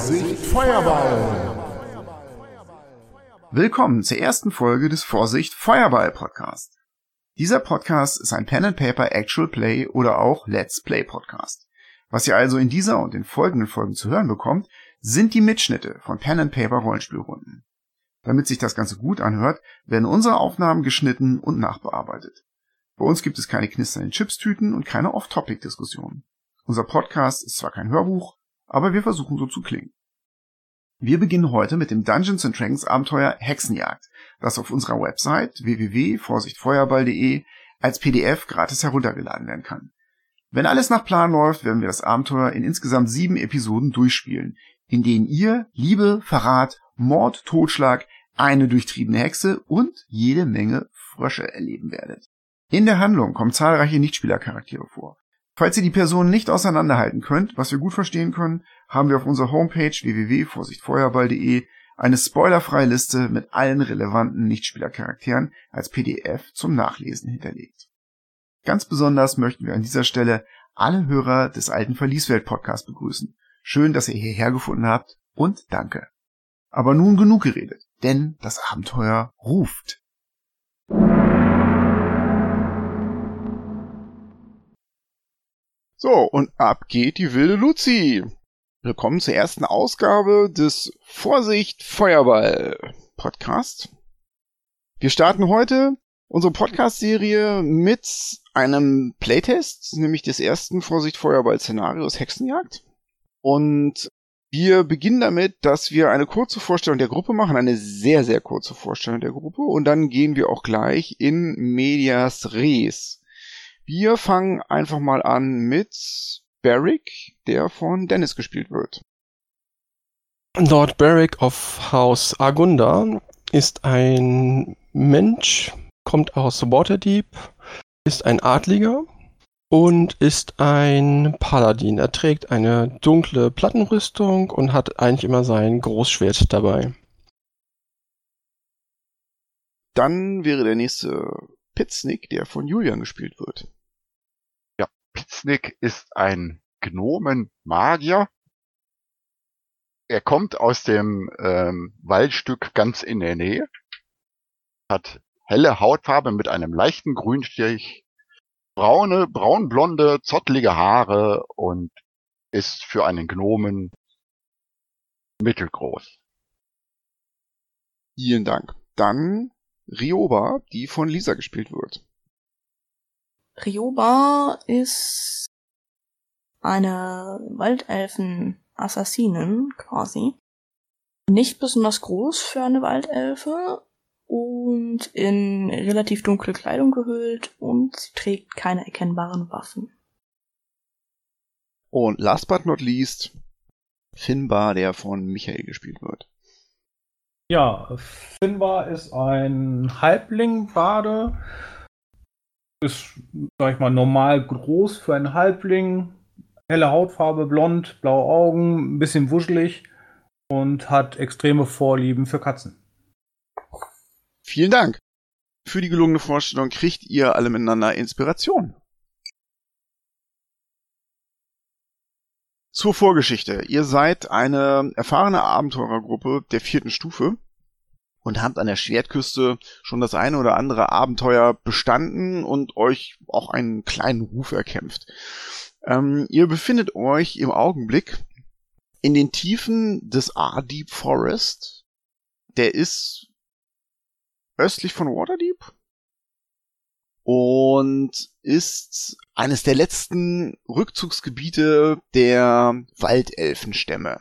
Vorsicht Feuerball! Willkommen zur ersten Folge des Vorsicht Feuerball Podcast. Dieser Podcast ist ein Pen and Paper Actual Play oder auch Let's Play Podcast. Was ihr also in dieser und den folgenden Folgen zu hören bekommt, sind die Mitschnitte von Pen and Paper Rollenspielrunden. Damit sich das Ganze gut anhört, werden unsere Aufnahmen geschnitten und nachbearbeitet. Bei uns gibt es keine knisternden Chipstüten und keine Off-Topic-Diskussionen. Unser Podcast ist zwar kein Hörbuch, aber wir versuchen so zu klingen. Wir beginnen heute mit dem Dungeons and Dragons Abenteuer Hexenjagd, das auf unserer Website www.vorsichtfeuerball.de als PDF gratis heruntergeladen werden kann. Wenn alles nach Plan läuft, werden wir das Abenteuer in insgesamt sieben Episoden durchspielen, in denen ihr Liebe, Verrat, Mord, Totschlag, eine durchtriebene Hexe und jede Menge Frösche erleben werdet. In der Handlung kommen zahlreiche Nichtspielercharaktere vor. Falls ihr die Personen nicht auseinanderhalten könnt, was wir gut verstehen können, haben wir auf unserer Homepage www.vorsichtfeuerball.de eine spoilerfreie Liste mit allen relevanten Nichtspielercharakteren als PDF zum Nachlesen hinterlegt. Ganz besonders möchten wir an dieser Stelle alle Hörer des alten Verlieswelt Podcasts begrüßen. Schön, dass ihr hierher gefunden habt und danke. Aber nun genug geredet, denn das Abenteuer ruft. So, und ab geht die wilde Luzi. Willkommen zur ersten Ausgabe des Vorsicht Feuerball Podcast. Wir starten heute unsere Podcast-Serie mit einem Playtest, nämlich des ersten Vorsicht Feuerball Szenarios Hexenjagd. Und wir beginnen damit, dass wir eine kurze Vorstellung der Gruppe machen, eine sehr, sehr kurze Vorstellung der Gruppe. Und dann gehen wir auch gleich in Medias Res. Wir fangen einfach mal an mit Barrick, der von Dennis gespielt wird. Lord Barrick of House Agunda ist ein Mensch, kommt aus Waterdeep, ist ein Adliger und ist ein Paladin. Er trägt eine dunkle Plattenrüstung und hat eigentlich immer sein Großschwert dabei. Dann wäre der nächste Pitsnick, der von Julian gespielt wird. Pitsnick ist ein Gnomen-Magier. Er kommt aus dem ähm, Waldstück ganz in der Nähe, hat helle Hautfarbe mit einem leichten Grünstich, braune, braunblonde, zottlige Haare und ist für einen Gnomen mittelgroß. Vielen Dank. Dann Rioba, die von Lisa gespielt wird. Ryoba ist eine Waldelfen-Assassinin quasi. Nicht besonders groß für eine Waldelfe und in relativ dunkle Kleidung gehüllt und sie trägt keine erkennbaren Waffen. Und last but not least, Finbar, der von Michael gespielt wird. Ja, Finbar ist ein Halbling-Bade, ist, sag ich mal, normal groß für einen Halbling. Helle Hautfarbe, blond, blaue Augen, ein bisschen wuschelig und hat extreme Vorlieben für Katzen. Vielen Dank. Für die gelungene Vorstellung kriegt ihr alle miteinander Inspiration. Zur Vorgeschichte. Ihr seid eine erfahrene Abenteurergruppe der vierten Stufe und habt an der Schwertküste schon das eine oder andere Abenteuer bestanden und euch auch einen kleinen Ruf erkämpft. Ähm, ihr befindet euch im Augenblick in den Tiefen des R-Deep Forest. Der ist östlich von Waterdeep und ist eines der letzten Rückzugsgebiete der Waldelfenstämme.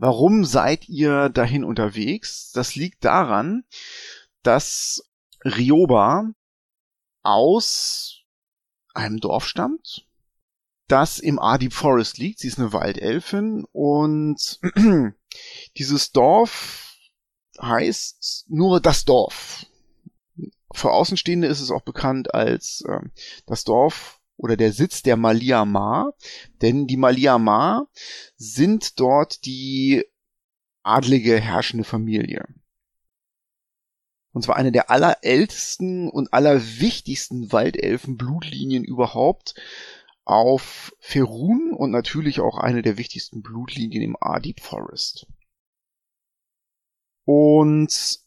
Warum seid ihr dahin unterwegs? Das liegt daran, dass Rioba aus einem Dorf stammt, das im Ardip Forest liegt. Sie ist eine Waldelfin und dieses Dorf heißt nur das Dorf. Für Außenstehende ist es auch bekannt als äh, das Dorf oder der Sitz der Maliamar, denn die Maliamar sind dort die adlige herrschende Familie. Und zwar eine der allerältesten und allerwichtigsten Waldelfen-Blutlinien überhaupt auf Ferun und natürlich auch eine der wichtigsten Blutlinien im Ardip Forest. Und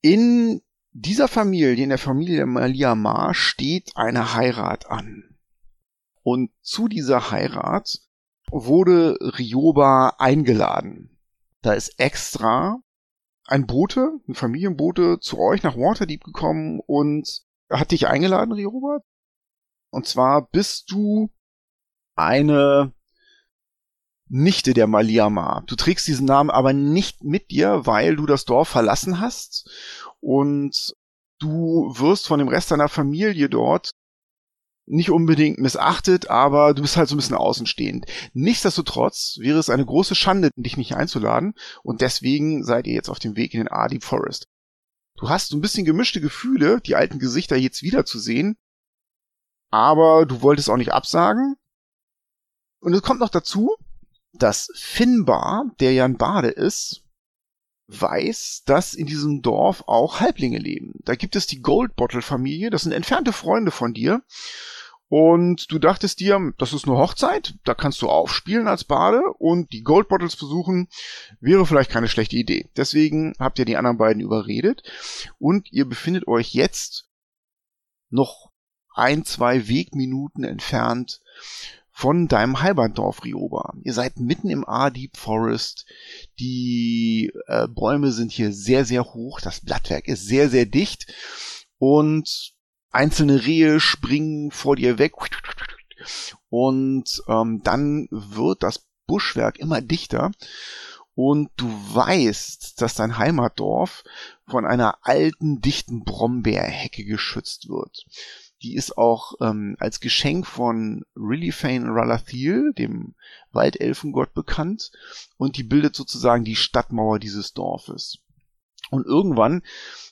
in dieser Familie, in der Familie Maliamar, steht eine Heirat an. Und zu dieser Heirat wurde Rioba eingeladen. Da ist extra ein Bote, ein Familienbote zu euch nach Waterdeep gekommen und hat dich eingeladen, Rioba. Und zwar bist du eine Nichte der Maliama. Du trägst diesen Namen aber nicht mit dir, weil du das Dorf verlassen hast und du wirst von dem Rest deiner Familie dort nicht unbedingt missachtet, aber du bist halt so ein bisschen außenstehend. Nichtsdestotrotz wäre es eine große Schande, dich nicht einzuladen und deswegen seid ihr jetzt auf dem Weg in den Ardeep Forest. Du hast so ein bisschen gemischte Gefühle, die alten Gesichter jetzt wiederzusehen, aber du wolltest auch nicht absagen. Und es kommt noch dazu, dass Finbar, der ja ein Bade ist, weiß, dass in diesem Dorf auch Halblinge leben. Da gibt es die Goldbottle-Familie, das sind entfernte Freunde von dir. Und du dachtest dir, das ist eine Hochzeit, da kannst du aufspielen als Bade und die Goldbottles besuchen wäre vielleicht keine schlechte Idee. Deswegen habt ihr die anderen beiden überredet und ihr befindet euch jetzt noch ein, zwei Wegminuten entfernt von deinem Heimatdorf Rioba. Ihr seid mitten im A-Deep Forest. Die äh, Bäume sind hier sehr, sehr hoch. Das Blattwerk ist sehr, sehr dicht. Und einzelne Rehe springen vor dir weg. Und ähm, dann wird das Buschwerk immer dichter. Und du weißt, dass dein Heimatdorf von einer alten, dichten Brombeerhecke geschützt wird. Die ist auch ähm, als Geschenk von Rillifain Ralathiel, dem Waldelfengott, bekannt. Und die bildet sozusagen die Stadtmauer dieses Dorfes. Und irgendwann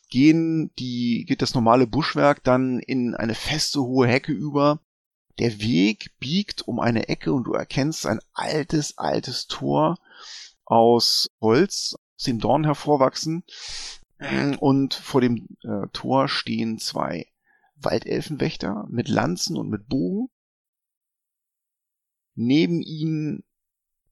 gehen die, geht das normale Buschwerk dann in eine feste hohe Hecke über. Der Weg biegt um eine Ecke und du erkennst ein altes, altes Tor aus Holz, aus dem Dorn hervorwachsen. Und vor dem äh, Tor stehen zwei Waldelfenwächter mit Lanzen und mit Bogen. Neben ihnen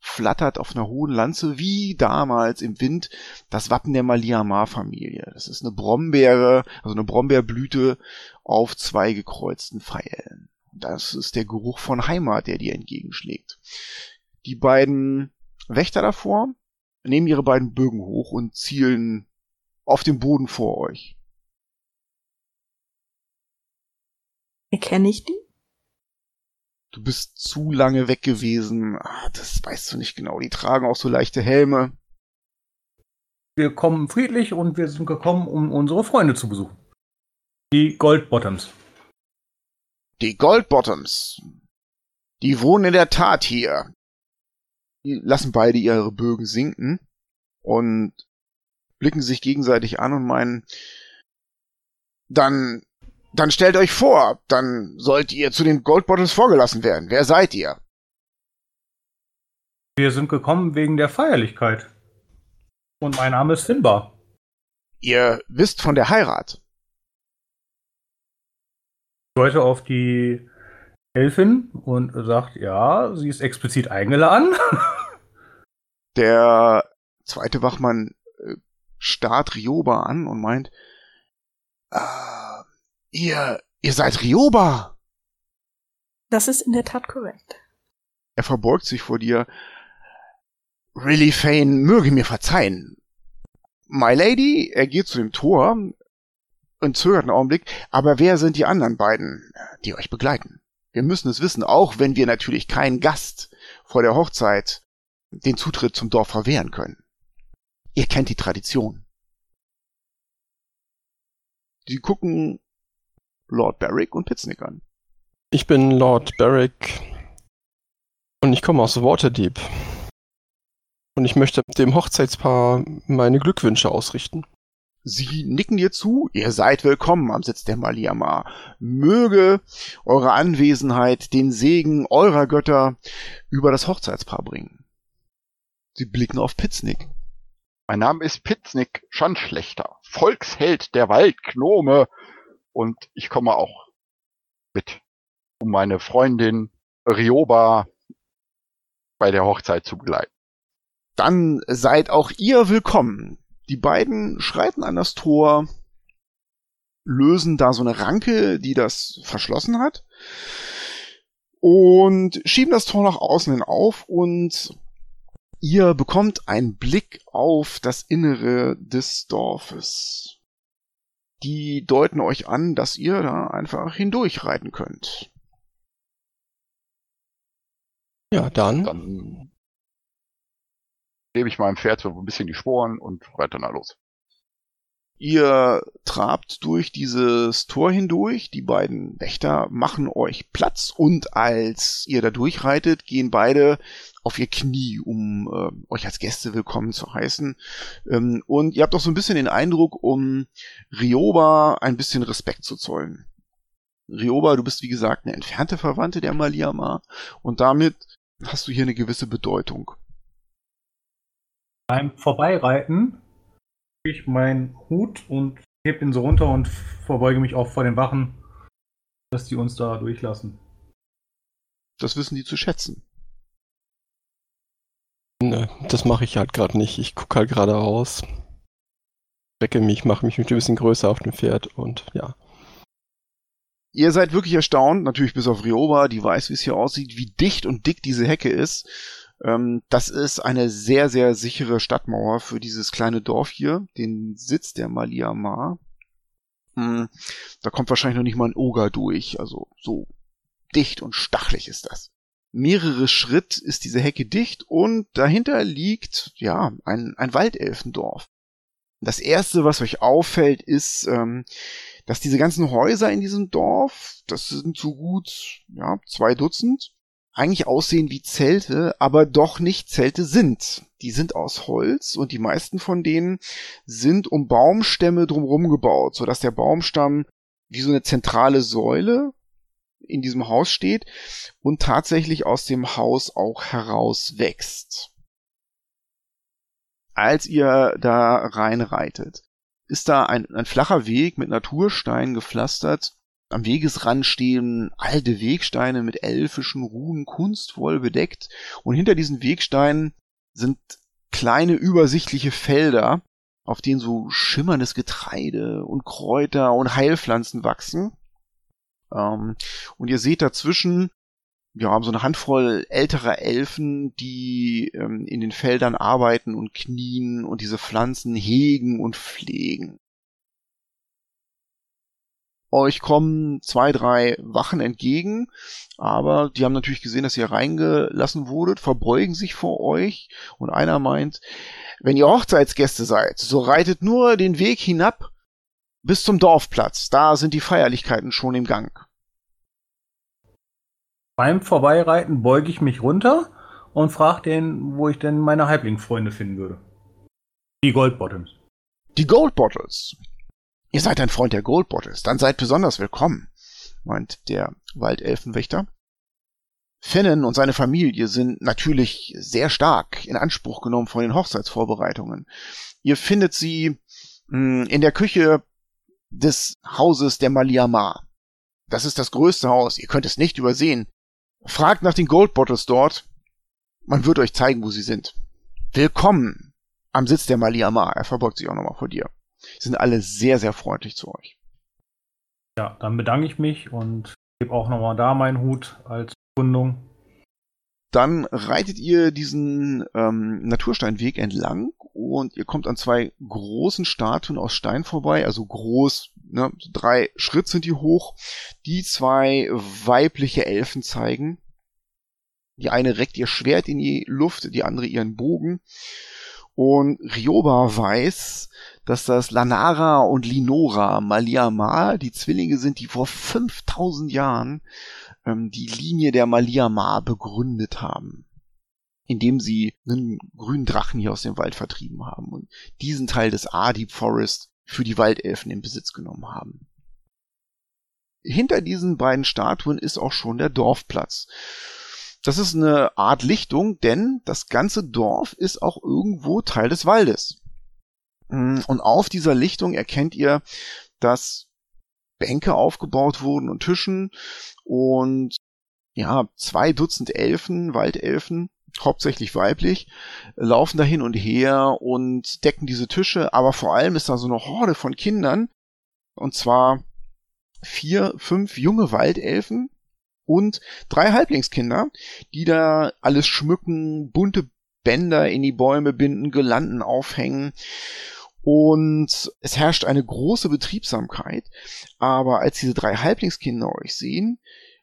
flattert auf einer hohen Lanze, wie damals im Wind, das Wappen der Maliamar-Familie. Das ist eine Brombeere, also eine Brombeerblüte auf zwei gekreuzten Pfeilen. Das ist der Geruch von Heimat, der dir entgegenschlägt. Die beiden Wächter davor nehmen ihre beiden Bögen hoch und zielen auf den Boden vor euch. Erkenne ich die? Du bist zu lange weg gewesen. Ah, das weißt du nicht genau. Die tragen auch so leichte Helme. Wir kommen friedlich und wir sind gekommen, um unsere Freunde zu besuchen. Die Goldbottoms. Die Goldbottoms. Die wohnen in der Tat hier. Die lassen beide ihre Bögen sinken und blicken sich gegenseitig an und meinen, dann dann stellt euch vor, dann sollt ihr zu den Goldbottles vorgelassen werden. Wer seid ihr? Wir sind gekommen wegen der Feierlichkeit. Und mein Name ist Finbar. Ihr wisst von der Heirat. Ich deute auf die Elfin und sagt, ja, sie ist explizit eingeladen. Der zweite Wachmann äh, starrt Rioba an und meint, ah, Ihr, ihr seid Rioba. Das ist in der Tat korrekt. Er verbeugt sich vor dir. Really Fane möge mir verzeihen. My Lady, er geht zu dem Tor und zögert einen Augenblick, aber wer sind die anderen beiden, die euch begleiten? Wir müssen es wissen, auch wenn wir natürlich keinen Gast vor der Hochzeit den Zutritt zum Dorf verwehren können. Ihr kennt die Tradition. Sie gucken Lord Barrick und Pitsnick an. Ich bin Lord Barrick und ich komme aus Waterdeep. Und ich möchte dem Hochzeitspaar meine Glückwünsche ausrichten. Sie nicken dir zu, ihr seid willkommen am Sitz der Maliama. Möge eure Anwesenheit den Segen eurer Götter über das Hochzeitspaar bringen. Sie blicken auf Pitsnick. Mein Name ist Pitsnick Schandschlechter, Volksheld der Waldgnome und ich komme auch mit, um meine Freundin Rioba bei der Hochzeit zu begleiten. Dann seid auch ihr willkommen. Die beiden schreiten an das Tor, lösen da so eine Ranke, die das verschlossen hat, und schieben das Tor nach außen hin auf und ihr bekommt einen Blick auf das Innere des Dorfes. Die deuten euch an, dass ihr da einfach hindurchreiten könnt. Ja, dann. Dann gebe ich meinem Pferd so ein bisschen die Sporen und reite dann los. Ihr trabt durch dieses Tor hindurch, die beiden Wächter machen euch Platz und als ihr da durchreitet, gehen beide auf ihr Knie, um äh, euch als Gäste willkommen zu heißen. Ähm, und ihr habt auch so ein bisschen den Eindruck, um Rioba ein bisschen Respekt zu zollen. Rioba, du bist wie gesagt eine entfernte Verwandte der Maliama und damit hast du hier eine gewisse Bedeutung. Beim Vorbeireiten ich meinen Hut und heb ihn so runter und verbeuge mich auch vor den Wachen, dass die uns da durchlassen. Das wissen die zu schätzen. Ne, das mache ich halt gerade nicht. Ich gucke halt gerade raus, recke mich, mache mich ein bisschen größer auf dem Pferd und ja. Ihr seid wirklich erstaunt, natürlich bis auf Rioba, die weiß, wie es hier aussieht, wie dicht und dick diese Hecke ist. Ähm, das ist eine sehr, sehr sichere Stadtmauer für dieses kleine Dorf hier, den Sitz der Malia Ma. Hm, da kommt wahrscheinlich noch nicht mal ein Oger durch, also so dicht und stachlig ist das. Mehrere Schritt ist diese Hecke dicht und dahinter liegt, ja, ein, ein Waldelfendorf. Das erste, was euch auffällt, ist, ähm, dass diese ganzen Häuser in diesem Dorf, das sind so gut, ja, zwei Dutzend, eigentlich aussehen wie Zelte, aber doch nicht Zelte sind. Die sind aus Holz und die meisten von denen sind um Baumstämme drumherum gebaut, sodass der Baumstamm wie so eine zentrale Säule in diesem Haus steht und tatsächlich aus dem Haus auch heraus wächst. Als ihr da reinreitet, ist da ein, ein flacher Weg mit Natursteinen gepflastert am Wegesrand stehen alte Wegsteine mit elfischen Runen kunstvoll bedeckt und hinter diesen Wegsteinen sind kleine übersichtliche Felder, auf denen so schimmerndes Getreide und Kräuter und Heilpflanzen wachsen. Ähm, und ihr seht dazwischen, wir haben so eine Handvoll älterer Elfen, die ähm, in den Feldern arbeiten und knien und diese Pflanzen hegen und pflegen. Euch kommen zwei, drei Wachen entgegen, aber die haben natürlich gesehen, dass ihr reingelassen wurdet, verbeugen sich vor euch und einer meint, wenn ihr Hochzeitsgäste seid, so reitet nur den Weg hinab bis zum Dorfplatz. Da sind die Feierlichkeiten schon im Gang. Beim Vorbeireiten beuge ich mich runter und frage den, wo ich denn meine Halblingfreunde finden würde. Die Goldbottoms. Die Goldbottles. Ihr seid ein Freund der Goldbottles, dann seid besonders willkommen, meint der Waldelfenwächter. Finnen und seine Familie sind natürlich sehr stark in Anspruch genommen von den Hochzeitsvorbereitungen. Ihr findet sie hm, in der Küche des Hauses der Maliama. Das ist das größte Haus, ihr könnt es nicht übersehen. Fragt nach den Goldbottles dort, man wird euch zeigen, wo sie sind. Willkommen am Sitz der Maliama. Er verbeugt sich auch nochmal vor dir sind alle sehr, sehr freundlich zu euch. Ja, dann bedanke ich mich und gebe auch nochmal da meinen Hut als Kundung. Dann reitet ihr diesen ähm, Natursteinweg entlang und ihr kommt an zwei großen Statuen aus Stein vorbei, also groß, ne, drei Schritt sind die hoch, die zwei weibliche Elfen zeigen. Die eine reckt ihr Schwert in die Luft, die andere ihren Bogen. Und Rioba weiß, dass das Lanara und Linora Maliamar die Zwillinge sind, die vor 5000 Jahren ähm, die Linie der Maliamar begründet haben, indem sie einen grünen Drachen hier aus dem Wald vertrieben haben und diesen Teil des Deep Forest für die Waldelfen in Besitz genommen haben. Hinter diesen beiden Statuen ist auch schon der Dorfplatz. Das ist eine Art Lichtung, denn das ganze Dorf ist auch irgendwo Teil des Waldes. Mm, und auf dieser Lichtung erkennt ihr, dass Bänke aufgebaut wurden und Tischen und ja, zwei Dutzend Elfen, Waldelfen, hauptsächlich weiblich, laufen da hin und her und decken diese Tische, aber vor allem ist da so eine Horde von Kindern, und zwar vier, fünf junge Waldelfen und drei Halblingskinder, die da alles schmücken, bunte Bänder in die Bäume binden, Gelanden aufhängen. Und es herrscht eine große Betriebsamkeit. Aber als diese drei Halblingskinder euch sehen,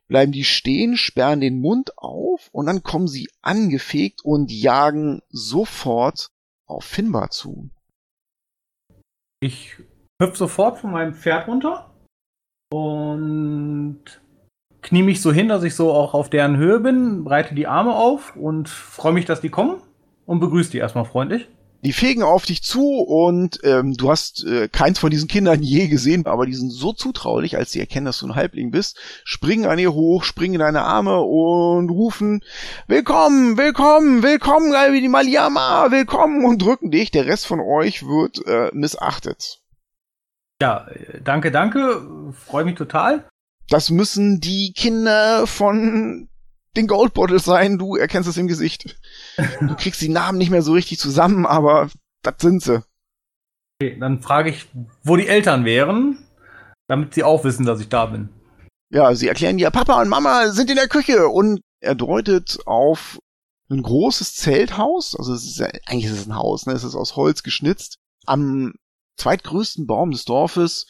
bleiben die stehen, sperren den Mund auf und dann kommen sie angefegt und jagen sofort auf Finbar zu. Ich hüpfe sofort von meinem Pferd runter und knie mich so hin, dass ich so auch auf deren Höhe bin, breite die Arme auf und freue mich, dass die kommen und begrüße die erstmal freundlich. Die fegen auf dich zu und ähm, du hast äh, keins von diesen Kindern je gesehen, aber die sind so zutraulich, als sie erkennen, dass du ein Halbling bist, springen an ihr hoch, springen in deine Arme und rufen Willkommen, willkommen, willkommen, wie die Maliama, willkommen und drücken dich. Der Rest von euch wird äh, missachtet. Ja, danke, danke, freue mich total. Das müssen die Kinder von den Goldbottle sein, du erkennst es im Gesicht. Du kriegst die Namen nicht mehr so richtig zusammen, aber das sind sie. Okay, dann frage ich, wo die Eltern wären, damit sie auch wissen, dass ich da bin. Ja, sie erklären dir, Papa und Mama sind in der Küche und er deutet auf ein großes Zelthaus, also es ist ja, eigentlich ist es ein Haus, ne? Es ist aus Holz geschnitzt, am zweitgrößten Baum des Dorfes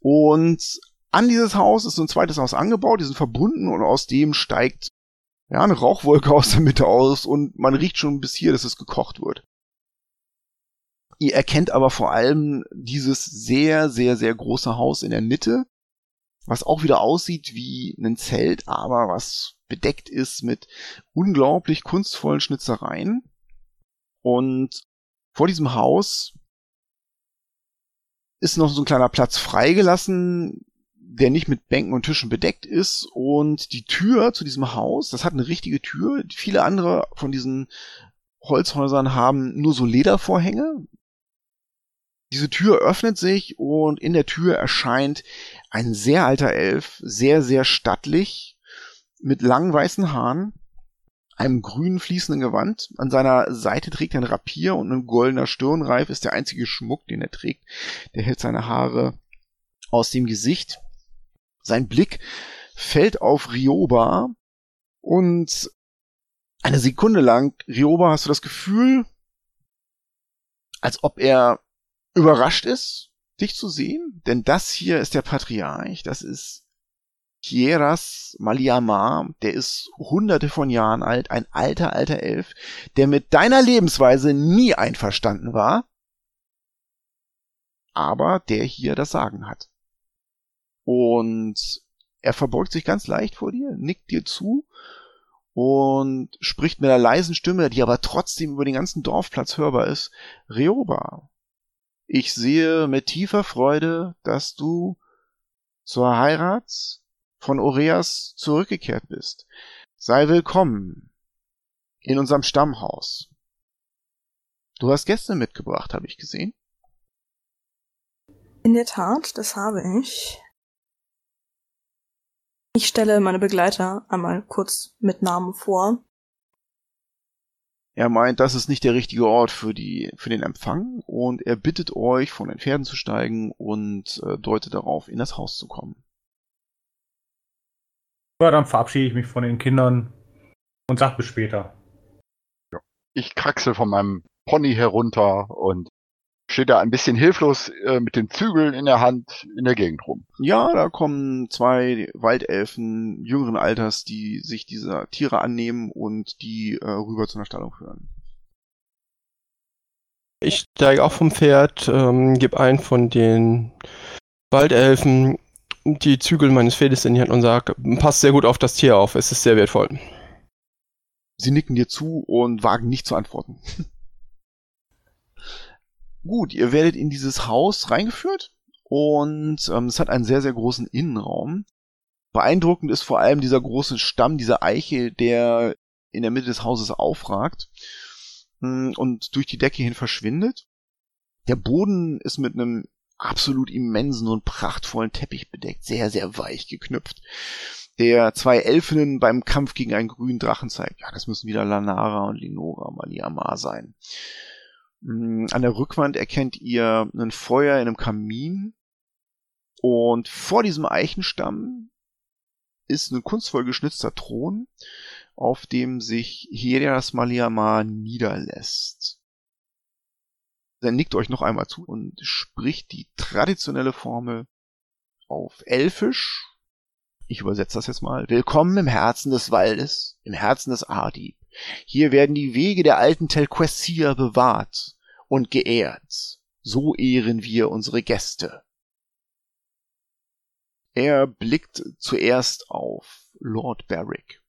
und an dieses Haus ist so ein zweites Haus angebaut, die sind verbunden und aus dem steigt ja, eine Rauchwolke aus der Mitte aus und man riecht schon bis hier, dass es gekocht wird. Ihr erkennt aber vor allem dieses sehr, sehr, sehr große Haus in der Mitte, was auch wieder aussieht wie ein Zelt, aber was bedeckt ist mit unglaublich kunstvollen Schnitzereien. Und vor diesem Haus ist noch so ein kleiner Platz freigelassen, der nicht mit Bänken und Tischen bedeckt ist und die Tür zu diesem Haus, das hat eine richtige Tür. Viele andere von diesen Holzhäusern haben nur so Ledervorhänge. Diese Tür öffnet sich und in der Tür erscheint ein sehr alter Elf, sehr, sehr stattlich, mit langen weißen Haaren, einem grünen fließenden Gewand. An seiner Seite trägt er ein Rapier und ein goldener Stirnreif ist der einzige Schmuck, den er trägt. Der hält seine Haare aus dem Gesicht. Sein Blick fällt auf Rioba und eine Sekunde lang, Rioba, hast du das Gefühl, als ob er überrascht ist, dich zu sehen? Denn das hier ist der Patriarch, das ist Kieras Maliama, der ist hunderte von Jahren alt, ein alter, alter Elf, der mit deiner Lebensweise nie einverstanden war, aber der hier das Sagen hat. Und er verbeugt sich ganz leicht vor dir, nickt dir zu und spricht mit einer leisen Stimme, die aber trotzdem über den ganzen Dorfplatz hörbar ist. Reoba, ich sehe mit tiefer Freude, dass du zur Heirat von Oreas zurückgekehrt bist. Sei willkommen in unserem Stammhaus. Du hast Gäste mitgebracht, habe ich gesehen. In der Tat, das habe ich. Ich stelle meine Begleiter einmal kurz mit Namen vor. Er meint, das ist nicht der richtige Ort für die für den Empfang und er bittet euch, von den Pferden zu steigen und äh, deutet darauf, in das Haus zu kommen. Ja, dann verabschiede ich mich von den Kindern und sag bis später. Ich kraxel von meinem Pony herunter und steht da ein bisschen hilflos äh, mit den Zügeln in der Hand in der Gegend rum. Ja, da kommen zwei Waldelfen jüngeren Alters, die sich dieser Tiere annehmen und die äh, rüber zu einer Stallung führen. Ich steige auch vom Pferd, ähm, gebe einen von den Waldelfen die Zügel meines Pferdes in die Hand und sage, passt sehr gut auf das Tier auf, es ist sehr wertvoll. Sie nicken dir zu und wagen nicht zu antworten. Gut, ihr werdet in dieses Haus reingeführt und ähm, es hat einen sehr, sehr großen Innenraum. Beeindruckend ist vor allem dieser große Stamm, dieser Eiche, der in der Mitte des Hauses aufragt hm, und durch die Decke hin verschwindet. Der Boden ist mit einem absolut immensen und prachtvollen Teppich bedeckt, sehr, sehr weich geknüpft. der zwei Elfinnen beim Kampf gegen einen grünen Drachen zeigt. Ja, das müssen wieder Lanara und Linora Maliamar sein. Mm, an der Rückwand erkennt ihr ein Feuer in einem Kamin und vor diesem Eichenstamm ist ein kunstvoll geschnitzter Thron, auf dem sich Helias Maliamar niederlässt. Er nickt euch noch einmal zu und spricht die traditionelle Formel auf Elfisch. Ich übersetze das jetzt mal. Willkommen im Herzen des Waldes, im Herzen des Adi. Hier werden die Wege der alten Telquessia bewahrt und geehrt. So ehren wir unsere Gäste. Er blickt zuerst auf Lord Barrick.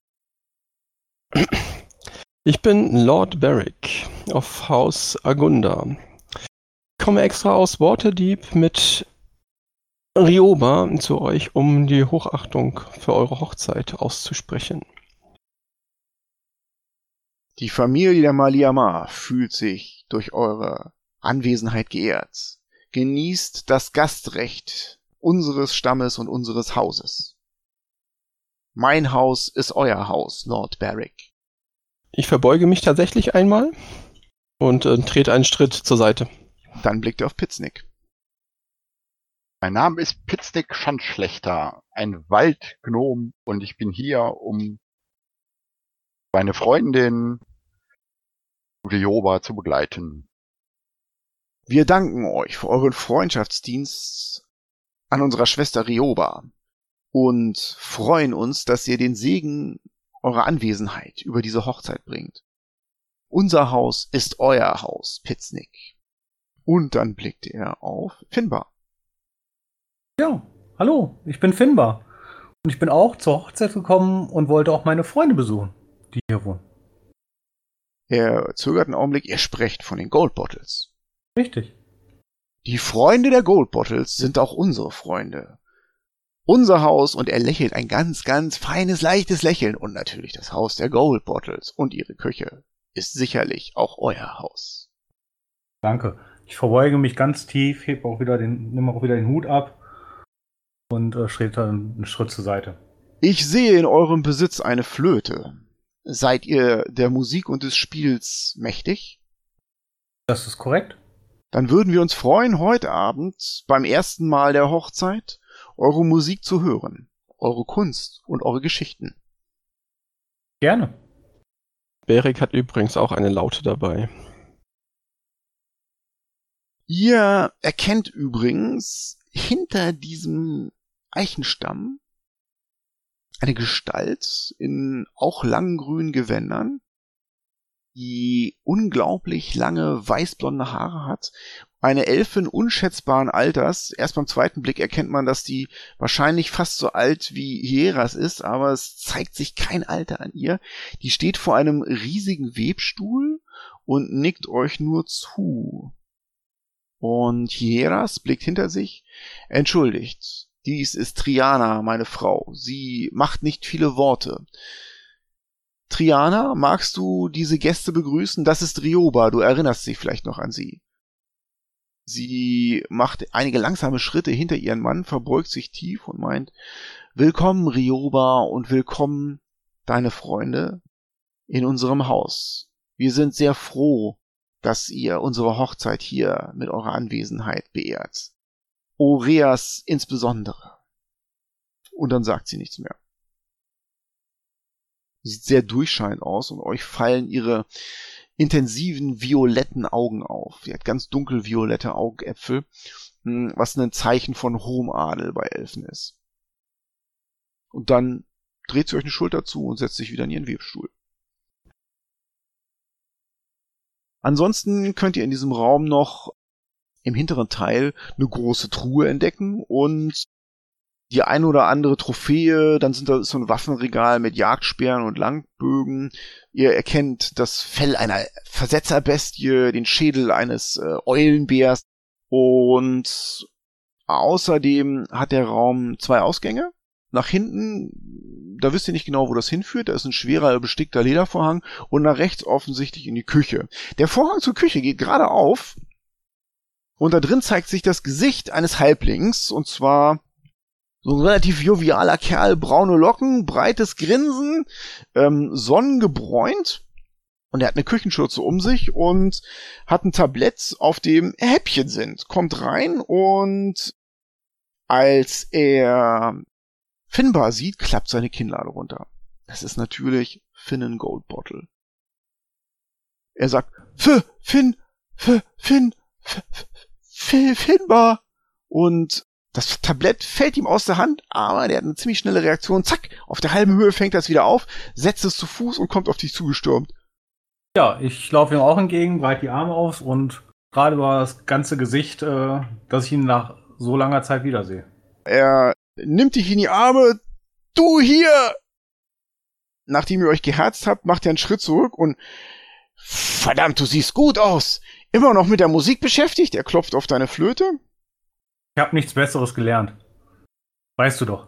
Ich bin Lord Barrick auf Haus Agunda. Ich komme extra aus Waterdeep mit Rioba zu euch, um die Hochachtung für eure Hochzeit auszusprechen. Die Familie der Maliamar fühlt sich durch eure Anwesenheit geehrt. Genießt das Gastrecht unseres Stammes und unseres Hauses. Mein Haus ist euer Haus, Lord Barrick. Ich verbeuge mich tatsächlich einmal und äh, trete einen Schritt zur Seite. Dann blickt er auf Pitznick. Mein Name ist Pitznick Schandschlechter, ein Waldgnom und ich bin hier, um meine Freundin Rioba zu begleiten. Wir danken euch für euren Freundschaftsdienst an unserer Schwester Rioba und freuen uns, dass ihr den Segen eurer Anwesenheit über diese Hochzeit bringt. Unser Haus ist euer Haus, Pitznick. Und dann blickt er auf Finbar. Ja, hallo, ich bin Finbar. Und ich bin auch zur Hochzeit gekommen und wollte auch meine Freunde besuchen, die hier wohnen. Er zögert einen Augenblick, ihr sprecht von den Gold Bottles. Richtig. Die Freunde der Gold Bottles sind auch unsere Freunde. Unser Haus und er lächelt ein ganz, ganz feines, leichtes Lächeln und natürlich das Haus der Gold Bottles und ihre Küche ist sicherlich auch euer Haus. Danke. Ich verbeuge mich ganz tief, heb auch wieder den, nimm auch wieder den Hut ab und äh, schritt dann einen Schritt zur Seite. Ich sehe in eurem Besitz eine Flöte. Seid ihr der Musik und des Spiels mächtig? Das ist korrekt. Dann würden wir uns freuen, heute Abend beim ersten Mal der Hochzeit eure Musik zu hören, eure Kunst und eure Geschichten. Gerne. Berik hat übrigens auch eine Laute dabei. Ihr erkennt übrigens hinter diesem Eichenstamm eine Gestalt in auch langen grünen Gewändern, die unglaublich lange weißblonde Haare hat. Eine Elfin unschätzbaren Alters. Erst beim zweiten Blick erkennt man, dass die wahrscheinlich fast so alt wie Hieras ist, aber es zeigt sich kein Alter an ihr. Die steht vor einem riesigen Webstuhl und nickt euch nur zu. Und Hieras blickt hinter sich. Entschuldigt, dies ist Triana, meine Frau. Sie macht nicht viele Worte. Triana, magst du diese Gäste begrüßen? Das ist Rioba, du erinnerst dich vielleicht noch an sie. Sie macht einige langsame Schritte hinter ihren Mann, verbeugt sich tief und meint, Willkommen, Rioba, und willkommen, deine Freunde, in unserem Haus. Wir sind sehr froh, dass ihr unsere Hochzeit hier mit eurer Anwesenheit beehrt. Oreas insbesondere. Und dann sagt sie nichts mehr. Sie sieht sehr durchscheinend aus und euch fallen ihre intensiven violetten Augen auf. Sie hat ganz dunkelviolette Augäpfel, hm, was ein Zeichen von hohem Adel bei Elfen ist. Und dann dreht sie euch eine Schulter zu und setzt sich wieder in ihren Webstuhl. Ansonsten könnt ihr in diesem Raum noch im hinteren Teil eine große Truhe entdecken und die ein oder andere Trophäe, dann sind da so ein Waffenregal mit Jagdsperren und Langbögen. Ihr erkennt das Fell einer Versetzerbestie, den Schädel eines äh, Eulenbärs und außerdem hat der Raum zwei Ausgänge. Nach hinten, da wisst ihr nicht genau, wo das hinführt. Da ist ein schwerer, bestickter Ledervorhang und nach rechts offensichtlich in die Küche. Der Vorhang zur Küche geht gerade auf und da drin zeigt sich das Gesicht eines Halblings und zwar So ein relativ jovialer Kerl, braune Locken, breites Grinsen, ähm, sonnengebräunt. Und er hat eine Küchenschürze um sich und hat ein Tablett, auf dem Häppchen sind. Kommt rein und als er Finbar sieht, klappt seine Kinnlade runter. Das ist natürlich Finnen Gold Bottle. Er sagt, F, Finn, F, Finn, F, Finbar. Und das Tablett fällt ihm aus der Hand, aber der hat eine ziemlich schnelle Reaktion. Zack, auf der halben Höhe fängt er es wieder auf, setzt es zu Fuß und kommt auf dich zugestürmt. Ja, ich laufe ihm auch entgegen, breite die Arme auf und gerade war das ganze Gesicht, äh, dass ich ihn nach so langer Zeit wiedersehe. Er nimmt dich in die Arme. Du hier! Nachdem ihr euch geherzt habt, macht er einen Schritt zurück und verdammt, du siehst gut aus. Immer noch mit der Musik beschäftigt. Er klopft auf deine Flöte. Ich habe nichts Besseres gelernt. Weißt du doch.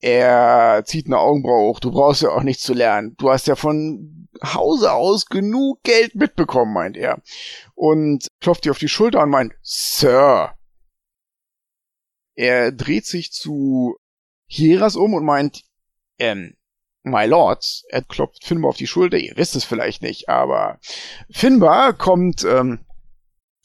Er zieht eine Augenbraue hoch. Du brauchst ja auch nichts zu lernen. Du hast ja von Hause aus genug Geld mitbekommen, meint er. Und klopft dir auf die Schulter und meint, Sir. Er dreht sich zu Hieras um und meint, ähm, My Lords, er klopft Finbar auf die Schulter, ihr wisst es vielleicht nicht, aber Finbar kommt ähm,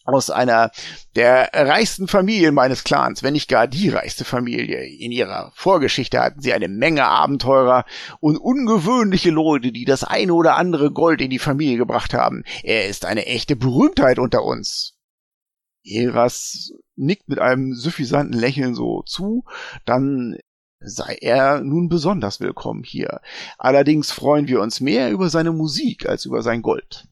aus einer der reichsten Familien meines Clans, wenn nicht gar die reichste Familie. In ihrer Vorgeschichte hatten sie eine Menge Abenteurer und ungewöhnliche Leute, die das eine oder andere Gold in die Familie gebracht haben. Er ist eine echte Berühmtheit unter uns. Eras nickt mit einem suffisanten Lächeln so zu, dann sei er nun besonders willkommen hier. Allerdings freuen wir uns mehr über seine Musik als über sein Gold.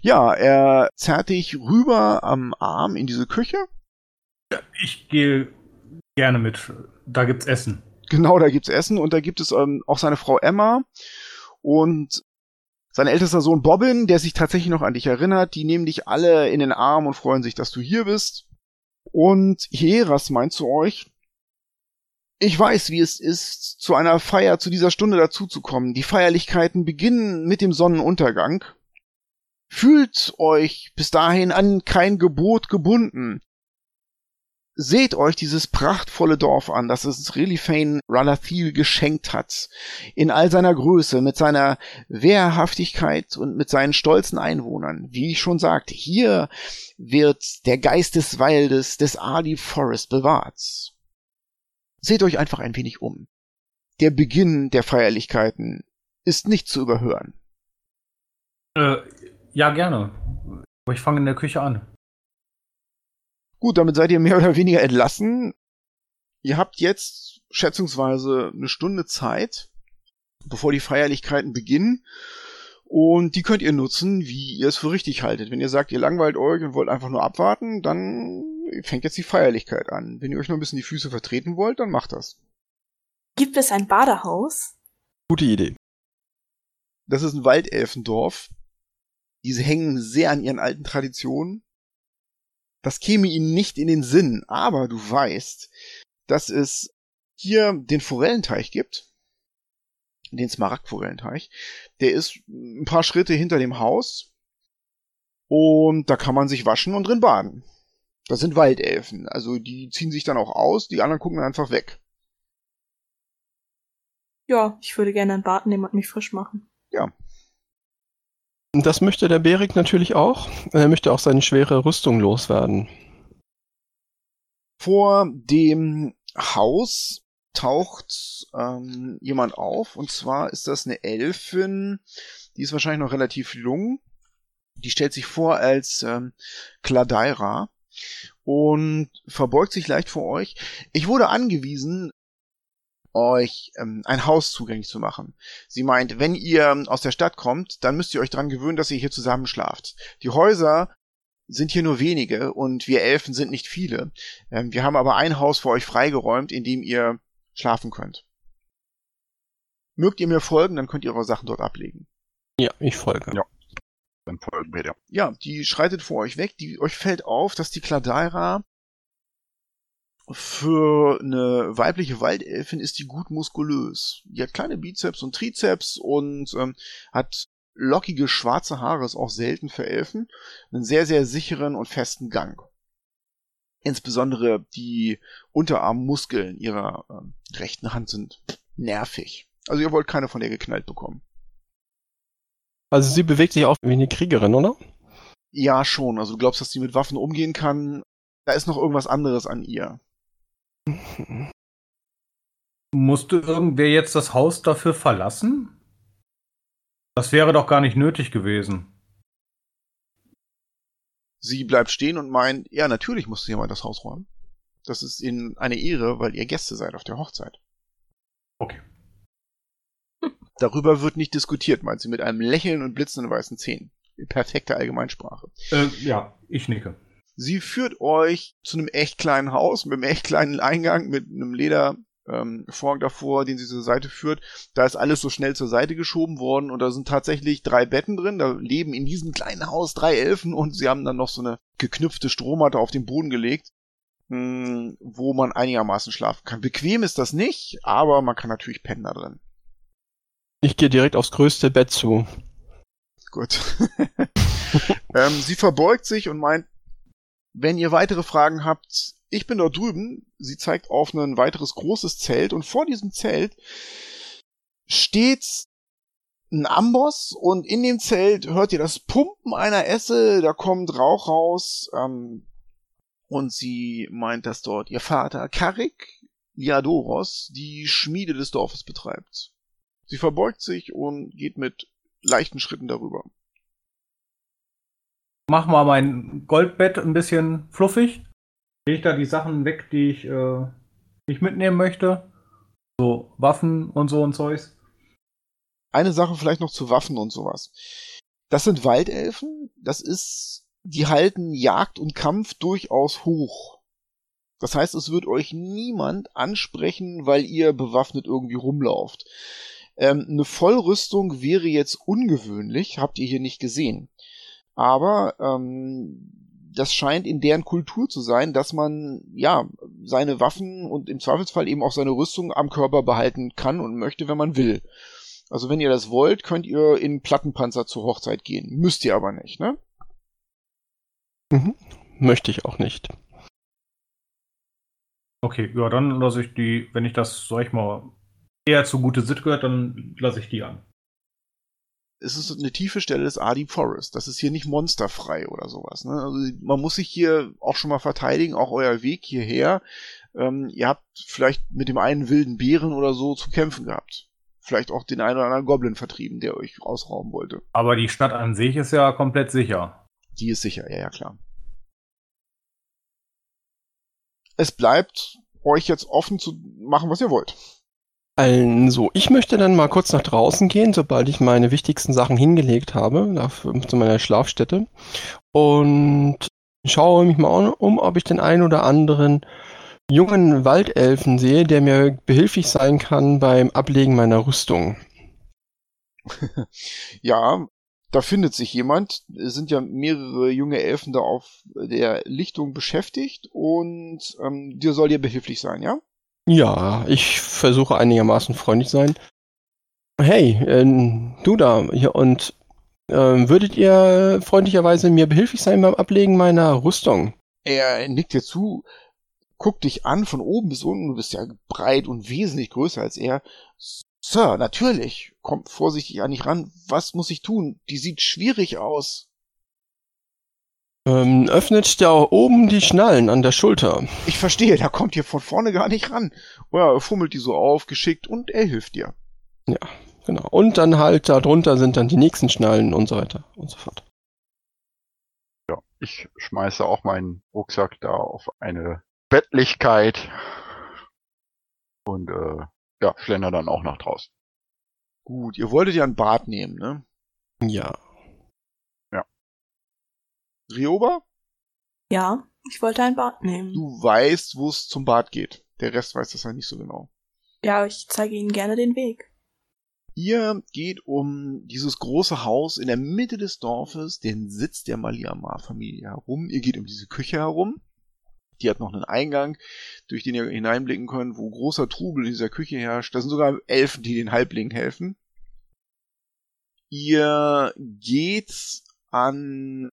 Ja, er zerrt dich rüber am Arm in diese Küche. Ich gehe gerne mit. Da gibt's Essen. Genau, da gibt's Essen und da gibt es ähm, auch seine Frau Emma und sein ältester Sohn Bobbin, der sich tatsächlich noch an dich erinnert. Die nehmen dich alle in den Arm und freuen sich, dass du hier bist. Und Hieras meint zu euch, ich weiß, wie es ist, zu einer Feier zu dieser Stunde dazuzukommen. Die Feierlichkeiten beginnen mit dem Sonnenuntergang. Fühlt euch bis dahin an kein Gebot gebunden. Seht euch dieses prachtvolle Dorf an, das es Relifane Ralathil geschenkt hat. In all seiner Größe, mit seiner Wehrhaftigkeit und mit seinen stolzen Einwohnern. Wie ich schon sagte, hier wird der Geist des Waldes, des Ali Forest bewahrt. Seht euch einfach ein wenig um. Der Beginn der Feierlichkeiten ist nicht zu überhören. Äh, ja, gerne. Aber ich fange in der Küche an. Gut, damit seid ihr mehr oder weniger entlassen. Ihr habt jetzt schätzungsweise eine Stunde Zeit, bevor die Feierlichkeiten beginnen. Und die könnt ihr nutzen, wie ihr es für richtig haltet. Wenn ihr sagt, ihr langweilt euch und wollt einfach nur abwarten, dann fängt jetzt die Feierlichkeit an. Wenn ihr euch nur ein bisschen die Füße vertreten wollt, dann macht das. Gibt es ein Badehaus? Gute Idee. Das ist ein Waldelfendorf. Diese hängen sehr an ihren alten Traditionen. Das käme ihnen nicht in den Sinn, aber du weißt, dass es hier den Forellenteich gibt. Den Smaragdforellenteich. Der ist ein paar Schritte hinter dem Haus. Und da kann man sich waschen und drin baden. Das sind Waldelfen. Also die ziehen sich dann auch aus, die anderen gucken einfach weg. Ja, ich würde gerne ein Bad nehmen und mich frisch machen. Ja, Das möchte der Berik natürlich auch. Er möchte auch seine schwere Rüstung loswerden. Vor dem Haus taucht ähm, jemand auf, und zwar ist das eine Elfin, die ist wahrscheinlich noch relativ jung. Die stellt sich vor als ähm, Kladeira und verbeugt sich leicht vor euch. Ich wurde angewiesen, euch ähm, ein Haus zugänglich zu machen. Sie meint, wenn ihr aus der Stadt kommt, dann müsst ihr euch dran gewöhnen, dass ihr hier zusammen schlaft. Die Häuser sind hier nur wenige und wir Elfen sind nicht viele. Ähm, wir haben aber ein Haus für euch freigeräumt, in dem ihr schlafen könnt. Mögt ihr mir folgen, dann könnt ihr eure Sachen dort ablegen. Ja, ich folge. Ja. Dann folgen wir dir. Ja, die schreitet vor euch weg. Die, euch fällt auf, dass die Kladeira für eine weibliche Waldelfin ist die gut muskulös. Die hat kleine Bizeps und Trizeps und ähm, hat lockige schwarze Haare, ist auch selten für Elfen. Einen sehr, sehr sicheren und festen Gang. Insbesondere die Unterarmmuskeln ihrer ähm, rechten Hand sind nervig. Also ihr wollt keine von der geknallt bekommen. Also sie bewegt sich auch wie eine Kriegerin, oder? Ja, schon. Also du glaubst, dass sie mit Waffen umgehen kann. Da ist noch irgendwas anderes an ihr. Musste irgendwer jetzt das Haus dafür verlassen? Das wäre doch gar nicht nötig gewesen. Sie bleibt stehen und meint, ja, natürlich musste jemand das Haus räumen. Das ist ihnen eine Ehre, weil ihr Gäste seid auf der Hochzeit. Okay. Darüber wird nicht diskutiert, meint sie mit einem Lächeln und blitzenden weißen Zähnen. In perfekter Allgemeinsprache. Äh, ja, ich nicke. Sie führt euch zu einem echt kleinen Haus mit einem echt kleinen Eingang mit einem Leder ähm, Vorhang davor, den sie zur Seite führt. Da ist alles so schnell zur Seite geschoben worden und da sind tatsächlich drei Betten drin. Da leben in diesem kleinen Haus drei Elfen und sie haben dann noch so eine geknüpfte Strohmatte auf den Boden gelegt, mh, hm, wo man einigermaßen schlafen kann. Bequem ist das nicht, aber man kann natürlich pennen da drin. Ich gehe direkt aufs größte Bett zu. Gut. ähm, sie verbeugt sich und meint, wenn ihr weitere Fragen habt, ich bin dort drüben. Sie zeigt auf ein weiteres großes Zelt und vor diesem Zelt steht ein Amboss und in dem Zelt hört ihr das Pumpen einer Esse, da kommt Rauch raus ähm, und sie meint, dass dort ihr Vater Karik Liadoros die Schmiede des Dorfes betreibt. Sie verbeugt sich und geht mit leichten Schritten darüber. Mach mal mein Goldbett ein bisschen fluffig. Lege ich da die Sachen weg, die ich äh, nicht mitnehmen möchte. So Waffen und so und Zeugs. Eine Sache vielleicht noch zu Waffen und sowas. Das sind Waldelfen. Das ist, die halten Jagd und Kampf durchaus hoch. Das heißt, es wird euch niemand ansprechen, weil ihr bewaffnet irgendwie rumlauft. Ähm, eine Vollrüstung wäre jetzt ungewöhnlich, habt ihr hier nicht gesehen. Aber ähm, das scheint in deren Kultur zu sein, dass man ja seine Waffen und im Zweifelsfall eben auch seine Rüstung am Körper behalten kann und möchte, wenn man will. Also wenn ihr das wollt, könnt ihr in Plattenpanzer zur Hochzeit gehen. Müsst ihr aber nicht, ne? Mhm. Möchte ich auch nicht. Okay, ja, dann lasse ich die, wenn ich das, sag ich mal, eher zu gute Sitte gehört, dann lasse ich die an. Es ist eine tiefe Stelle des Adi Forest. Das ist hier nicht monsterfrei oder sowas. Ne? Also man muss sich hier auch schon mal verteidigen, auch euer Weg hierher. Ähm, ihr habt vielleicht mit dem einen wilden Bären oder so zu kämpfen gehabt. Vielleicht auch den einen oder anderen Goblin vertrieben, der euch rausrauben wollte. Aber die Stadt an sich ist ja komplett sicher. Die ist sicher, ja, ja, klar. Es bleibt euch jetzt offen zu machen, was ihr wollt. Also, ich möchte dann mal kurz nach draußen gehen, sobald ich meine wichtigsten Sachen hingelegt habe, auf, zu meiner Schlafstätte. Und schaue mich mal um, ob ich den einen oder anderen jungen Waldelfen sehe, der mir behilflich sein kann beim Ablegen meiner Rüstung. ja, da findet sich jemand. Es sind ja mehrere junge Elfen da auf der Lichtung beschäftigt und ähm, dir soll dir behilflich sein, ja? Ja, ich versuche einigermaßen freundlich sein. Hey, äh, du da, hier, und äh, würdet ihr freundlicherweise mir behilflich sein beim Ablegen meiner Rüstung? Er nickt dir zu, guckt dich an von oben bis unten, du bist ja breit und wesentlich größer als er. Sir, natürlich. Kommt vorsichtig an dich ran. Was muss ich tun? Die sieht schwierig aus. Ähm, öffnet da oben die Schnallen an der Schulter. Ich verstehe, da kommt ihr von vorne gar nicht ran. Oder er fummelt die so auf, geschickt und er hilft dir. Ja, genau. Und dann halt da drunter sind dann die nächsten Schnallen und so weiter und so fort. Ja, ich schmeiße auch meinen Rucksack da auf eine Bettlichkeit und äh, ja, schlender dann auch nach draußen. Gut, ihr wolltet ja ein Bad nehmen, ne? Ja. Rioba? Ja, ich wollte ein Bad nehmen. Du weißt, wo es zum Bad geht. Der Rest weiß das halt nicht so genau. Ja, ich zeige Ihnen gerne den Weg. Ihr geht um dieses große Haus in der Mitte des Dorfes, den Sitz der Maliamar-Familie herum. Ihr geht um diese Küche herum. Die hat noch einen Eingang, durch den ihr hineinblicken könnt, wo großer Trubel in dieser Küche herrscht. Da sind sogar Elfen, die den Halblingen helfen. Ihr geht an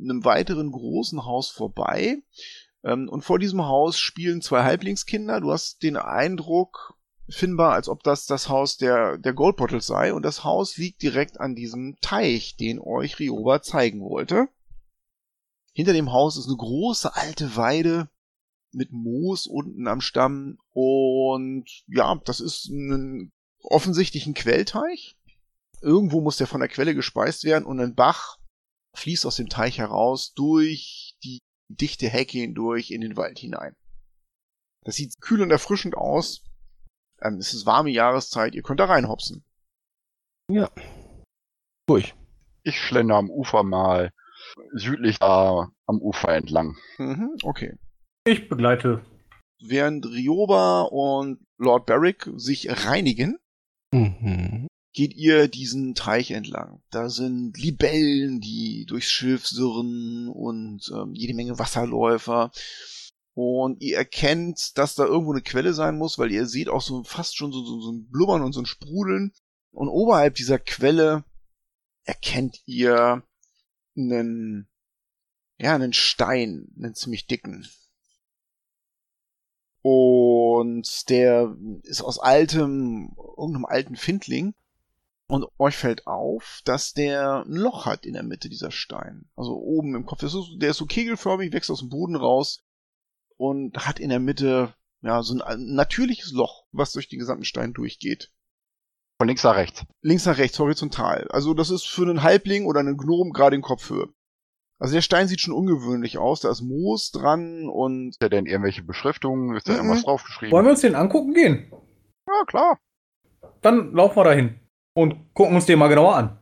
einem weiteren großen Haus vorbei. Ähm, und vor diesem Haus spielen zwei Halblingskinder. Du hast den Eindruck, Finbar, als ob das das Haus der, der Goldbottles sei. Und das Haus liegt direkt an diesem Teich, den euch Rioba zeigen wollte. Hinter dem Haus ist eine große alte Weide mit Moos unten am Stamm. Und ja, das ist ein offensichtlich ein Quellteich. Irgendwo muss der von der Quelle gespeist werden und ein Bach fließt aus dem Teich heraus durch die dichte Hecke hindurch in den Wald hinein. Das sieht kühl und erfrischend aus. Ähm, es ist warme Jahreszeit, ihr könnt da reinhopsen. Ja. Ruhig. Ich schlender am Ufer mal südlich da am Ufer entlang. Mhm, okay. Ich begleite. Während Rioba und Lord Barrick sich reinigen, Mhm. Geht ihr diesen Teich entlang. Da sind Libellen, die durchs Schilf surren und ähm, jede Menge Wasserläufer. Und ihr erkennt, dass da irgendwo eine Quelle sein muss, weil ihr seht auch so fast schon so, so, so ein Blubbern und so ein Sprudeln. Und oberhalb dieser Quelle erkennt ihr einen, ja, einen Stein, einen ziemlich dicken. Und der ist aus altem, irgendeinem alten Findling. Und euch fällt auf, dass der ein Loch hat in der Mitte, dieser Stein. Also oben im Kopf. Ist, der ist so kegelförmig, wächst aus dem Boden raus und hat in der Mitte ja so ein natürliches Loch, was durch den gesamten Stein durchgeht. Von links nach rechts. Links nach rechts, horizontal. Also das ist für einen Halbling oder einen Gnom gerade in Kopfhöhe. Also der Stein sieht schon ungewöhnlich aus. Da ist Moos dran und Ist da denn irgendwelche Beschriftungen? Ist da Mhm. irgendwas draufgeschrieben? Wollen wir uns den angucken gehen? Ja, klar. Dann laufen wir dahin und gucken uns den mal genauer an.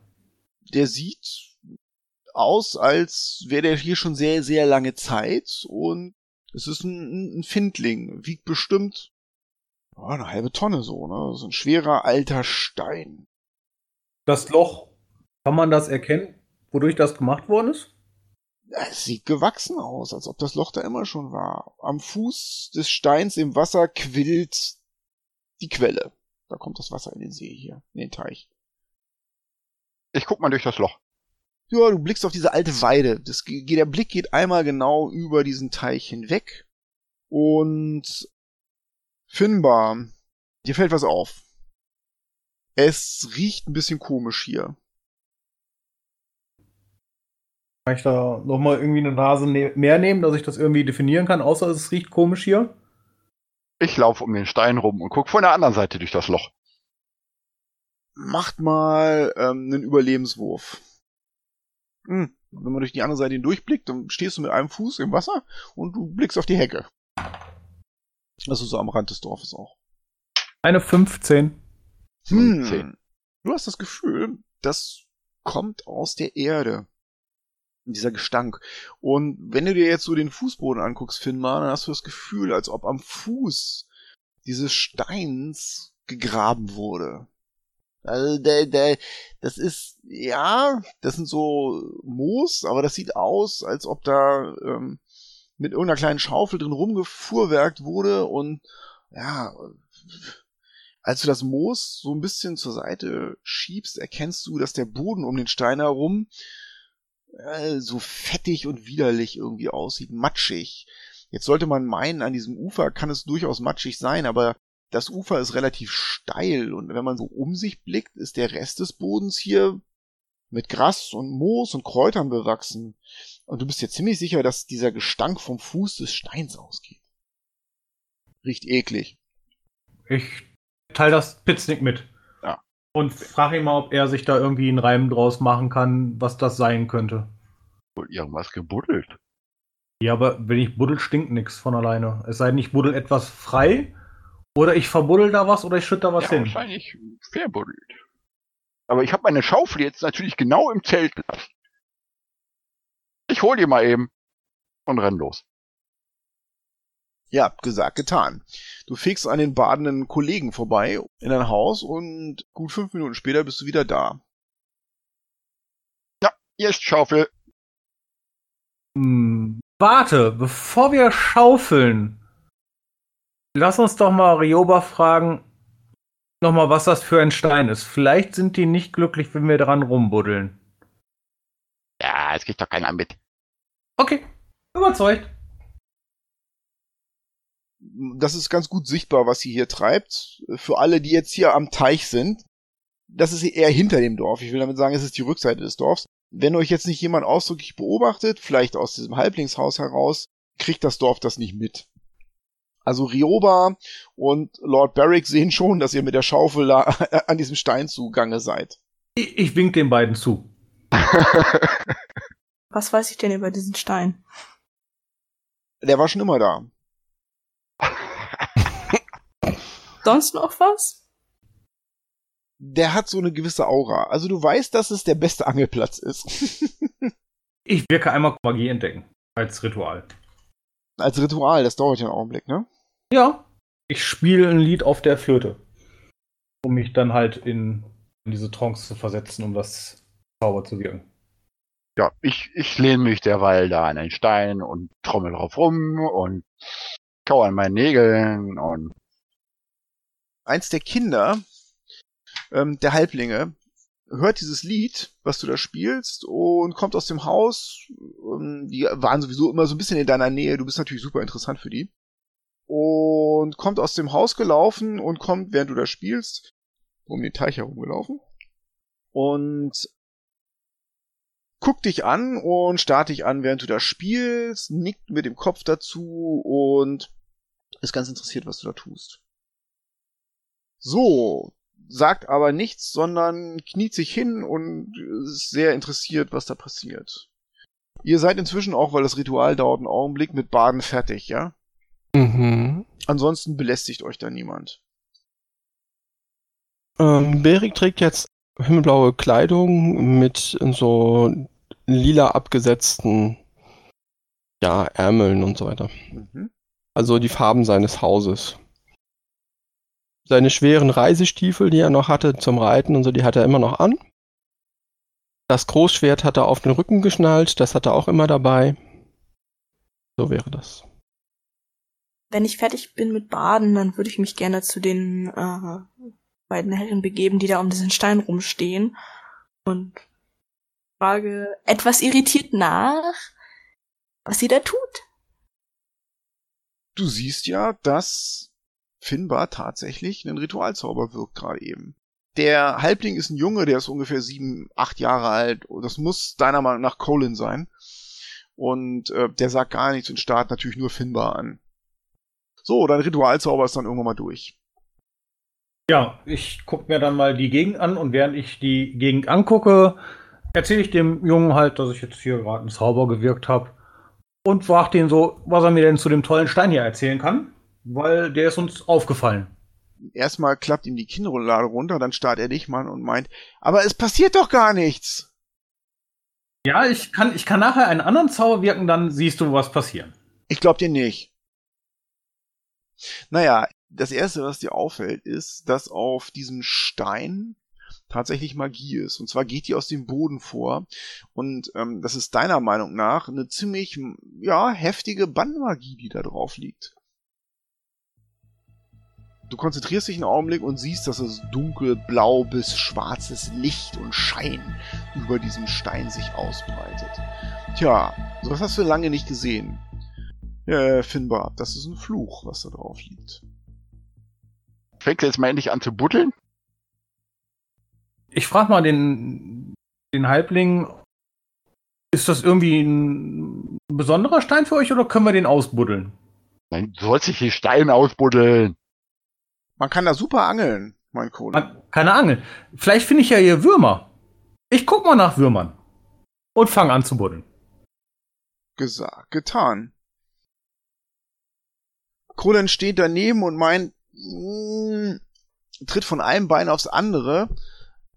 der sieht aus, als wäre der hier schon sehr, sehr lange Zeit und es ist ein, ein Findling. Wiegt bestimmt ja, eine halbe Tonne so, ne? So ein schwerer alter Stein. Das Loch, kann man das erkennen, wodurch das gemacht worden ist? Es sieht gewachsen aus, als ob das Loch da immer schon war. Am Fuß des Steins im Wasser quillt die Quelle. Da kommt das Wasser in den See hier, in den Teich. Ich guck mal durch das Loch. Ja, du blickst auf diese alte Weide. Das, der Blick geht einmal genau über diesen Teich hinweg. Und Finbar, dir fällt was auf. Es riecht ein bisschen komisch hier. Kann ich da nochmal irgendwie eine Nase ne mehr nehmen, dass ich das irgendwie definieren kann, außer es riecht komisch hier? Ich laufe um den Stein rum und guck von der anderen Seite durch das Loch. Macht mal ähm, einen Überlebenswurf. Hm. Wenn man durch die andere Seite hindurchblickt, dann stehst du mit einem Fuß im Wasser und du blickst auf die Hecke. Also so am Rand des Dorfes auch. Eine 15. Hm. Zehn. Du hast das Gefühl, das kommt aus der Erde. Dieser Gestank. Und wenn du dir jetzt so den Fußboden anguckst, Finnmar, dann hast du das Gefühl, als ob am Fuß dieses Steins gegraben wurde. Also der, der, das ist, ja, das sind so Moos, aber das sieht aus, als ob da ähm, mit irgendeiner kleinen Schaufel drin rumgefuhrwerkt wurde und ja, als du das Moos so ein bisschen zur Seite schiebst, erkennst du, dass der Boden um den Stein herum äh, so fettig und widerlich irgendwie aussieht, matschig. Jetzt sollte man meinen, an diesem Ufer kann es durchaus matschig sein, aber das Ufer ist relativ steil und wenn man so um sich blickt, ist der Rest des Bodens hier mit Gras und Moos und Kräutern bewachsen. Und du bist dir ziemlich sicher, dass dieser Gestank vom Fuß des Steins ausgeht. Riecht eklig. Ich teile das Pitznick mit. Und frage ihn mal, ob er sich da irgendwie einen Reim draus machen kann, was das sein könnte. Wohl irgendwas gebuddelt. Ja, aber wenn ich buddel, stinkt nix von alleine. Es sei denn, ich buddel etwas frei. Oder ich verbuddel da was oder ich schütte da was ja, hin. wahrscheinlich verbuddelt. Aber ich habe meine Schaufel jetzt natürlich genau im Zelt gelassen. Ich hol die mal eben und renn los. Ja, gesagt, getan. Du fegst an den badenden Kollegen vorbei in dein Haus und gut fünf Minuten später bist du wieder da. Hier ist Schaufel. Hm, warte, bevor wir schaufeln, lass uns doch mal Rioba fragen, nochmal, was das für ein Stein ist. Vielleicht sind die nicht glücklich, wenn wir dran rumbuddeln. Ja, es geht doch keiner mit. Okay, überzeugt. Das ist ganz gut sichtbar, was sie hier treibt. Für alle, die jetzt hier am Teich sind, das ist eher hinter dem Dorf. Ich will damit sagen, es ist die Rückseite des Dorfs. Wenn euch jetzt nicht jemand ausdrücklich beobachtet, vielleicht aus diesem Halblingshaus heraus, kriegt das Dorf das nicht mit. Also Rioba und Lord Barrick sehen schon, dass ihr mit der Schaufel da an diesem Stein zugange seid. Ich, ich wink den beiden zu. Was weiß ich denn über diesen Stein? Der war schon immer da. Sonst noch was? Der hat so eine gewisse Aura. Also du weißt, dass es der beste Angelplatz ist. Ich wirke einmal Magie entdecken. Als Ritual. Als Ritual, das dauert ja einen Augenblick, ne? Ja. Ich spiele ein Lied auf der Flöte. Um mich dann halt in, in diese Trance zu versetzen, um das Zauber zu wirken. Ja, ich, ich lehne mich derweil da an einen Stein und trommel drauf rum und kau an meinen Nägeln und Eins der Kinder, ähm, der Halblinge, hört dieses Lied, was du da spielst, und kommt aus dem Haus. Ähm, die waren sowieso immer so ein bisschen in deiner Nähe. Du bist natürlich super interessant für die. Und kommt aus dem Haus gelaufen und kommt, während du da spielst, um den Teich herumgelaufen. Und guckt dich an und starrt dich an, während du da spielst, nickt mit dem Kopf dazu und ist ganz interessiert, was du da tust. So, sagt aber nichts, sondern kniet sich hin und ist sehr interessiert, was da passiert. Ihr seid inzwischen auch, weil das Ritual dauert einen Augenblick, mit Baden fertig, ja? Mhm. Ansonsten belästigt euch da niemand. Ähm, Berik trägt jetzt himmelblaue Kleidung mit so lila abgesetzten ja, Ärmeln und so weiter. Mhm. Also die Farben seines Hauses. Seine schweren Reisestiefel, die er noch hatte zum Reiten und so, die hat er immer noch an. Das Großschwert hat er auf den Rücken geschnallt, das hat er auch immer dabei. So wäre das. Wenn ich fertig bin mit Baden, dann würde ich mich gerne zu den äh, beiden Herren begeben, die da um diesen Stein rumstehen. Und frage etwas irritiert nach, was sie da tut. Du siehst ja, dass Finbar tatsächlich einen Ritualzauber wirkt gerade eben. Der Halbling ist ein Junge, der ist ungefähr sieben, acht Jahre alt. Das muss deiner Meinung nach Colin sein. Und äh, der sagt gar nichts und starrt natürlich nur Finbar an. So, dein Ritualzauber ist dann irgendwann mal durch. Ja, ich gucke mir dann mal die Gegend an und während ich die Gegend angucke, erzähle ich dem Jungen halt, dass ich jetzt hier gerade einen Zauber gewirkt habe und frage ihn so, was er mir denn zu dem tollen Stein hier erzählen kann, weil der ist uns aufgefallen. Erstmal klappt ihm die Kinnrollade runter, dann starrt er dich mal und meint, aber es passiert doch gar nichts. Ja, ich kann, ich kann nachher einen anderen Zauber wirken, dann siehst du, was passiert. Ich glaub dir nicht. Naja, das erste, was dir auffällt, ist, dass auf diesem Stein tatsächlich Magie ist. Und zwar geht die aus dem Boden vor. Und ähm, das ist deiner Meinung nach eine ziemlich, ja, heftige Bannmagie, die da drauf liegt. Du konzentrierst dich einen Augenblick und siehst, dass es dunkelblau bis schwarzes Licht und Schein über diesem Stein sich ausbreitet. Tja, sowas hast du lange nicht gesehen. Ja, Finbar, das ist ein Fluch, was da drauf liegt. fängt er jetzt mal endlich an zu buddeln. Ich frage mal den, den Halbling, ist das irgendwie ein besonderer Stein für euch oder können wir den ausbuddeln? Nein, du sollst dich die Steine ausbuddeln. Man kann da super angeln, mein Kohle. Man- Keine Angel. Vielleicht finde ich ja hier Würmer. Ich guck mal nach Würmern. Und fange an zu buddeln. Gesagt, getan. Krullen steht daneben und meint, mm, tritt von einem Bein aufs andere.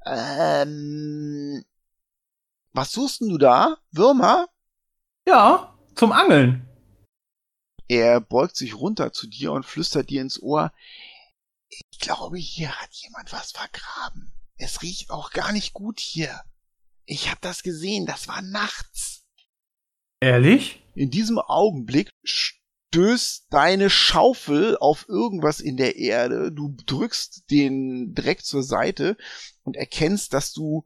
Ähm, was suchst denn du da? Würmer? Ja, zum Angeln. Er beugt sich runter zu dir und flüstert dir ins Ohr. Ich glaube, hier hat jemand was vergraben. Es riecht auch gar nicht gut hier. Ich hab das gesehen, das war nachts. Ehrlich? In diesem Augenblick stößt deine Schaufel auf irgendwas in der Erde. Du drückst den Dreck zur Seite und erkennst, dass du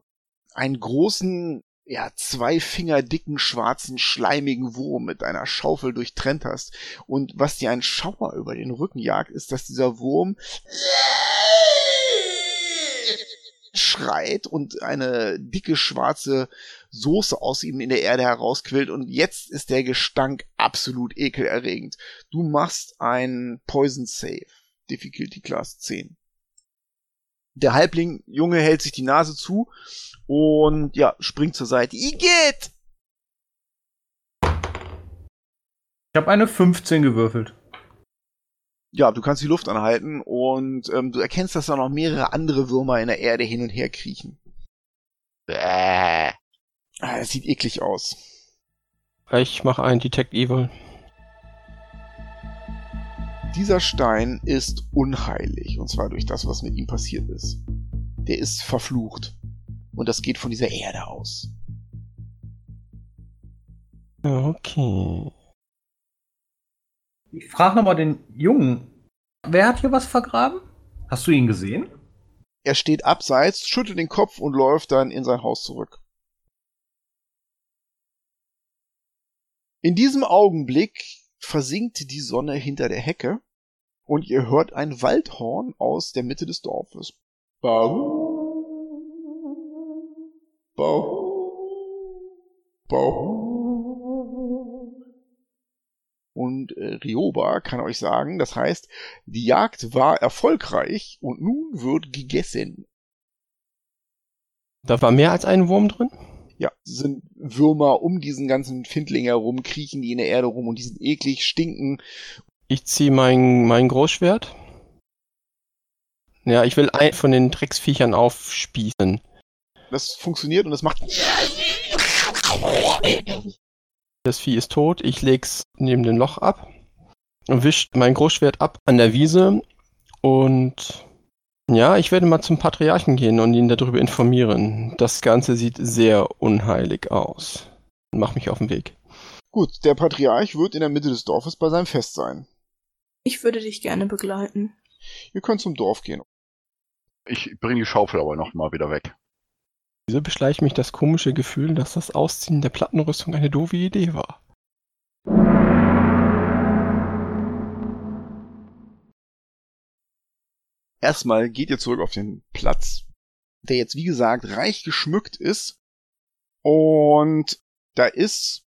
einen großen ja, zwei Finger dicken, schwarzen, schleimigen Wurm mit einer Schaufel durchtrennt hast. Und was dir einen Schauer über den Rücken jagt, ist, dass dieser Wurm schreit und eine dicke schwarze Soße aus ihm in der Erde herausquillt und jetzt ist der Gestank absolut ekelerregend. Du machst ein Poison Save. Difficulty Class 10. Der Halbling Junge hält sich die Nase zu und ja, springt zur Seite. Igitt! Ich habe eine 15 gewürfelt. Ja, du kannst die Luft anhalten und ähm, du erkennst, dass da noch mehrere andere Würmer in der Erde hin und her kriechen. Bäh. Ah, das sieht eklig aus. Ich mache einen Detect Evil. Dieser Stein ist unheilig, und zwar durch das, was mit ihm passiert ist. Der ist verflucht. Und das geht von dieser Erde aus. Okay. Ich frage nochmal den Jungen. Wer hat hier was vergraben? Hast du ihn gesehen? Er steht abseits, schüttelt den Kopf und läuft dann in sein Haus zurück. In diesem Augenblick versinkt die Sonne hinter der Hecke und ihr hört ein Waldhorn aus der Mitte des Dorfes. Bau. Bau. Bau. Und äh, Rioba kann euch sagen, das heißt, die Jagd war erfolgreich und nun wird gegessen. Da war mehr als ein Wurm drin? Ja, sind Würmer um diesen ganzen Findling herum, kriechen die in der Erde rum und die sind eklig, stinken. Ich ziehe mein, mein Großschwert. Ja, ich will einen von den Drecksviechern aufspießen. Das funktioniert und das macht Das Vieh ist tot, ich leg's neben dem Loch ab und wisch mein Großschwert ab an der Wiese und ja, ich werde mal zum Patriarchen gehen und ihn darüber informieren. Das Ganze sieht sehr unheilig aus. Mach mich auf den Weg. Gut, der Patriarch wird in der Mitte des Dorfes bei seinem Fest sein. Ich würde dich gerne begleiten. Ihr könnt zum Dorf gehen. Ich bringe die Schaufel aber noch mal wieder weg. Wieso beschleicht mich das komische Gefühl, dass das Ausziehen der Plattenrüstung eine doofe Idee war? Erstmal geht ihr zurück auf den Platz, der jetzt wie gesagt reich geschmückt ist. Und da ist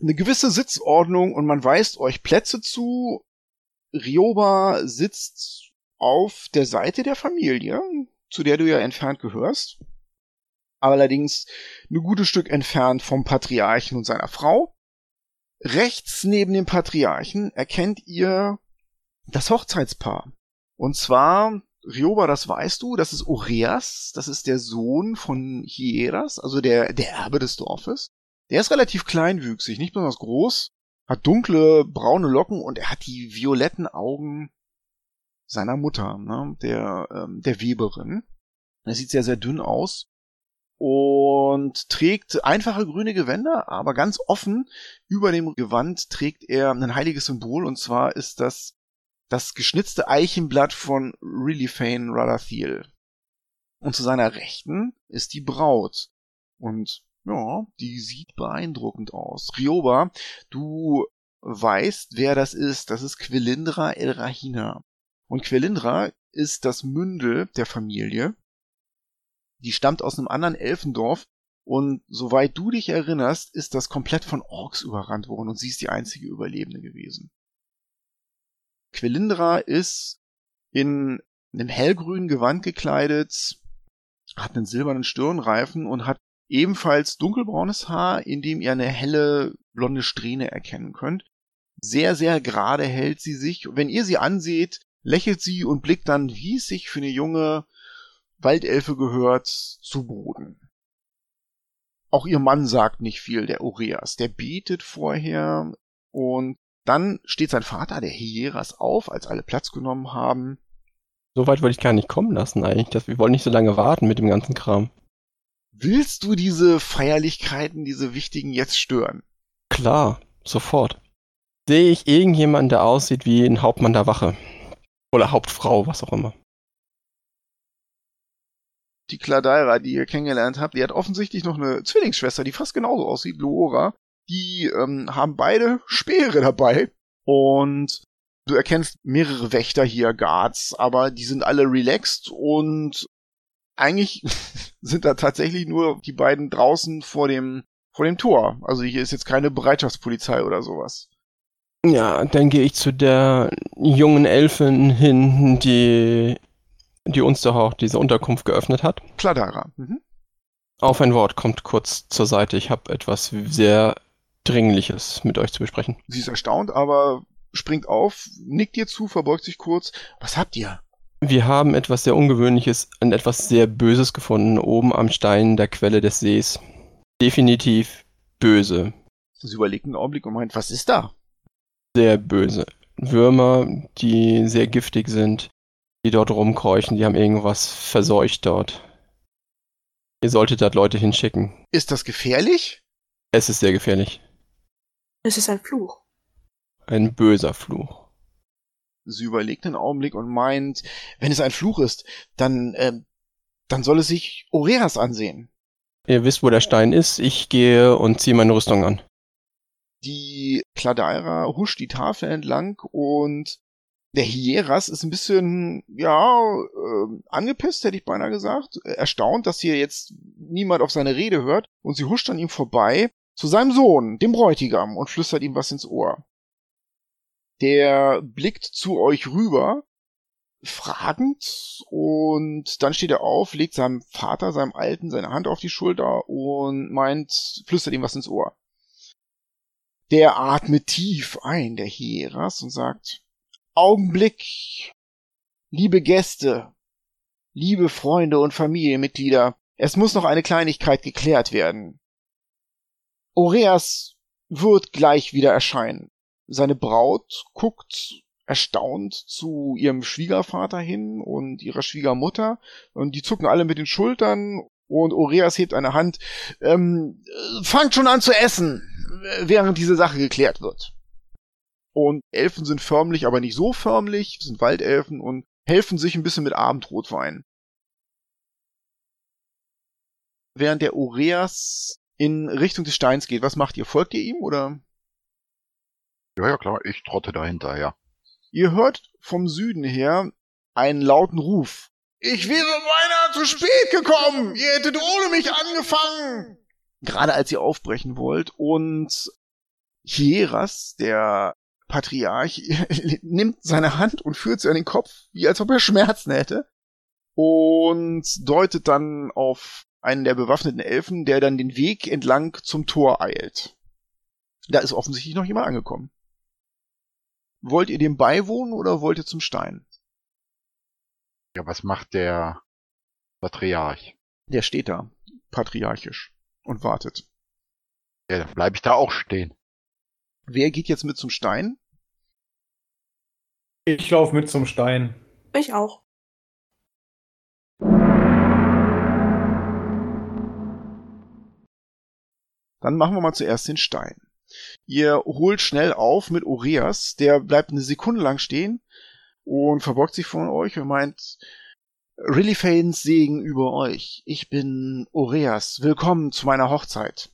eine gewisse Sitzordnung und man weist euch Plätze zu. Rioba sitzt auf der Seite der Familie, zu der du ja entfernt gehörst. Allerdings ein gutes Stück entfernt vom Patriarchen und seiner Frau. Rechts neben dem Patriarchen erkennt ihr das Hochzeitspaar. Und zwar, Rioba, das weißt du, das ist Oreas, das ist der Sohn von Hieras, also der, der Erbe des Dorfes. Der ist relativ kleinwüchsig, nicht besonders groß, hat dunkle, braune Locken und er hat die violetten Augen seiner Mutter, ne, der, ähm, der Weberin. Er sieht sehr, sehr dünn aus und trägt einfache grüne Gewänder, aber ganz offen über dem Gewand trägt er ein heiliges Symbol und zwar ist das das geschnitzte Eichenblatt von Rilliphane Radathiel. Und zu seiner Rechten ist die Braut. Und ja, die sieht beeindruckend aus. Rioba, du weißt, wer das ist. Das ist Quelindra El Rahina. Und Quelindra ist das Mündel der Familie. Die stammt aus einem anderen Elfendorf. Und soweit du dich erinnerst, ist das komplett von Orks überrannt worden und sie ist die einzige Überlebende gewesen. Quelindra ist in einem hellgrünen Gewand gekleidet, hat einen silbernen Stirnreifen und hat ebenfalls dunkelbraunes Haar, in dem ihr eine helle blonde Strähne erkennen könnt. Sehr, sehr gerade hält sie sich. Wenn ihr sie anseht, lächelt sie und blickt dann, wie es sich für eine junge Waldelfe gehört, zu Boden. Auch ihr Mann sagt nicht viel, der Ureas. Der betet vorher und dann steht sein Vater, der Hieras, auf, als alle Platz genommen haben. So weit wollte ich gar nicht kommen lassen eigentlich. Das, wir wollen nicht so lange warten mit dem ganzen Kram. Willst du diese Feierlichkeiten, diese wichtigen jetzt stören? Klar, sofort. Sehe ich irgendjemanden, der aussieht wie ein Hauptmann der Wache. Oder Hauptfrau, was auch immer. Die Kladeira, die ihr kennengelernt habt, die hat offensichtlich noch eine Zwillingsschwester, die fast genauso aussieht, Luora. Die ähm, haben beide Speere dabei und du erkennst mehrere Wächter hier, Guards, aber die sind alle relaxed und eigentlich sind da tatsächlich nur die beiden draußen vor dem vor dem Tor. Also hier ist jetzt keine Bereitschaftspolizei oder sowas. Ja, dann gehe ich zu der jungen Elfin hin, die, die uns doch auch diese Unterkunft geöffnet hat. Kladara. Mhm. Auf ein Wort, kommt kurz zur Seite. Ich habe etwas sehr Dringliches mit euch zu besprechen. Sie ist erstaunt, aber springt auf, nickt dir zu, verbeugt sich kurz. Was habt ihr? Wir haben etwas sehr Ungewöhnliches und etwas sehr Böses gefunden, oben am Stein der Quelle des Sees. Definitiv böse. Sie überlegt einen Augenblick und meint, was ist da? Sehr böse. Würmer, die sehr giftig sind, die dort rumkeuchen, die haben irgendwas verseucht dort. Ihr solltet dort Leute hinschicken. Ist das gefährlich? Es ist sehr gefährlich. Es ist ein Fluch. Ein böser Fluch. Sie überlegt einen Augenblick und meint, wenn es ein Fluch ist, dann, äh, dann soll es sich Oreas ansehen. Ihr wisst, wo der Stein ist. Ich gehe und ziehe meine Rüstung an. Die Kladeira huscht die Tafel entlang und der Hieras ist ein bisschen, ja, äh, angepisst, hätte ich beinahe gesagt. Erstaunt, dass hier jetzt niemand auf seine Rede hört. Und sie huscht an ihm vorbei zu seinem Sohn, dem Bräutigam, und flüstert ihm was ins Ohr. Der blickt zu euch rüber, fragend, und dann steht er auf, legt seinem Vater, seinem Alten, seine Hand auf die Schulter und meint, flüstert ihm was ins Ohr. Der atmet tief ein, der Hieras, und sagt, Augenblick, liebe Gäste, liebe Freunde und Familienmitglieder, es muss noch eine Kleinigkeit geklärt werden. Oreas wird gleich wieder erscheinen. Seine Braut guckt erstaunt zu ihrem Schwiegervater hin und ihrer Schwiegermutter und die zucken alle mit den Schultern und Oreas hebt eine Hand. Ähm, fangt schon an zu essen, während diese Sache geklärt wird. Und Elfen sind förmlich, aber nicht so förmlich, sind Waldelfen und helfen sich ein bisschen mit Abendrotwein. Während der Oreas in Richtung des Steins geht, was macht ihr? Folgt ihr ihm oder? Ja, ja, klar, ich trotte dahinter, ja. Ihr hört vom Süden her einen lauten Ruf. Ich wäre beinahe zu spät gekommen! Ihr hättet ohne mich angefangen! Gerade als ihr aufbrechen wollt und Hieras, der Patriarch, nimmt seine Hand und führt sie an den Kopf, wie als ob er Schmerzen hätte und deutet dann auf einen der bewaffneten Elfen, der dann den Weg entlang zum Tor eilt. Da ist offensichtlich noch jemand angekommen. Wollt ihr dem beiwohnen oder wollt ihr zum Stein? Ja, was macht der Patriarch? Der steht da, patriarchisch, und wartet. Ja, dann bleib ich da auch stehen. Wer geht jetzt mit zum Stein? Ich laufe mit zum Stein. Ich auch. Dann machen wir mal zuerst den Stein. Ihr holt schnell auf mit Oreas, der bleibt eine Sekunde lang stehen und verbeugt sich von euch und meint, Rillifanes Segen über euch. Ich bin Oreas. Willkommen zu meiner Hochzeit.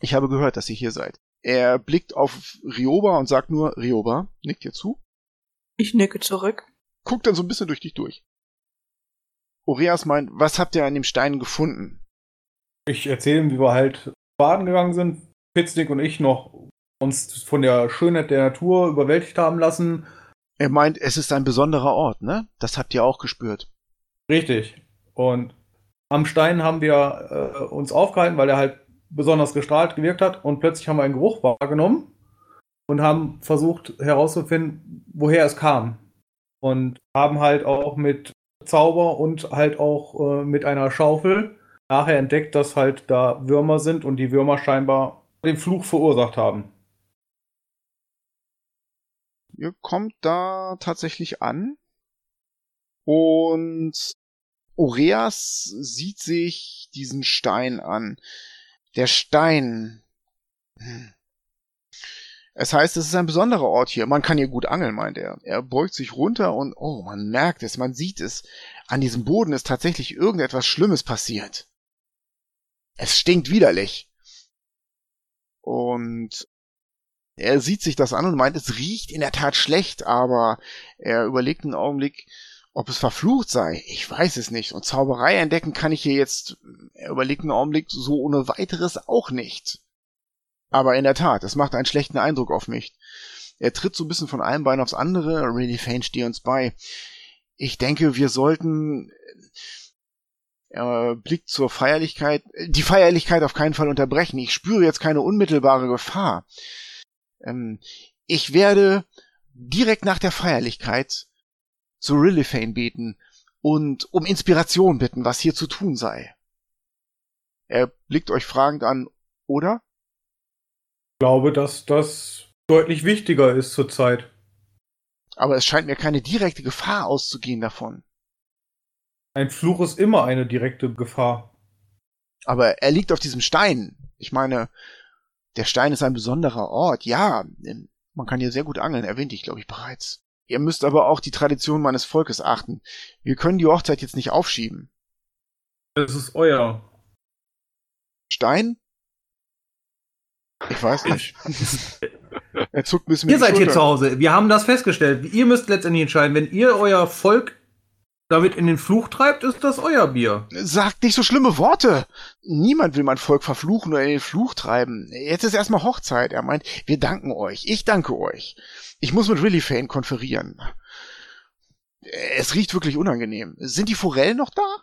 Ich habe gehört, dass ihr hier seid. Er blickt auf Rioba und sagt nur, Rioba, nickt ihr zu? Ich nicke zurück. Guckt dann so ein bisschen durch dich durch. Oreas meint, was habt ihr an dem Stein gefunden? Ich erzähle ihm, wie wir halt baden gegangen sind, Pitznick und ich noch uns von der Schönheit der Natur überwältigt haben lassen. Er meint, es ist ein besonderer Ort, ne? Das habt ihr auch gespürt. Richtig. Und am Stein haben wir äh, uns aufgehalten, weil er halt besonders gestrahlt gewirkt hat und plötzlich haben wir einen Geruch wahrgenommen und haben versucht herauszufinden, woher es kam. Und haben halt auch mit Zauber und halt auch äh, mit einer Schaufel nachher entdeckt, dass halt da Würmer sind und die Würmer scheinbar den Fluch verursacht haben. Ihr kommt da tatsächlich an und Oreas sieht sich diesen Stein an. Der Stein. Hm. Es heißt, es ist ein besonderer Ort hier. Man kann hier gut angeln, meint er. Er beugt sich runter und, oh, man merkt es, man sieht es. An diesem Boden ist tatsächlich irgendetwas Schlimmes passiert. Es stinkt widerlich. Und er sieht sich das an und meint, es riecht in der Tat schlecht, aber er überlegt einen Augenblick, ob es verflucht sei. Ich weiß es nicht. Und Zauberei entdecken kann ich hier jetzt, er überlegt einen Augenblick, so ohne weiteres auch nicht. Aber in der Tat, es macht einen schlechten Eindruck auf mich. Er tritt so ein bisschen von einem Bein aufs andere. Really Fane steht uns bei. Ich denke, wir sollten. Er blickt zur Feierlichkeit. Die Feierlichkeit auf keinen Fall unterbrechen. Ich spüre jetzt keine unmittelbare Gefahr. Ähm, ich werde direkt nach der Feierlichkeit zu Rilliphane beten und um Inspiration bitten, was hier zu tun sei. Er blickt euch fragend an, oder? glaube, dass das deutlich wichtiger ist zurzeit. Aber es scheint mir keine direkte Gefahr auszugehen davon. Ein Fluch ist immer eine direkte Gefahr. Aber er liegt auf diesem Stein. Ich meine, der Stein ist ein besonderer Ort. Ja, man kann hier sehr gut angeln, erwähnte ich, glaube ich, bereits. Ihr müsst aber auch die Tradition meines Volkes achten. Wir können die Hochzeit jetzt nicht aufschieben. Es ist euer. Stein? Ich weiß nicht. er zuckt ein bisschen Ihr seid hier Schultern. zu Hause. Wir haben das festgestellt. Ihr müsst letztendlich entscheiden. Wenn ihr euer Volk damit in den Fluch treibt, ist das euer Bier. Sagt nicht so schlimme Worte. Niemand will mein Volk verfluchen oder in den Fluch treiben. Jetzt ist erstmal Hochzeit. Er meint, wir danken euch. Ich danke euch. Ich muss mit Rilliphane konferieren. Es riecht wirklich unangenehm. Sind die Forellen noch da?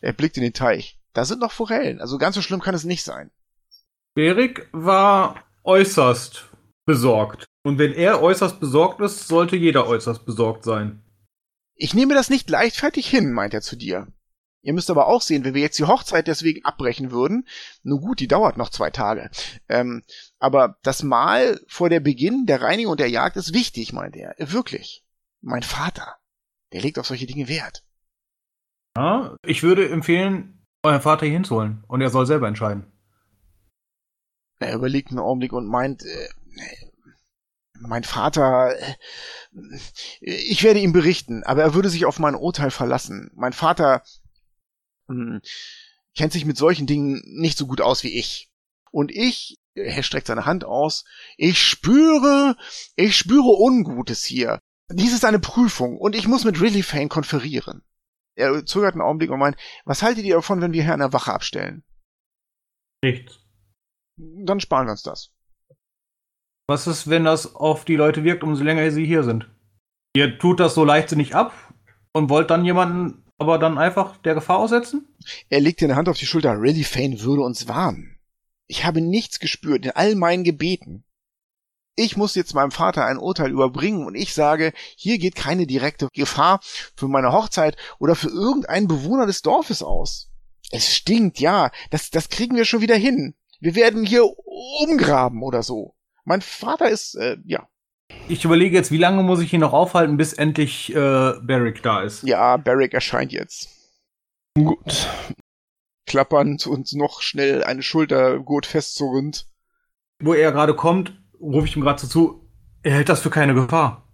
Er blickt in den Teich. Da sind noch Forellen. Also ganz so schlimm kann es nicht sein. Berik war äußerst besorgt. Und wenn er äußerst besorgt ist, sollte jeder äußerst besorgt sein. Ich nehme das nicht leichtfertig hin, meint er zu dir. Ihr müsst aber auch sehen, wenn wir jetzt die Hochzeit deswegen abbrechen würden, nun gut, die dauert noch zwei Tage. Ähm, aber das Mahl vor der Beginn der Reinigung und der Jagd ist wichtig, meint er. Wirklich. Mein Vater, der legt auf solche Dinge Wert. Ja, ich würde empfehlen, euren Vater hier hinzuholen. Und er soll selber entscheiden. Er überlegt einen Augenblick und meint, äh, mein Vater, ich werde ihm berichten, aber er würde sich auf mein Urteil verlassen. Mein Vater mh, kennt sich mit solchen Dingen nicht so gut aus wie ich. Und ich, er streckt seine Hand aus, ich spüre, ich spüre Ungutes hier. Dies ist eine Prüfung und ich muss mit Rilliphane konferieren. Er zögert einen Augenblick und meint, was haltet ihr davon, wenn wir hier eine Wache abstellen? Nichts. Dann sparen wir uns das. Was ist, wenn das auf die Leute wirkt, umso länger sie hier sind? Ihr tut das so leichtsinnig ab und wollt dann jemanden aber dann einfach der Gefahr aussetzen? Er legte eine Hand auf die Schulter. Rilliphane würde uns warnen. Ich habe nichts gespürt in all meinen Gebeten. Ich muss jetzt meinem Vater ein Urteil überbringen und ich sage, hier geht keine direkte Gefahr für meine Hochzeit oder für irgendeinen Bewohner des Dorfes aus. Es stinkt, ja, das, das kriegen wir schon wieder hin. Wir werden hier umgraben oder so. Mein Vater ist, äh, ja. Ich überlege jetzt, wie lange muss ich ihn noch aufhalten, bis endlich äh, Barrick da ist? Ja, Barrick erscheint jetzt. Gut. Klappernd und noch schnell eine Schultergurt festzurrend. Wo er gerade kommt, rufe ich ihm gerade so zu, er hält das für keine Gefahr.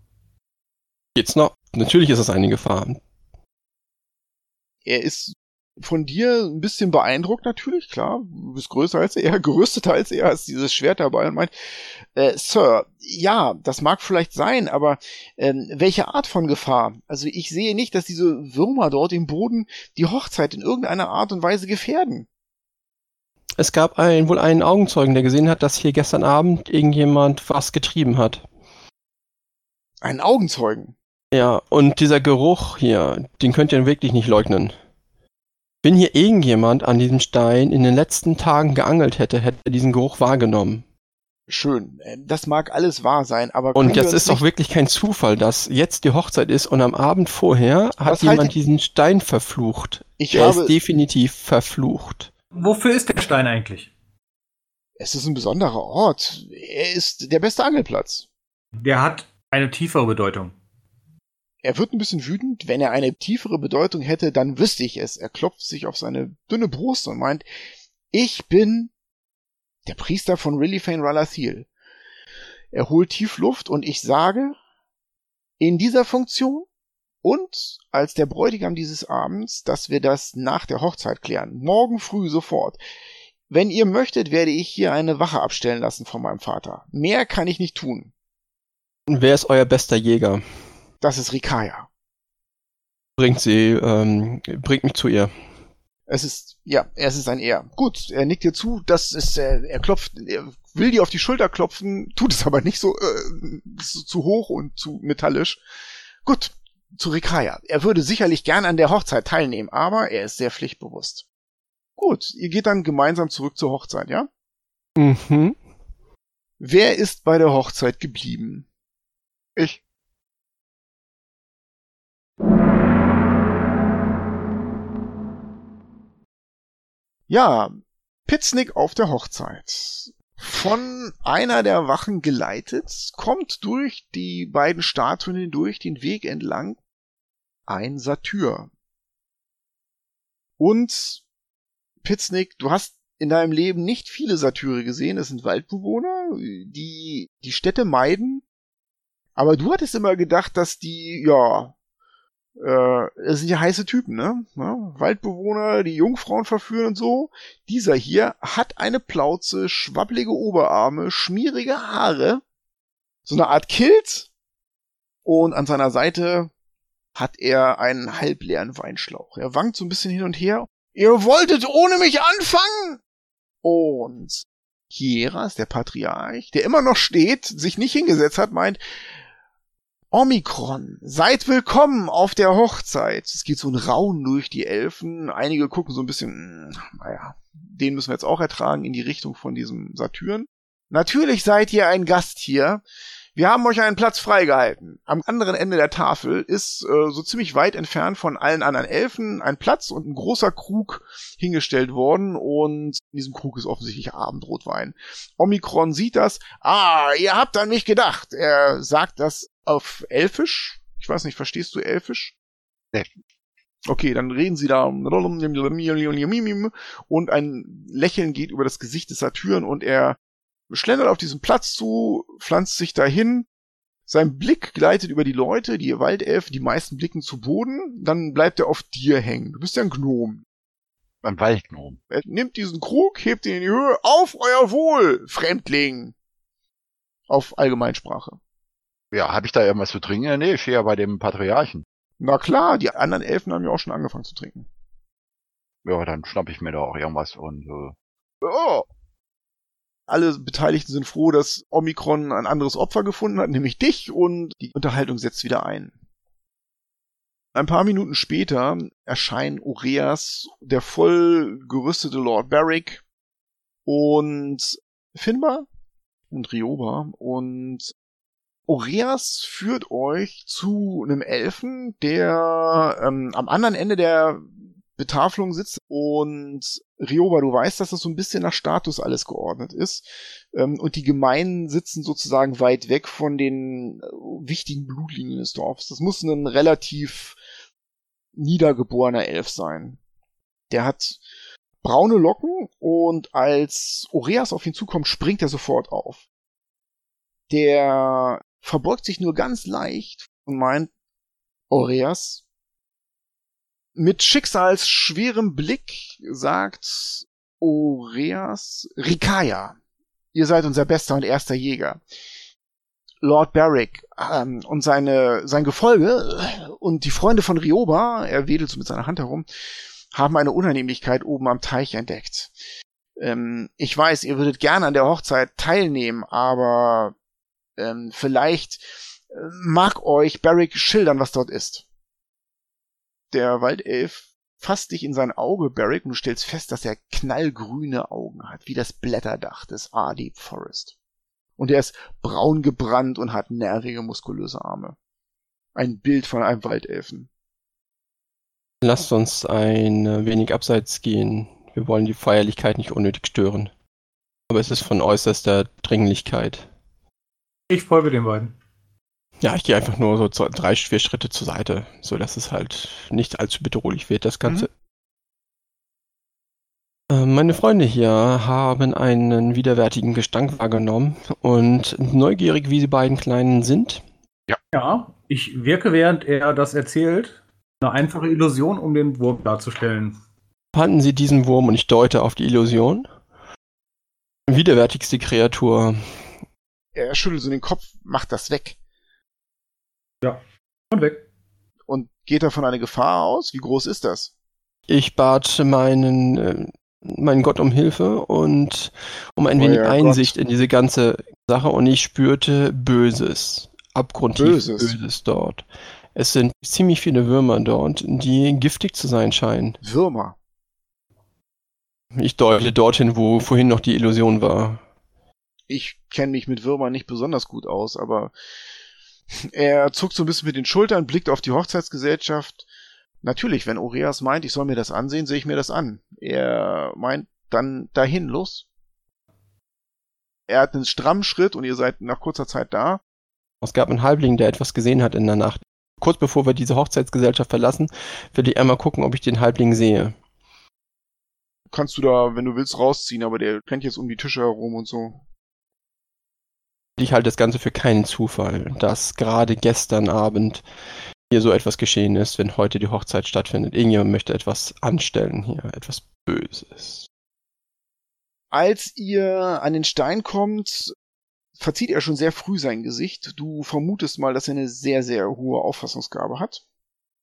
Geht's noch? Natürlich ist es eine Gefahr. Er ist von dir ein bisschen beeindruckt natürlich, klar. Du bist größer als er, gerüsteter als er, hast dieses Schwert dabei und meint, äh, Sir, ja, das mag vielleicht sein, aber ähm, welche Art von Gefahr? Also ich sehe nicht, dass diese Würmer dort im Boden die Hochzeit in irgendeiner Art und Weise gefährden. Es gab ein, wohl einen Augenzeugen, der gesehen hat, dass hier gestern Abend irgendjemand was getrieben hat. Einen Augenzeugen. Ja, und dieser Geruch hier, den könnt ihr wirklich nicht leugnen. Wenn hier irgendjemand an diesem Stein in den letzten Tagen geangelt hätte, hätte er diesen Geruch wahrgenommen. Schön. Äh, Das mag alles wahr sein, aber Und das ist doch wirklich kein Zufall, dass jetzt die Hochzeit ist und am Abend vorher hat Was jemand haltet- diesen Stein verflucht. Ich Der habe, ist definitiv verflucht. Wofür ist der Stein eigentlich? es ist ein besonderer Ort. Er ist der beste Angelplatz. Der hat eine tiefere Bedeutung. Er wird ein bisschen wütend. Wenn er eine tiefere Bedeutung hätte, dann wüsste ich es. Er klopft sich auf seine dünne Brust und meint, ich bin der Priester von Rilliphane Ralathil. Er holt tief Luft und ich sage, in dieser Funktion und als der Bräutigam dieses Abends, dass wir das nach der Hochzeit klären. Morgen früh sofort. Wenn ihr möchtet, werde ich hier eine Wache abstellen lassen von meinem Vater. Mehr kann ich nicht tun. Wer ist euer bester Jäger? Das ist Rikaya. Bringt sie, ähm, bringt mich zu ihr. Es ist, ja, es ist ein Er. Gut, er nickt dir zu, das ist, er, er klopft, er will dir auf die Schulter klopfen, tut es aber nicht so, äh, zu, zu hoch und zu metallisch. Gut, zu Rikaya. Er würde sicherlich gern an der Hochzeit teilnehmen, aber er ist sehr pflichtbewusst. Gut, ihr geht dann gemeinsam zurück zur Hochzeit, ja? Mhm. Wer ist bei der Hochzeit geblieben? Ich. Ja, Pitznick auf der Hochzeit. Von einer der Wachen geleitet, kommt durch die beiden Statuen hindurch den Weg entlang ein Satyr. Und Pitznick, du hast in deinem Leben nicht viele Satyre gesehen. Es sind Waldbewohner, die die Städte meiden. Aber du hattest immer gedacht, dass die, ja, äh, das sind ja heiße Typen, ne? Ja, Waldbewohner, die Jungfrauen verführen und so. Dieser hier hat eine Plauze, schwabbelige Oberarme, schmierige Haare, so eine Art Kilt und an seiner Seite hat er einen halbleeren Weinschlauch. Er wankt so ein bisschen hin und her. Ihr wolltet ohne mich anfangen? Und Hieras, der Patriarch, der immer noch steht, sich nicht hingesetzt hat, meint, Omikron, seid willkommen auf der Hochzeit. Es geht so ein Raun durch die Elfen. Einige gucken so ein bisschen, hm, naja, den müssen wir jetzt auch ertragen in die Richtung von diesem Saturn. Natürlich seid ihr ein Gast hier. Wir haben euch einen Platz freigehalten. Am anderen Ende der Tafel ist äh, so ziemlich weit entfernt von allen anderen Elfen ein Platz und ein großer Krug hingestellt worden und in diesem Krug ist offensichtlich Abendrotwein. Omikron sieht das. Ah, ihr habt an mich gedacht. Er sagt das auf Elfisch. Ich weiß nicht, verstehst du Elfisch? Nee. Okay, dann reden sie da und ein Lächeln geht über das Gesicht des Satyren und er schlendert auf diesen Platz zu, pflanzt sich dahin. Sein Blick gleitet über die Leute, die Waldelfen, die meisten blicken zu Boden, dann bleibt er auf dir hängen. Du bist ja ein Gnom. Ein Waldgnom. Er nimmt diesen Krug, hebt ihn in die Höhe. Auf euer Wohl, Fremdling! Auf Allgemeinsprache. Ja, habe ich da irgendwas zu trinken? Nee, ich stehe ja bei dem Patriarchen. Na klar, die anderen Elfen haben ja auch schon angefangen zu trinken. Ja, dann schnapp ich mir da auch irgendwas und äh, Oh, alle Beteiligten sind froh, dass Omikron ein anderes Opfer gefunden hat, nämlich dich, und die Unterhaltung setzt wieder ein. Ein paar Minuten später erscheinen Oreas, der voll gerüstete Lord Barrick und Finbar und Rioba und Oreas führt euch zu einem Elfen, der ähm, am anderen Ende der Betafelung sitzt und Rioba, du weißt, dass das so ein bisschen nach Status alles geordnet ist. Ähm, und die Gemeinden sitzen sozusagen weit weg von den äh, wichtigen Blutlinien des Dorfs. Das muss ein relativ niedergeborener Elf sein. Der hat braune Locken und als Oreas auf ihn zukommt, springt er sofort auf. Der verbeugt sich nur ganz leicht und meint, Oreas, mit schicksalsschwerem Blick sagt Oreas Rikaya, ihr seid unser bester und erster Jäger. Lord Barrick ähm, und seine, sein Gefolge und die Freunde von Rioba, er wedelt so mit seiner Hand herum, haben eine Unannehmlichkeit oben am Teich entdeckt. Ähm, ich weiß, ihr würdet gerne an der Hochzeit teilnehmen, aber ähm, vielleicht äh, mag euch Barrick schildern, was dort ist der Waldelf fasst dich in sein Auge, Barrick, und du stellst fest, dass er knallgrüne Augen hat, wie das Blätterdach des Ardeep Forest. Und er ist braun gebrannt und hat nervige, muskulöse Arme. Ein Bild von einem Waldelfen. Lasst uns ein wenig abseits gehen. Wir wollen die Feierlichkeit nicht unnötig stören. Aber es ist von äußerster Dringlichkeit. Ich folge den beiden. Ja, ich gehe einfach nur so zwei, drei, vier Schritte zur Seite, so dass es halt nicht allzu bedrohlich wird, das Ganze. Äh, Meine Freunde hier haben einen widerwärtigen Gestank wahrgenommen und neugierig, wie die beiden Kleinen sind, Ja, ich wirke, während er das erzählt, eine einfache Illusion, um den Wurm darzustellen. fanden sie diesen Wurm und ich deute auf die Illusion. Widerwärtigste Kreatur. Er schüttelt so den Kopf, macht das weg. Und weg. Und geht davon eine Gefahr aus? Wie groß ist das? Ich bat meinen, äh, meinen Gott um Hilfe und um ein Oh wenig ja, Einsicht in diese ganze Sache und ich spürte Böses. Abgrundtief Böses? Böses dort. Es sind ziemlich viele Würmer dort, die giftig zu sein scheinen. Würmer. Ich deute dorthin, wo vorhin noch die Illusion war. Ich kenne mich mit Würmern nicht besonders gut aus, aber er zuckt so ein bisschen mit den Schultern, blickt auf die Hochzeitsgesellschaft. Natürlich, wenn Oreas meint, ich soll mir das ansehen, sehe ich mir das an. Er meint dann dahin, los. Er hat einen strammen Schritt und ihr seid nach kurzer Zeit da. Es gab einen Halbling, der etwas gesehen hat in der Nacht. Kurz bevor wir diese Hochzeitsgesellschaft verlassen, will ich einmal gucken, ob ich den Halbling sehe. Kannst du da, wenn du willst, rausziehen, aber der rennt jetzt um die Tische herum und so. Ich halte das Ganze für keinen Zufall, dass gerade gestern Abend hier so etwas geschehen ist, wenn heute die Hochzeit stattfindet. Irgendjemand möchte etwas anstellen hier, etwas Böses. Als ihr an den Stein kommt, verzieht er schon sehr früh sein Gesicht. Du vermutest mal, dass er eine sehr, sehr hohe Auffassungsgabe hat.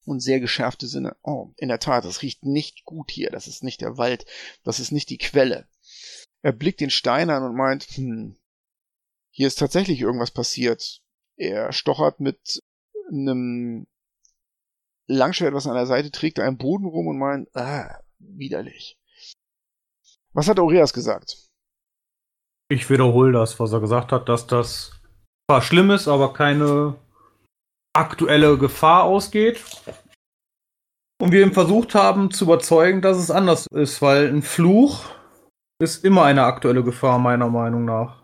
Und sehr geschärfte Sinne. Oh, in der Tat, das riecht nicht gut hier. Das ist nicht der Wald. Das ist nicht die Quelle. Er blickt den Stein an und meint, hm, hier ist tatsächlich irgendwas passiert. Er stochert mit einem Langschwert, was an der Seite trägt, einen Boden rum und meint, ah, widerlich. Was hat Aureas gesagt? Ich wiederhole das, was er gesagt hat, dass das zwar schlimm ist, aber keine aktuelle Gefahr ausgeht. Und wir ihm versucht haben zu überzeugen, dass es anders ist, weil ein Fluch ist immer eine aktuelle Gefahr, meiner Meinung nach.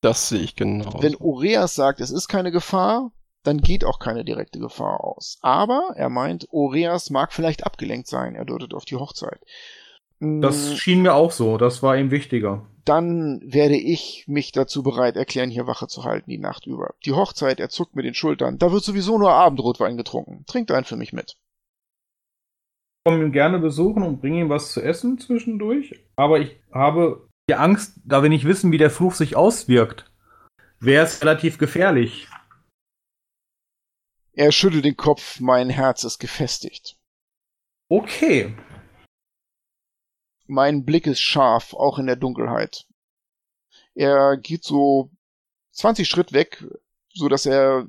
Das sehe ich genau. Wenn Oreas sagt, es ist keine Gefahr, dann geht auch keine direkte Gefahr aus. Aber er meint, Oreas mag vielleicht abgelenkt sein. Er deutet auf die Hochzeit. Mm, Das schien mir auch so, das war ihm wichtiger. dann werde ich mich dazu bereit erklären, hier Wache zu halten die Nacht über. Die Hochzeit, er zuckt mit den Schultern. Da wird sowieso nur Abendrotwein getrunken. Trinkt einen für mich mit. Ich komme ihn gerne besuchen und bringe ihm was zu essen zwischendurch. Aber ich habe die Angst, da wir nicht wissen, wie der Fluch sich auswirkt, wäre es relativ gefährlich. Er schüttelt den Kopf, mein Herz ist gefestigt. Okay. Mein Blick ist scharf, auch in der Dunkelheit. Er geht so 20 Schritt weg, so dass er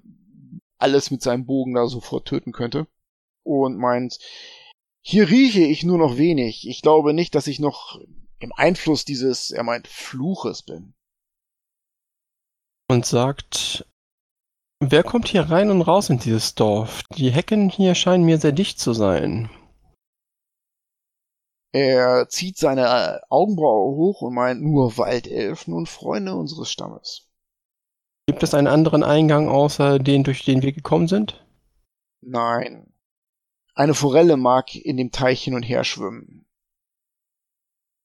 alles mit seinem Bogen da sofort töten könnte. Und meint, hier rieche ich nur noch wenig. Ich glaube nicht, dass ich noch im Einfluss dieses, er meint, Fluches bin. und sagt, wer kommt hier rein und raus in dieses Dorf? Die Hecken hier scheinen mir sehr dicht zu sein. Er zieht seine Augenbraue hoch und meint, nur Waldelfen und Freunde unseres Stammes. Gibt es einen anderen Eingang außer den, durch den wir gekommen sind? Nein. Eine Forelle mag in dem Teich hin und her schwimmen.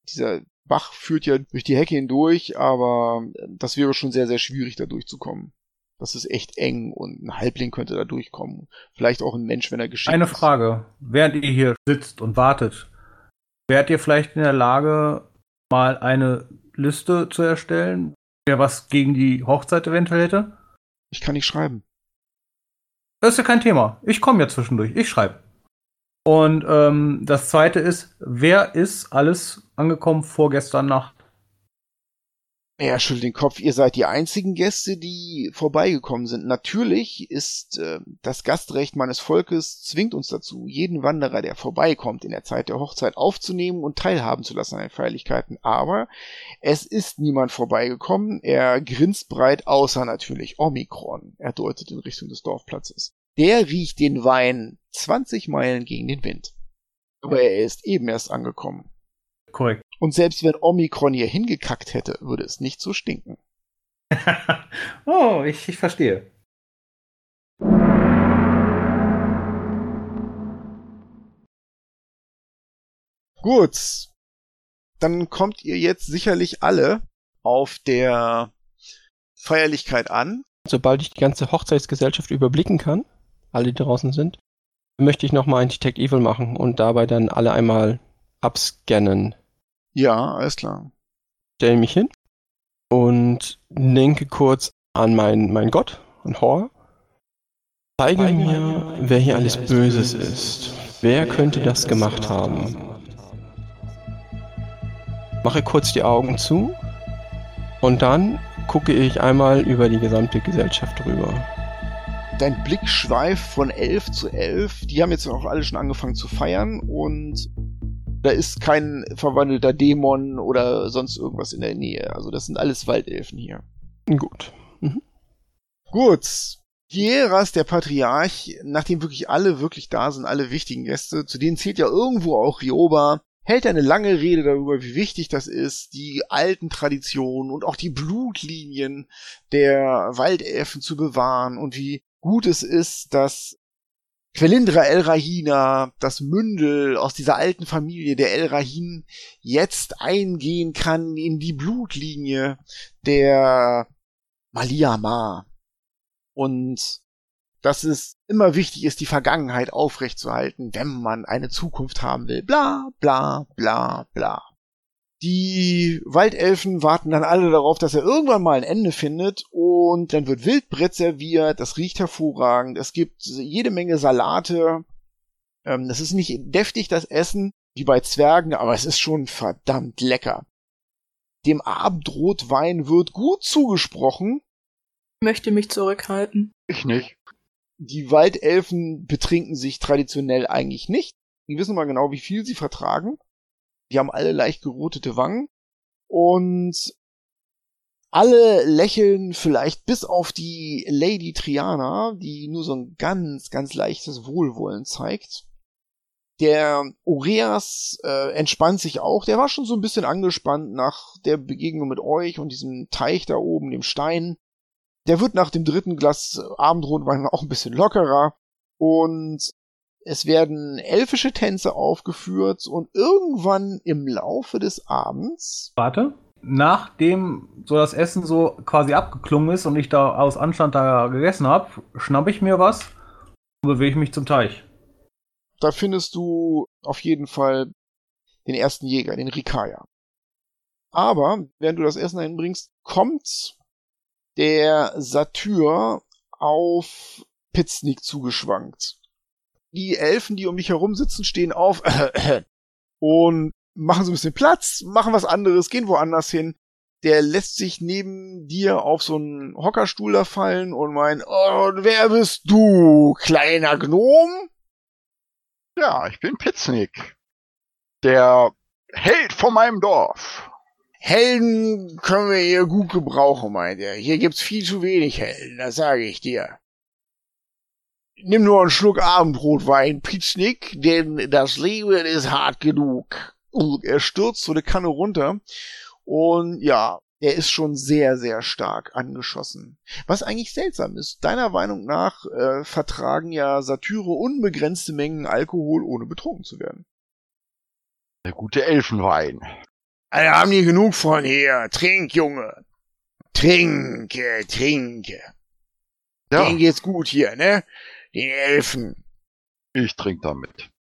Dieser Bach führt ja durch die Hecke hindurch, aber das wäre schon sehr, sehr schwierig, da durchzukommen. Das ist echt eng und ein Halbling könnte da durchkommen. Vielleicht auch ein Mensch, wenn er geschickt Eine ist. Frage. Während ihr hier sitzt und wartet, wärt ihr vielleicht in der Lage, mal eine Liste zu erstellen, wer was gegen die Hochzeit eventuell hätte? Ich kann nicht schreiben. Das ist ja kein Thema. Ich komme ja zwischendurch. Ich schreibe. Und ähm, das zweite ist, wer ist alles angekommen vorgestern Nacht? Er schüttelt den Kopf. Ihr seid die einzigen Gäste, die vorbeigekommen sind. Natürlich ist äh, das Gastrecht meines Volkes zwingt uns dazu, jeden Wanderer, der vorbeikommt, in der Zeit der Hochzeit aufzunehmen und teilhaben zu lassen an den Feierlichkeiten. Aber es ist niemand vorbeigekommen. Er grinst breit, außer natürlich Omikron. Er deutet in Richtung des Dorfplatzes. Der riecht den Wein 20 Meilen gegen den Wind. Aber er ist eben erst angekommen. Korrekt. Und selbst wenn Omikron hier hingekackt hätte, würde es nicht so stinken. oh, ich, ich verstehe. Gut. dann kommt ihr jetzt sicherlich alle auf der Feierlichkeit an. Sobald ich die ganze Hochzeitsgesellschaft überblicken kann, alle, die draußen sind, möchte ich nochmal ein Detect Evil machen und dabei dann alle einmal abscannen. Ja, alles klar. Stelle mich hin und denke kurz an meinen mein Gott, an Hor. Zeige mir, wer hier alles Böses ist. Wer könnte das gemacht haben? Mache kurz die Augen zu und dann gucke ich einmal über die gesamte Gesellschaft drüber. Dein Blick schweift von elf zu elf. Die haben jetzt auch alle schon angefangen zu feiern und da ist kein verwandelter Dämon oder sonst irgendwas in der Nähe. Also das sind alles Waldelfen hier. Gut. Mhm. Gut. Hieras, der Patriarch, nachdem wirklich alle wirklich da sind, alle wichtigen Gäste, zu denen zählt ja irgendwo auch Rioba, hält eine lange Rede darüber, wie wichtig das ist, die alten Traditionen und auch die Blutlinien der Waldelfen zu bewahren und wie gut es ist, dass Quelindra El Rahina, das Mündel aus dieser alten Familie der El Rahin, jetzt eingehen kann in die Blutlinie der Maliama. Und dass es immer wichtig ist, die Vergangenheit aufrechtzuerhalten, wenn man eine Zukunft haben will. Bla, bla, bla, bla. Die Waldelfen warten dann alle darauf, dass er irgendwann mal ein Ende findet und dann wird Wildbrett serviert, das riecht hervorragend, es gibt jede Menge Salate, ähm, das ist nicht deftig, das Essen, wie bei Zwergen, aber es ist schon verdammt lecker. Dem Abendrotwein wird gut zugesprochen. Ich möchte mich zurückhalten. Ich nicht. Die Waldelfen betrinken sich traditionell eigentlich nicht. Die wissen mal genau, wie viel sie vertragen. Die haben alle leicht gerotete Wangen und alle lächeln vielleicht bis auf die Lady Triana, die nur so ein ganz, ganz leichtes Wohlwollen zeigt. Der Oreas äh, entspannt sich auch. Der war schon so ein bisschen angespannt nach der Begegnung mit euch und diesem Teich da oben, dem Stein. Der wird nach dem dritten Glas Abendrotwein auch ein bisschen lockerer. Und es werden elfische Tänze aufgeführt und irgendwann im Laufe des Abends. Warte. Nachdem so das Essen so quasi abgeklungen ist und ich da aus Anstand da gegessen habe, schnapp ich mir was und bewege mich zum Teich. Da findest du auf jeden Fall den ersten Jäger, den Rikaya. Aber, während du das Essen einbringst, kommt der Satyr auf Pitsnik zugeschwankt die Elfen, die um dich herum sitzen, stehen auf und machen so ein bisschen Platz, machen was anderes, gehen woanders hin. Der lässt sich neben dir auf so einen Hockerstuhl da fallen und meint, oh, wer bist du, kleiner Gnom? Ja, ich bin Pitznick. Der Held von meinem Dorf. Helden können wir hier gut gebrauchen, meint er. Hier gibt's viel zu wenig Helden, das sage ich dir nimm nur einen Schluck Abendrotwein, Pietschnick, denn das Leben ist hart genug. Und er stürzt so eine Kanne runter und ja, er ist schon sehr, sehr stark angeschossen. Was eigentlich seltsam ist. Deiner Meinung nach äh, vertragen ja Satyre unbegrenzte Mengen Alkohol, ohne betrunken zu werden. Der gute Elfenwein. Also haben die genug von hier. Trink, Junge. Trinke, trinke. Ja. Denen geht's gut hier, ne? Den Elfen. Ich trink damit.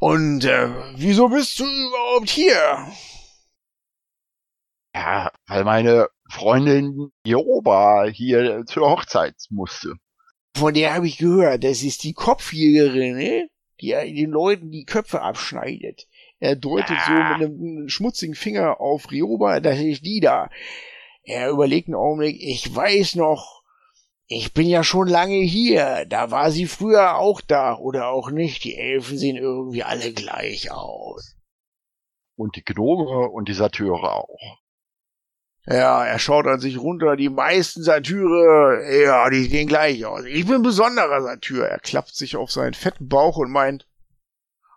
Und äh, wieso bist du überhaupt hier? Ja, weil meine Freundin Joba hier zur Hochzeit musste. Von der habe ich gehört, das ist die Kopfjägerin, ne? Die den Leuten die Köpfe abschneidet. Er deutet ja. so mit einem schmutzigen Finger auf Rioba, das ist die da. Er überlegt einen Augenblick, ich weiß noch, ich bin ja schon lange hier. Da war sie früher auch da. Oder auch nicht. Die Elfen sehen irgendwie alle gleich aus. Und die Gnome und die Satyre auch. Ja, er schaut an sich runter. Die meisten Satyre, ja, die sehen gleich aus. Ich bin ein besonderer Satyr. Er klappt sich auf seinen fetten Bauch und meint,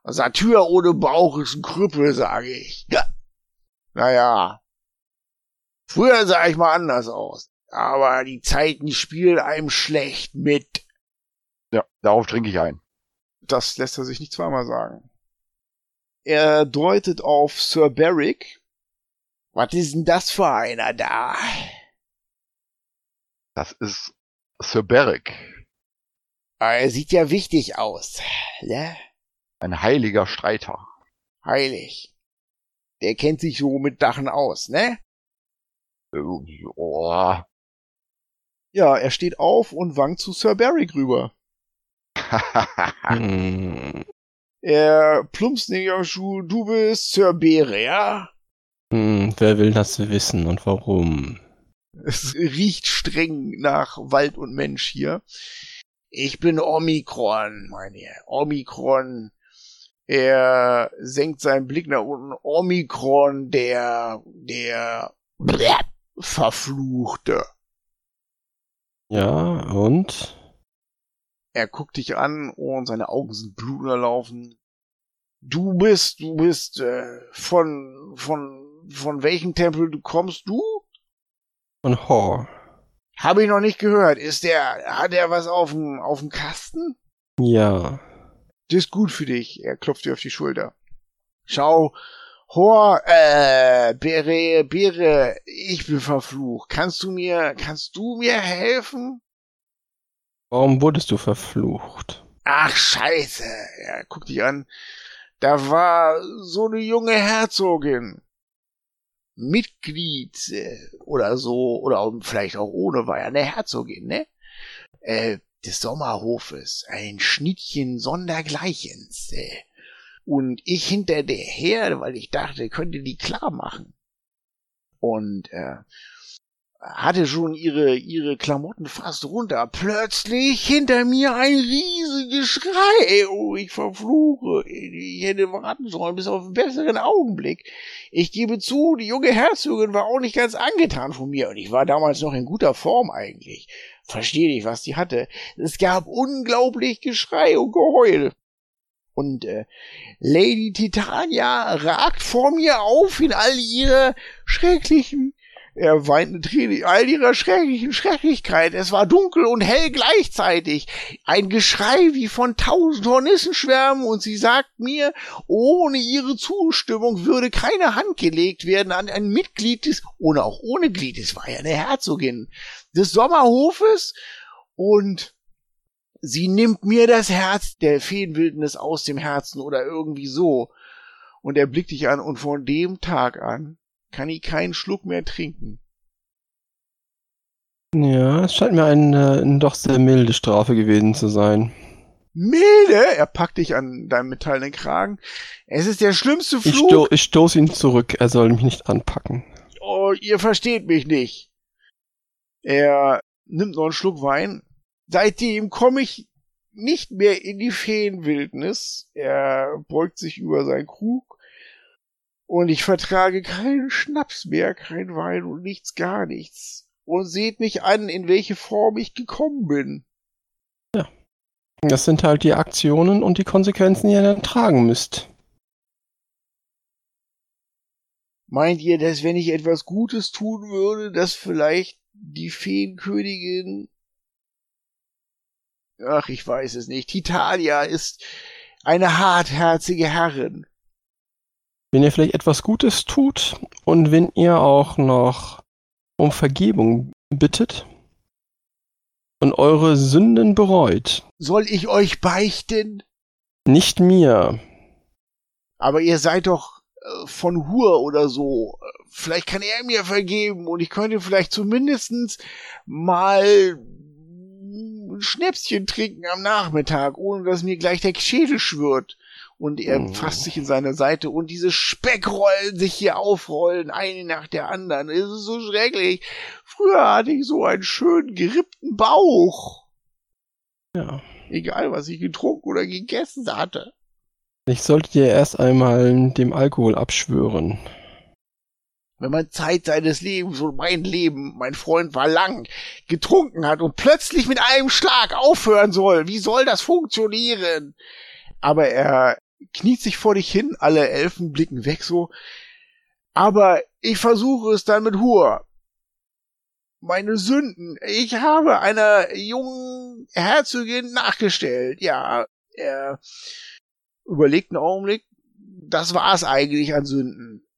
Satyr ohne Bauch ist ein Krüppel, sage ich. Ja. Naja. Früher sah ich mal anders aus aber die Zeiten spielen einem schlecht mit. Ja, darauf trinke ich ein. Das lässt er sich nicht zweimal sagen. Er deutet auf Sir Beric. Was ist denn das für einer da? Das ist Sir Beric, Ah, Er sieht ja wichtig aus. Ne? ein heiliger Streiter. Heilig. Der kennt sich so mit Dachen aus, ne? Oh. Ja, er steht auf und wankt zu Sir Beric rüber. Er plumpst in. Du bist Sir Bere, ja? hm, wer will das wissen und warum? Es riecht streng nach Wald und Mensch hier. Ich bin Omikron, meine. Omikron. Er senkt seinen Blick nach unten. Omikron, der, der Verfluchte. Ja, und? Er guckt dich an und seine Augen sind blutunterlaufen. Du bist, du bist äh, von, von, von welchem Tempel du kommst du? Und Hor. Habe ich noch nicht gehört. Ist der, hat er was auf dem, auf dem Kasten? Ja. Das ist gut für dich. Er klopft dir auf die Schulter. Schau, Hor, äh, Bere, Bere, ich bin verflucht. Kannst du mir, kannst du mir helfen? Warum wurdest du verflucht? Ach, scheiße. Er guckt dich an. Da war so eine junge Herzogin. Mitglied äh, oder so, oder vielleicht auch ohne, war ja eine Herzogin, ne? Äh, des Sommerhofes. Ein Schnittchen sondergleichens. Äh. Und ich hinter der her, weil ich dachte, könnte die klar machen. Und äh, hatte schon ihre, ihre Klamotten fast runter. Plötzlich hinter mir ein riesiges Schrei. Oh, ich verfluche. Ich hätte warten sollen bis auf einen besseren Augenblick. Ich gebe zu, die junge Herzogin war auch nicht ganz angetan von mir und ich war damals noch in guter Form eigentlich. Verstehe nicht, was die hatte. Es gab unglaublich Geschrei und Geheul. Und äh, Lady Titania ragt vor mir auf in all ihrer schrecklichen er weint eine Träne, all ihrer schrecklichen Schrecklichkeit. Es war dunkel und hell gleichzeitig. Ein Geschrei wie von tausend Hornissenschwärmen und sie sagt mir, ohne ihre Zustimmung würde keine Hand gelegt werden an ein Mitglied des, ohne auch ohne Glied, es war ja eine Herzogin des Sommerhofes und sie nimmt mir das Herz der Feenwildnis aus dem Herzen oder irgendwie so. Und er blickt dich an und von dem Tag an kann ich keinen Schluck mehr trinken. Ja, es scheint mir eine, eine doch sehr milde Strafe gewesen zu sein. Milde, er packt dich an deinem metallenen Kragen. Es ist der schlimmste Ich, Flug. sto ich stoße ihn zurück, er soll mich nicht anpacken. oh, ihr versteht mich nicht. Er nimmt noch einen Schluck Wein. Seitdem komme ich nicht mehr in die Feenwildnis. Er beugt sich über seinen Krug. Und ich vertrage keinen Schnaps mehr, kein Wein und nichts, gar nichts. Und seht mich an, in welche Form ich gekommen bin. Das sind halt die Aktionen und die Konsequenzen, die ihr dann tragen müsst. Meint ihr, dass wenn ich etwas Gutes tun würde, dass vielleicht die Feenkönigin Ach, ich weiß es nicht. Titalia ist eine hartherzige Herrin. Wenn ihr vielleicht etwas Gutes tut und wenn ihr auch noch um Vergebung bittet und eure Sünden bereut, Soll ich euch beichten? nicht mir, Aber ihr seid doch äh, von Hur oder so. Vielleicht kann er mir vergeben und ich könnte vielleicht zumindestens mal ein Schnäpschen trinken am Nachmittag, ohne dass mir gleich der Schädel schwirrt. Und er Oh. fasst sich in seine Seite und diese Speckrollen sich hier aufrollen, eine nach der anderen. Es ist so schrecklich. Früher hatte ich so einen schönen gerippten Bauch. ja. Egal, was ich getrunken oder gegessen hatte. Ich solltet ihr erst einmal dem Alkohol abschwören. Wenn man Zeit seines Lebens und mein Leben, mein Freund war lang, getrunken hat und plötzlich mit einem Schlag aufhören soll. Wie soll das funktionieren? Aber er kniet sich vor dich hin, alle Elfen blicken weg so. Aber ich versuche es dann mit Hur. Meine Sünden. Ich habe einer jungen Herzogin nachgestellt. Ja, er überlegt einen Augenblick. das war's eigentlich an Sünden.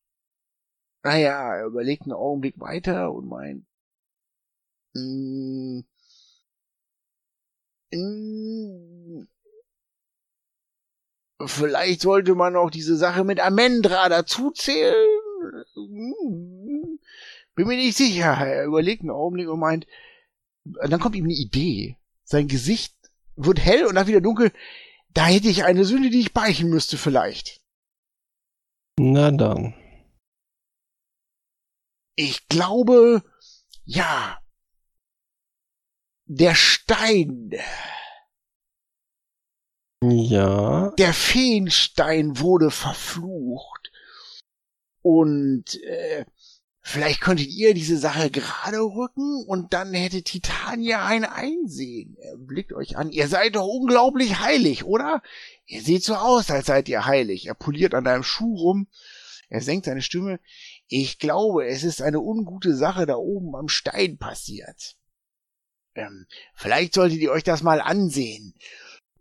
Naja, er überlegt einen Augenblick weiter und meint, mm, mm, vielleicht sollte man auch diese Sache mit Amendra dazuzählen. Mm, bin mir nicht sicher. Er überlegt einen Augenblick und meint, dann kommt ihm eine Idee. Sein Gesicht wird hell und dann wieder dunkel. Da hätte ich eine Sünde, die ich beichen müsste vielleicht. Na dann. Ich glaube, ja. Der Stein, Ja. der Feenstein wurde verflucht. Und äh, vielleicht könntet ihr diese Sache gerade rücken und dann hätte Titania ein Einsehen. Er blickt euch an. Ihr seid doch unglaublich heilig, oder? Ihr seht so aus, als seid ihr heilig. Er poliert an deinem Schuh rum. Er senkt seine Stimme. Ich glaube, es ist eine ungute Sache da oben am Stein passiert. Ähm, vielleicht solltet ihr euch das mal ansehen.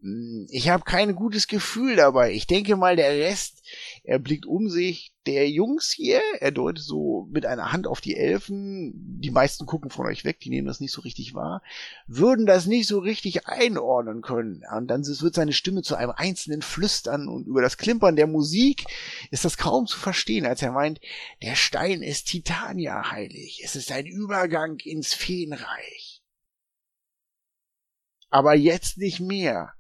Hm, Ich habe kein gutes Gefühl dabei. Ich denke mal, der Rest, er blickt um sich, der Jungs hier, er deutet so mit einer Hand auf die Elfen, die meisten gucken von euch weg, die nehmen das nicht so richtig wahr, würden das nicht so richtig einordnen können. Und dann wird seine Stimme zu einem einzelnen Flüstern und über das Klimpern der Musik ist das kaum zu verstehen, als er meint, der Stein ist Titania heilig. Es ist ein Übergang ins Feenreich. Aber jetzt nicht mehr.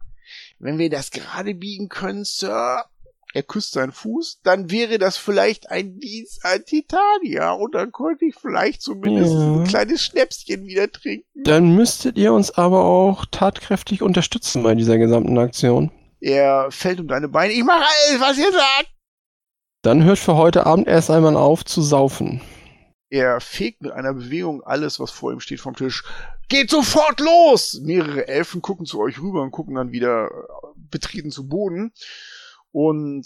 Wenn wir das gerade biegen können, Sir, er küsst seinen Fuß, dann wäre das vielleicht ein Dienst an Titania und dann könnte ich vielleicht zumindest Ja. ein kleines Schnäpschen wieder trinken. Dann müsstet ihr uns aber auch tatkräftig unterstützen bei dieser gesamten Aktion. Er fällt um deine Beine. Ich mache alles, was ihr sagt. Dann hört für heute Abend erst einmal auf zu saufen. Er fegt mit einer Bewegung alles, was vor ihm steht, vom Tisch. Geht sofort los! Mehrere Elfen gucken zu euch rüber und gucken dann wieder äh, betreten zu Boden. Und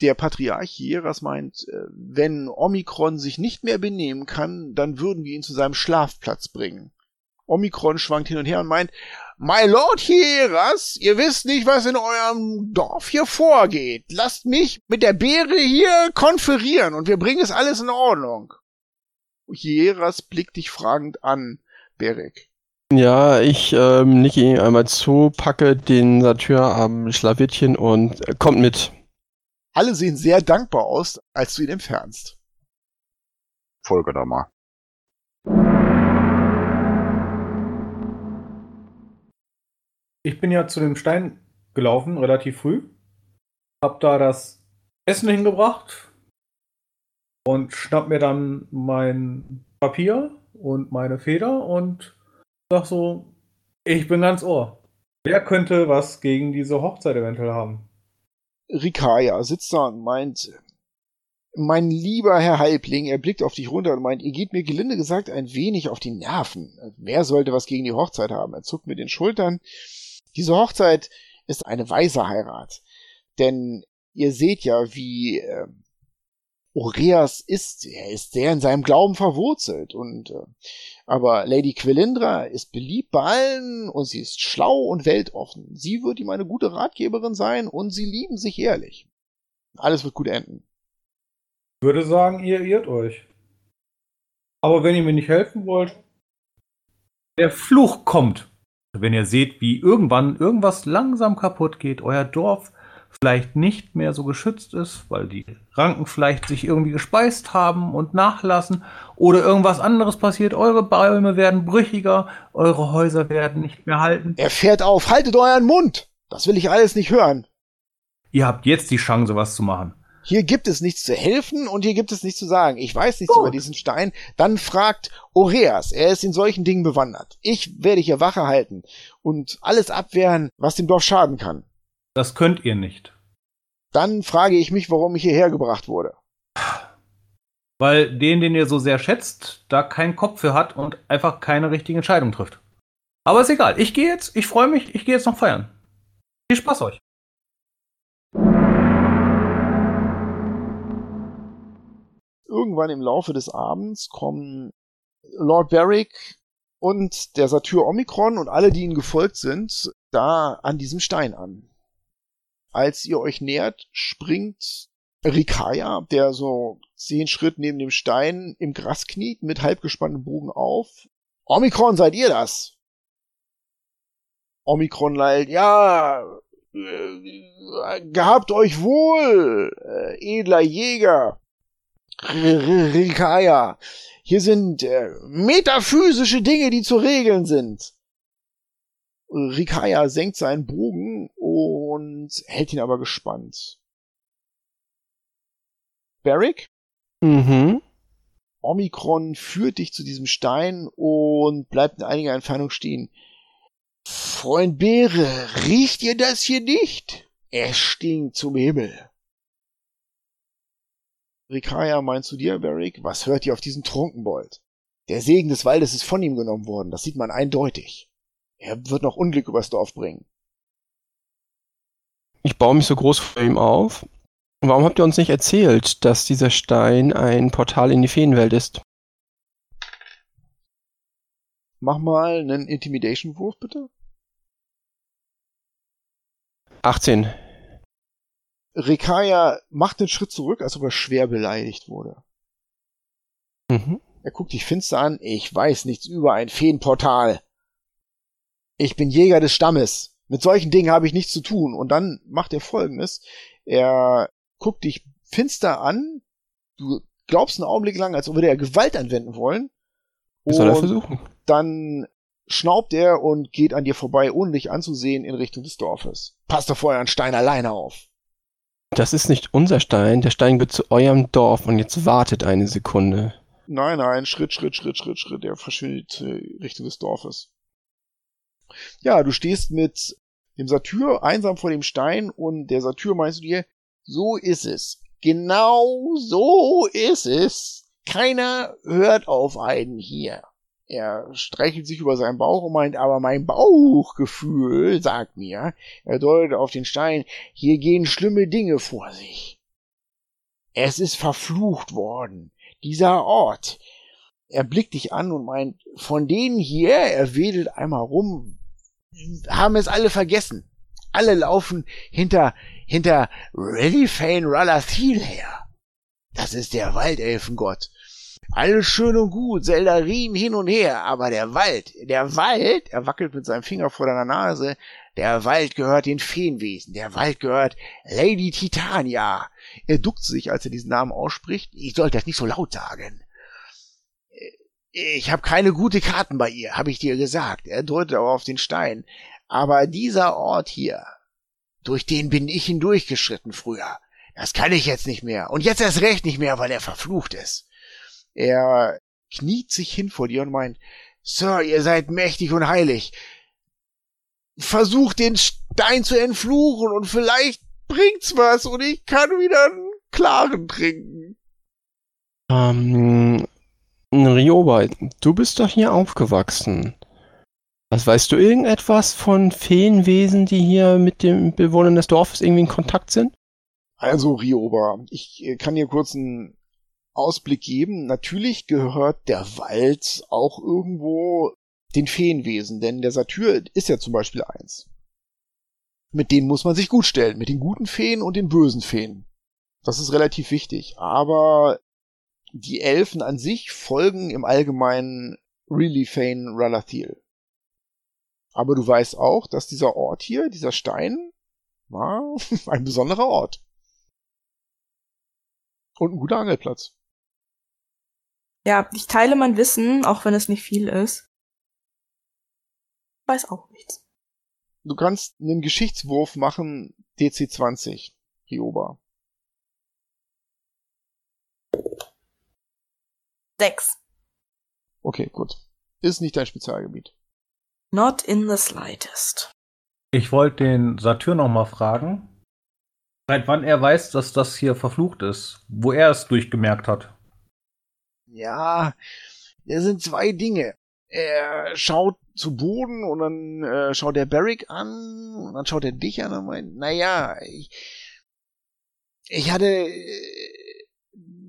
der Patriarch Hieras meint, äh, wenn Omikron sich nicht mehr benehmen kann, dann würden wir ihn zu seinem Schlafplatz bringen. Omikron schwankt hin und her und meint, My Lord Hieras, ihr wisst nicht, was in eurem Dorf hier vorgeht. Lasst mich mit der Beere hier konferieren und wir bringen es alles in Ordnung. Hieras blickt dich fragend an, Berek. Ja, ich ähm, nicke ihm einmal zu, packe den Satyr am Schlawittchen und äh, kommt mit. Alle sehen sehr dankbar aus, als du ihn entfernst. Folge da mal. Ich bin ja zu dem Stein gelaufen, relativ früh. Hab da das Essen hingebracht und schnapp mir dann mein Papier und meine Feder und sag so, ich bin ganz ohr. Wer könnte was gegen diese Hochzeit eventuell haben? Rikaya sitzt da und meint, mein lieber Herr Halbling, er blickt auf dich runter und meint, ihr geht mir gelinde gesagt ein wenig auf die Nerven. Wer sollte was gegen die Hochzeit haben? Er zuckt mit den Schultern. Diese Hochzeit ist eine weise Heirat. Denn ihr seht ja, wie äh, Oreas ist. Er ist sehr in seinem Glauben verwurzelt. Und äh, aber Lady Quelindra ist beliebt bei allen und sie ist schlau und weltoffen. Sie wird ihm eine gute Ratgeberin sein und sie lieben sich ehrlich. Alles wird gut enden. Ich würde sagen, ihr irrt euch. Aber wenn ihr mir nicht helfen wollt, der Fluch kommt. Wenn ihr seht, wie irgendwann irgendwas langsam kaputt geht, euer Dorf vielleicht nicht mehr so geschützt ist, weil die Ranken vielleicht sich irgendwie gespeist haben und nachlassen oder irgendwas anderes passiert, eure Bäume werden brüchiger, eure Häuser werden nicht mehr halten. Er fährt auf, haltet euren Mund! Das will ich alles nicht hören. Ihr habt jetzt die Chance, was zu machen. Hier gibt es nichts zu helfen und hier gibt es nichts zu sagen. Ich weiß nichts Gut. über diesen Stein. Dann fragt Oreas. Er ist in solchen Dingen bewandert. Ich werde hier Wache halten und alles abwehren, was dem Dorf schaden kann. Das könnt ihr nicht. Dann frage ich mich, warum ich hierher gebracht wurde. Weil den, den ihr so sehr schätzt, da keinen Kopf für hat und einfach keine richtige Entscheidung trifft. Aber ist egal. Ich gehe jetzt, ich freue mich, ich gehe jetzt noch feiern. Viel Spaß euch. Irgendwann im Laufe des Abends kommen Lord Barrick und der Satyr Omikron und alle, die ihnen gefolgt sind, da an diesem Stein an. Als ihr euch nähert, springt Rikaya, der so zehn Schritt neben dem Stein im Gras kniet, mit halb gespanntem Bogen auf. Omikron, seid ihr das? Omikron lallt, ja, äh, gehabt euch wohl, äh, edler Jäger. Rikaya, hier sind äh, metaphysische Dinge, die zu regeln sind. Rikaya senkt seinen Bogen und hält ihn aber gespannt. Barrick? Mhm. Omikron führt dich zu diesem Stein und bleibt in einiger Entfernung stehen. Freund Beere, riecht ihr das hier nicht? Es stinkt zum Himmel. Rikaya, meinst du dir, Barrick? Was hört ihr auf diesen Trunkenbold? Der Segen des Waldes ist von ihm genommen worden, das sieht man eindeutig. Er wird noch Unglück übers Dorf bringen. Ich baue mich so groß vor ihm auf. Warum habt ihr uns nicht erzählt, dass dieser Stein ein Portal in die Feenwelt ist? Mach mal einen Intimidation-Wurf, bitte. 18. Rekaya macht einen Schritt zurück, als ob er schwer beleidigt wurde. Mhm. Er guckt dich finster an. Ich weiß nichts über ein Feenportal. Ich bin Jäger des Stammes. Mit solchen Dingen habe ich nichts zu tun. Und dann macht er folgendes. Er guckt dich finster an. Du glaubst einen Augenblick lang, als würde er Gewalt anwenden wollen. Was soll er Und versuchen? dann schnaubt er und geht an dir vorbei, ohne dich anzusehen, in Richtung des Dorfes. Passt doch vorher an Stein alleine auf. Das ist nicht unser Stein. Der Stein wird zu eurem Dorf und jetzt wartet eine Sekunde. Nein, nein, Schritt, Schritt, Schritt, Schritt, Schritt. Er verschwindet äh, Richtung des Dorfes. Ja, du stehst mit dem Satyr einsam vor dem Stein und der Satyr meinst du dir, so ist es. Genau so ist es. Keiner hört auf einen hier. Er streichelt sich über seinen Bauch und meint, aber mein Bauchgefühl sagt mir, er deutet auf den Stein, hier gehen schlimme Dinge vor sich. Es ist verflucht worden. Dieser Ort. Er blickt dich an und meint, von denen hier, er wedelt einmal rum, haben es alle vergessen. Alle laufen hinter, hinter Relifane Ralathil her. Das ist der Waldelfengott. Alles schön und gut, Seldarien hin und her, aber der Wald, der Wald, er wackelt mit seinem Finger vor deiner Nase, der Wald gehört den Feenwesen, der Wald gehört Lady Titania. Er duckt sich, als er diesen Namen ausspricht. Ich sollte das nicht so laut sagen. Ich habe keine gute Karten bei ihr, habe ich dir gesagt. Er deutet aber auf den Stein. Aber dieser Ort hier, durch den bin ich hindurchgeschritten früher. Das kann ich jetzt nicht mehr. Und jetzt erst recht nicht mehr, weil er verflucht ist. Er kniet sich hin vor dir und meint, Sir, ihr seid mächtig und heilig. Versucht den Stein zu entfluchen und vielleicht bringt's was und ich kann wieder einen klaren trinken. Ähm, Ryoba, du bist doch hier aufgewachsen. Was weißt du irgendetwas von Feenwesen, die hier mit den Bewohnern des Dorfes irgendwie in Kontakt sind? Also, Rioba, ich äh, kann dir kurz einen Ausblick geben. Natürlich gehört der Wald auch irgendwo den Feenwesen, denn der Satyr ist ja zum Beispiel eins. Mit denen muss man sich gut stellen, mit den guten Feen und den bösen Feen. Das ist relativ wichtig. Aber die Elfen an sich folgen im Allgemeinen Relifane Ralathil. Aber du weißt auch, dass dieser Ort hier, dieser Stein, war ein besonderer Ort. Und ein guter Angelplatz. Ja, ich teile mein Wissen, auch wenn es nicht viel ist. Weiß auch nichts. Du kannst einen Geschichtswurf machen, DC 20, Rioba. Sechs. Okay, gut. Ist nicht dein Spezialgebiet. Not in the slightest. Ich wollte den Satyr noch mal fragen, seit wann er weiß, dass das hier verflucht ist, wo er es durchgemerkt hat. Ja, das sind zwei Dinge. Er schaut zu Boden und dann äh, schaut er Barrick an und dann schaut er dich an und meint, naja, ich, ich hatte äh,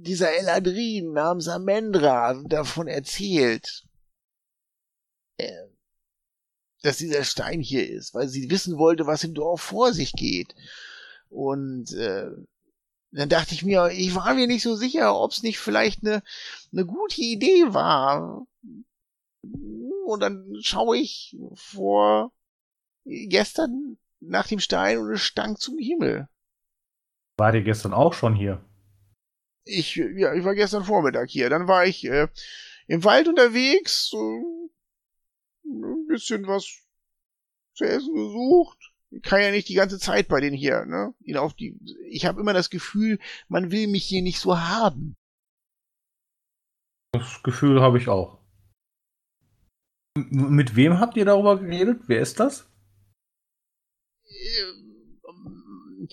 dieser Eladrin namens Amendra davon erzählt, äh, dass dieser Stein hier ist, weil sie wissen wollte, was im Dorf vor sich geht. Und äh, dann dachte ich mir, ich war mir nicht so sicher, ob es nicht vielleicht eine eine gute Idee war. Und dann schaue ich vor gestern nach dem Stein und es stank zum Himmel. War die gestern auch schon hier? Ich, ja, ich war gestern Vormittag hier. Dann war ich äh, im Wald unterwegs, äh, ein bisschen was zu essen gesucht. Ich kann ja nicht die ganze Zeit bei denen hier, ne? Ihn auf die. Ich habe immer das Gefühl, man will mich hier nicht so haben. Das Gefühl habe ich auch. M mit wem habt ihr darüber geredet? Wer ist das? Ähm,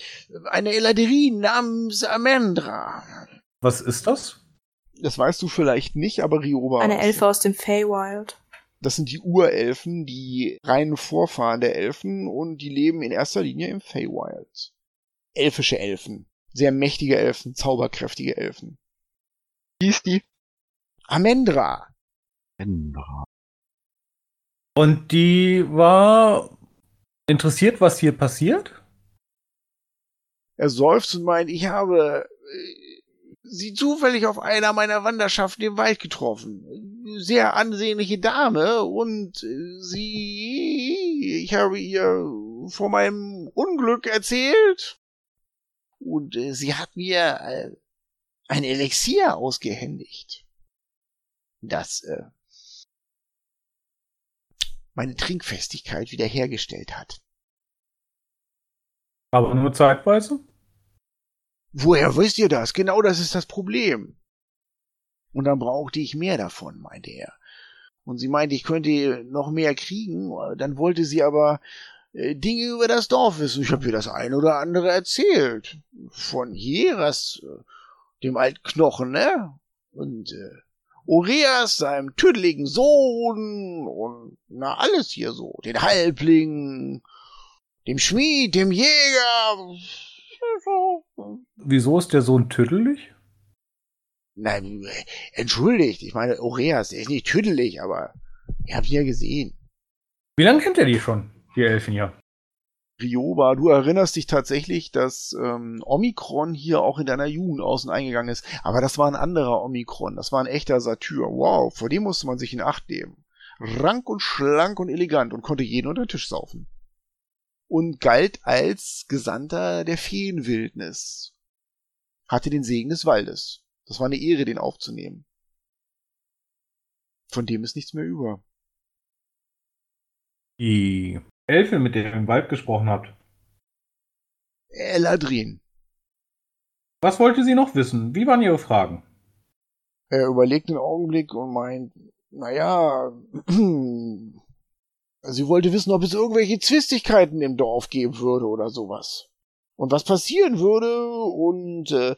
Eine Eladerie namens Amandra. Was ist das? Das weißt du vielleicht nicht, aber Rioba. Eine. Elfe aus dem Feywild. Das sind die Urelfen, die reinen Vorfahren der Elfen und die leben in erster Linie im Feywild. Elfische Elfen. Sehr mächtige Elfen, zauberkräftige Elfen. Hieß die? Amandra. Endra. Und die war interessiert, was hier passiert? Er seufzt und meint, ich habe äh, sie zufällig auf einer meiner Wanderschaften im Wald getroffen. Sehr ansehnliche Dame und äh, sie, ich habe ihr von meinem Unglück erzählt und äh, sie hat mir äh, ein Elixier ausgehändigt, das meine Trinkfestigkeit wiederhergestellt hat. Aber nur zeitweise? Woher wisst ihr das? Genau das ist das Problem. Und dann brauchte ich mehr davon, meinte er. Und sie meinte, ich könnte noch mehr kriegen. Dann wollte sie aber äh, Dinge über das Dorf wissen. Ich habe ihr das eine oder andere erzählt. Von Hieras, äh, dem alten Knochen, ne? Und äh, Oreas, seinem tüdeligen Sohn und na alles hier so. Den Halbling, dem Schmied, dem Jäger. So. Wieso ist der Sohn tüdelig? Nein, entschuldigt. Ich meine, Oreas, der ist nicht tüdelig, aber ihr habt ihn ja gesehen. Wie lange kennt er die schon, die Elfen hier? Rioba, du erinnerst dich tatsächlich, dass ähm, Omikron hier auch in deiner Jugend außen eingegangen ist. Aber das war ein anderer Omikron. Das war ein echter Satyr. Wow, vor dem musste man sich in Acht nehmen. Rank und schlank und elegant und konnte jeden unter den Tisch saufen. Und galt als Gesandter der Feenwildnis. Hatte den Segen des Waldes. Das war eine Ehre, den aufzunehmen. Von dem ist nichts mehr über. Die Elfe, mit der ihr im Wald gesprochen habt. Eladrin. Was wollte sie noch wissen? Wie waren ihre Fragen? Er überlegt einen Augenblick und meint, naja, sie wollte wissen, ob es irgendwelche Zwistigkeiten im Dorf geben würde oder sowas. Und was passieren würde und äh,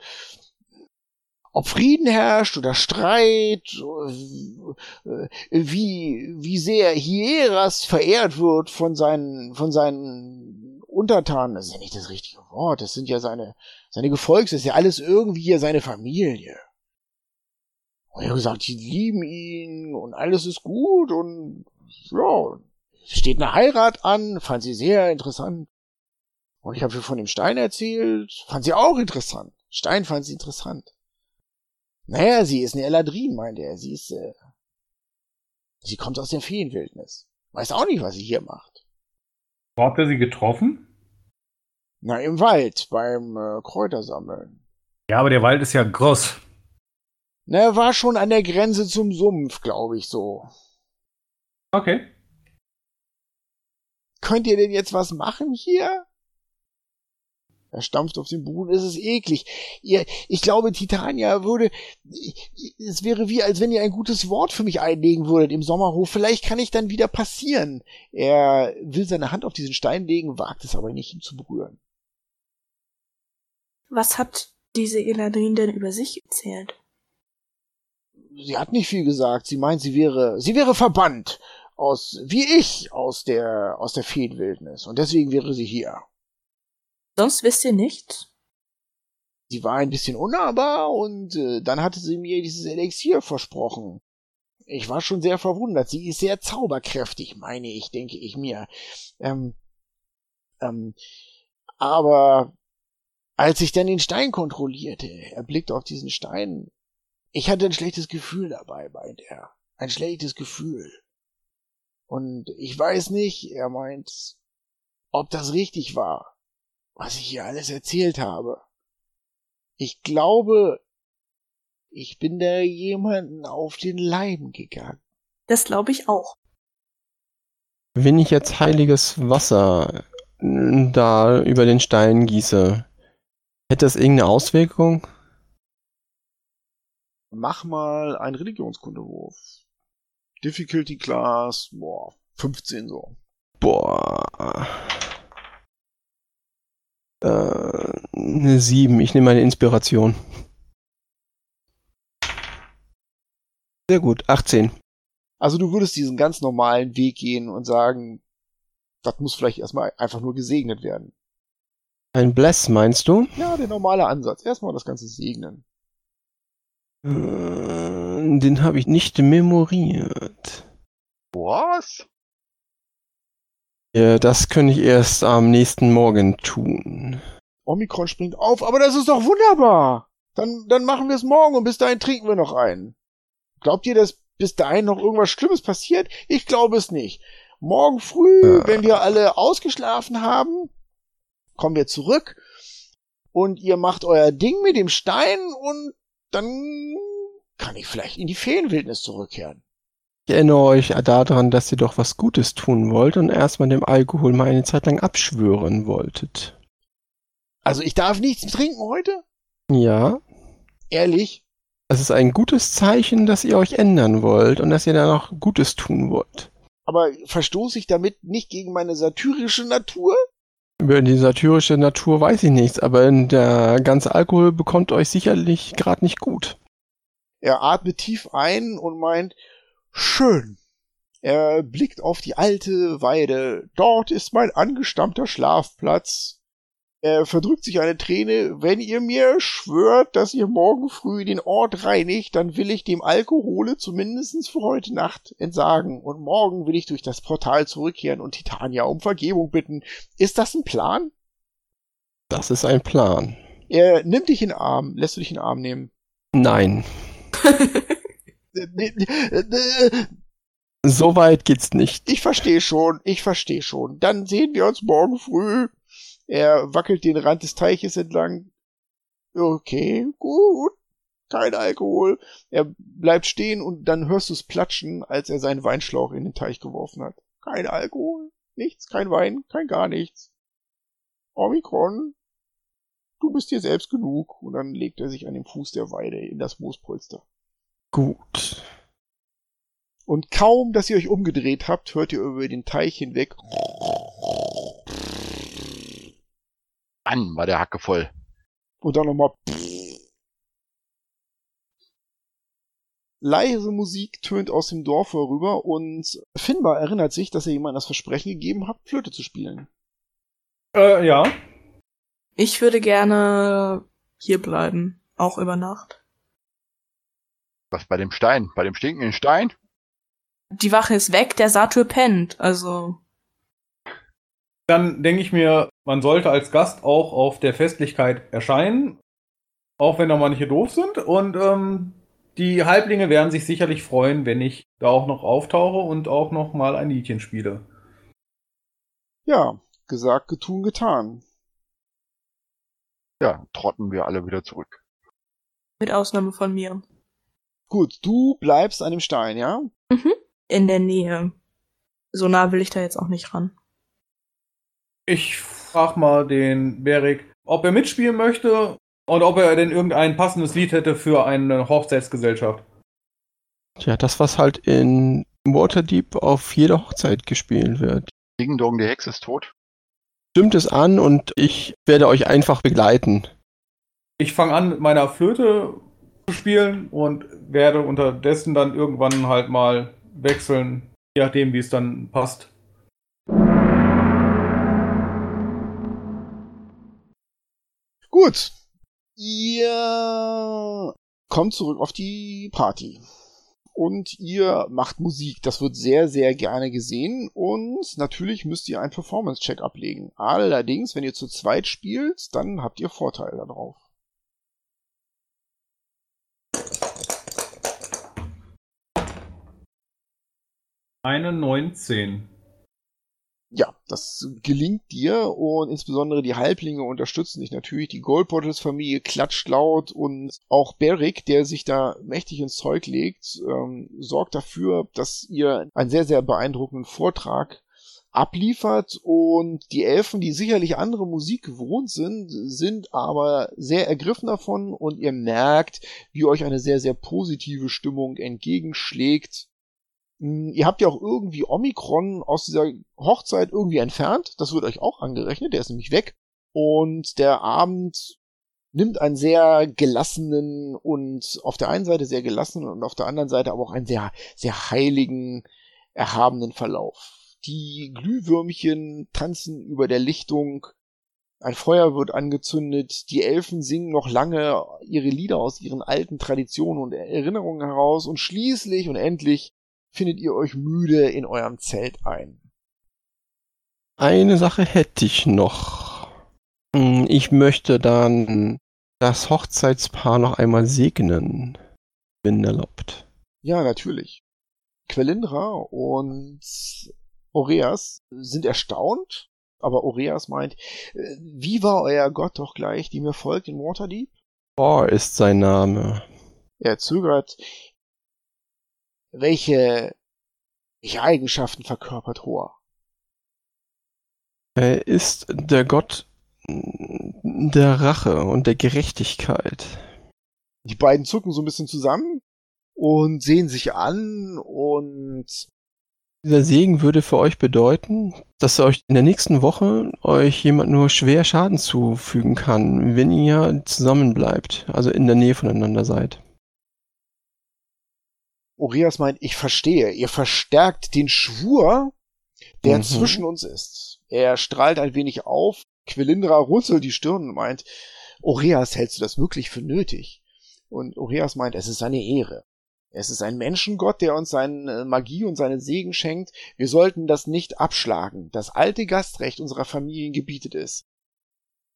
ob Frieden herrscht oder Streit, äh, wie, wie sehr Hieras verehrt wird von seinen, von seinen Untertanen. Das ist ja nicht das richtige Wort. Das sind ja seine, seine Gefolgs, das ist ja alles irgendwie ja seine Familie. Und er hat gesagt, die lieben ihn und alles ist gut und ja, steht eine Heirat an, fand sie sehr interessant. Und ich habe ihr von dem Stein erzählt, fand sie auch interessant. Stein fand sie interessant. Naja, sie ist eine Eladrin, meinte er. Sie ist, äh, sie kommt aus der Feenwildnis. Weiß auch nicht, was sie hier macht. Wo habt ihr sie getroffen? Na, im Wald, beim äh, Kräutersammeln. Ja, aber der Wald ist ja groß. Na, er war schon an der Grenze zum Sumpf, glaube ich so. Okay. Könnt ihr denn jetzt was machen hier? Er stampft auf den Boden, es ist eklig. Ihr, ich glaube, Titania würde, es wäre wie, als wenn ihr ein gutes Wort für mich einlegen würdet im Sommerhof. Vielleicht kann ich dann wieder passieren. Er will seine Hand auf diesen Stein legen, wagt es aber nicht, ihn zu berühren. Was hat diese Eladrin denn über sich erzählt? Sie hat nicht viel gesagt. Sie meint, sie wäre, sie wäre verbannt aus, wie ich, aus der, aus der Feenwildnis. Und deswegen wäre sie hier. Sonst wisst ihr nicht? Sie war ein bisschen unnahbar und äh, dann hatte sie mir dieses Elixier versprochen. Ich war schon sehr verwundert. Sie ist sehr zauberkräftig, meine ich, denke ich mir. Ähm, ähm, aber als ich dann den Stein kontrollierte, er blickte auf diesen Stein. Ich hatte ein schlechtes Gefühl dabei, meint er. Ein schlechtes Gefühl. Und ich weiß nicht, er meint, ob das richtig war, was ich hier alles erzählt habe. Ich glaube, ich bin da jemanden auf den Leim gegangen. Das glaube ich auch. Wenn ich jetzt heiliges Wasser da über den Stein gieße, hätte das irgendeine Auswirkung? Mach mal einen Religionskundewurf. Difficulty Class, boah, 15 so. Boah. Äh, eine 7. Ich nehme eine Inspiration. Sehr gut, 18. Also du würdest diesen ganz normalen Weg gehen und sagen, das muss vielleicht erstmal einfach nur gesegnet werden. Ein Bless, meinst du? Ja, der normale Ansatz. Erstmal das Ganze segnen. Äh, Den habe ich nicht memoriert. Was? Ja, das könnte ich erst am nächsten Morgen tun. Omikron springt auf, aber das ist doch wunderbar. Dann, dann machen wir es morgen und bis dahin trinken wir noch einen. Glaubt ihr, dass bis dahin noch irgendwas Schlimmes passiert? Ich glaube es nicht. Morgen früh, Äh. wenn wir alle ausgeschlafen haben, kommen wir zurück und ihr macht euer Ding mit dem Stein und dann kann ich vielleicht in die Feenwildnis zurückkehren. Ich erinnere euch daran, dass ihr doch was Gutes tun wollt und erstmal dem Alkohol mal eine Zeit lang abschwören wolltet. Also ich darf nichts trinken heute? Ja, Ehrlich? es ist ein gutes Zeichen, dass ihr euch ändern wollt und dass ihr da noch Gutes tun wollt. Aber verstoße ich damit nicht gegen meine satyrische Natur? Über die satirische Natur weiß ich nichts, aber der ganze Alkohol bekommt euch sicherlich gerade nicht gut. Er atmet tief ein und meint, schön. Er blickt auf die alte Weide. Dort ist mein angestammter Schlafplatz. Er verdrückt sich eine Träne. Wenn ihr mir schwört, dass ihr morgen früh den Ort reinigt, dann will ich dem Alkohole zumindest für heute Nacht entsagen. Und morgen will ich durch das Portal zurückkehren und Titania um Vergebung bitten. Ist das ein Plan? Das ist ein Plan. Er nimmt dich in den Arm. Lässt du dich in den Arm nehmen? Nein, Ich so weit geht's nicht. verstehe schon, ich verstehe schon. Dann sehen wir uns morgen früh. Er wackelt den Rand des Teiches entlang. Okay, gut. Kein Alkohol. Er bleibt stehen und dann hörst du es platschen, als er seinen Weinschlauch in den Teich geworfen hat. Kein Alkohol, nichts, kein Wein, kein gar nichts. Omikron, du bist dir selbst genug. Und dann legt er sich an den Fuß der Weide in das Moospolster. Gut. Und kaum, dass ihr euch umgedreht habt, hört ihr über den Teich hinweg. Mann, war der Hacke voll. Und dann nochmal. Leise Musik tönt aus dem Dorf herüber und Finbar erinnert sich, dass er jemandem das Versprechen gegeben hat, Flöte zu spielen. Äh, ja. Ich würde gerne hier bleiben, auch über Nacht. Was bei dem Stein? Bei dem stinkenden Stein? Die Wache ist weg, der Satyr pennt, also Dann denke ich mir, man sollte als Gast auch auf der Festlichkeit erscheinen, auch wenn da manche doof sind. Und ähm, die Halblinge werden sich sicherlich freuen, wenn ich da auch noch auftauche und auch noch mal ein Liedchen spiele. Ja, gesagt, getun, getan. Ja, trotten wir alle wieder zurück. mit Ausnahme von mir. Gut, du bleibst an dem Stein, ja? Mhm. In der Nähe. So nah will ich da jetzt auch nicht ran. Ich frag mal den Berik, ob er mitspielen möchte und ob er denn irgendein passendes Lied hätte für eine Hochzeitsgesellschaft. Tja, das, was halt in Waterdeep auf jeder Hochzeit gespielt wird. Ding Dong, die Hexe ist tot. Stimmt es an und ich werde euch einfach begleiten. Ich fange an, mit meiner Flöte zu spielen und werde unterdessen dann irgendwann halt mal wechseln, je nachdem, wie es dann passt. Gut. Ihr kommt zurück auf die Party. und ihr macht Musik. Das wird sehr, sehr gerne gesehen und natürlich müsst ihr einen Performance-Check ablegen. Allerdings, wenn ihr zu zweit spielt, dann habt ihr Vorteil darauf. Eine 19. Ja, das gelingt dir und insbesondere die Halblinge unterstützen dich natürlich. Die Goldbottles-Familie klatscht laut und auch Beric, der sich da mächtig ins Zeug legt, ähm, sorgt dafür, dass ihr einen sehr, sehr beeindruckenden Vortrag abliefert. Und die Elfen, die sicherlich andere Musik gewohnt sind, sind aber sehr ergriffen davon. Und ihr merkt, wie euch eine sehr, sehr positive Stimmung entgegenschlägt ihr habt ja auch irgendwie Omikron aus dieser Hochzeit irgendwie entfernt. Das wird euch auch angerechnet. Der ist nämlich weg. Und der Abend nimmt einen sehr gelassenen und auf der einen Seite sehr gelassenen und auf der anderen Seite aber auch einen sehr, sehr heiligen, erhabenen Verlauf. Die Glühwürmchen tanzen über der Lichtung. Ein Feuer wird angezündet. Die Elfen singen noch lange ihre Lieder aus ihren alten Traditionen und Erinnerungen heraus. Und schließlich und endlich findet ihr euch müde in eurem Zelt ein. Eine Sache hätte ich noch. Hm, ich möchte dann das Hochzeitspaar noch einmal segnen, wenn erlaubt. Ja, natürlich. Quelindra und Oreas sind erstaunt, aber Oreas meint, äh, wie war euer Gott doch gleich, die mir folgt in Waterdeep? Thor ist sein Name. Er zögert, welche, welche Eigenschaften verkörpert Thor? Er ist der Gott der Rache und der Gerechtigkeit. Die beiden zucken so ein bisschen zusammen und sehen sich an und dieser Segen würde für euch bedeuten, dass euch in der nächsten Woche euch jemand nur schwer Schaden zufügen kann, wenn ihr zusammen bleibt, also in der Nähe voneinander seid. Urias meint, ich verstehe, ihr verstärkt den Schwur, der mhm. zwischen uns ist. Er strahlt ein wenig auf, Quelindra runzelt die Stirn und meint, Oreas, hältst du das wirklich für nötig? Und Oreas meint, es ist eine Ehre. Es ist ein Menschengott, der uns seine Magie und seinen Segen schenkt. Wir sollten das nicht abschlagen. Das alte Gastrecht unserer Familien gebietet es.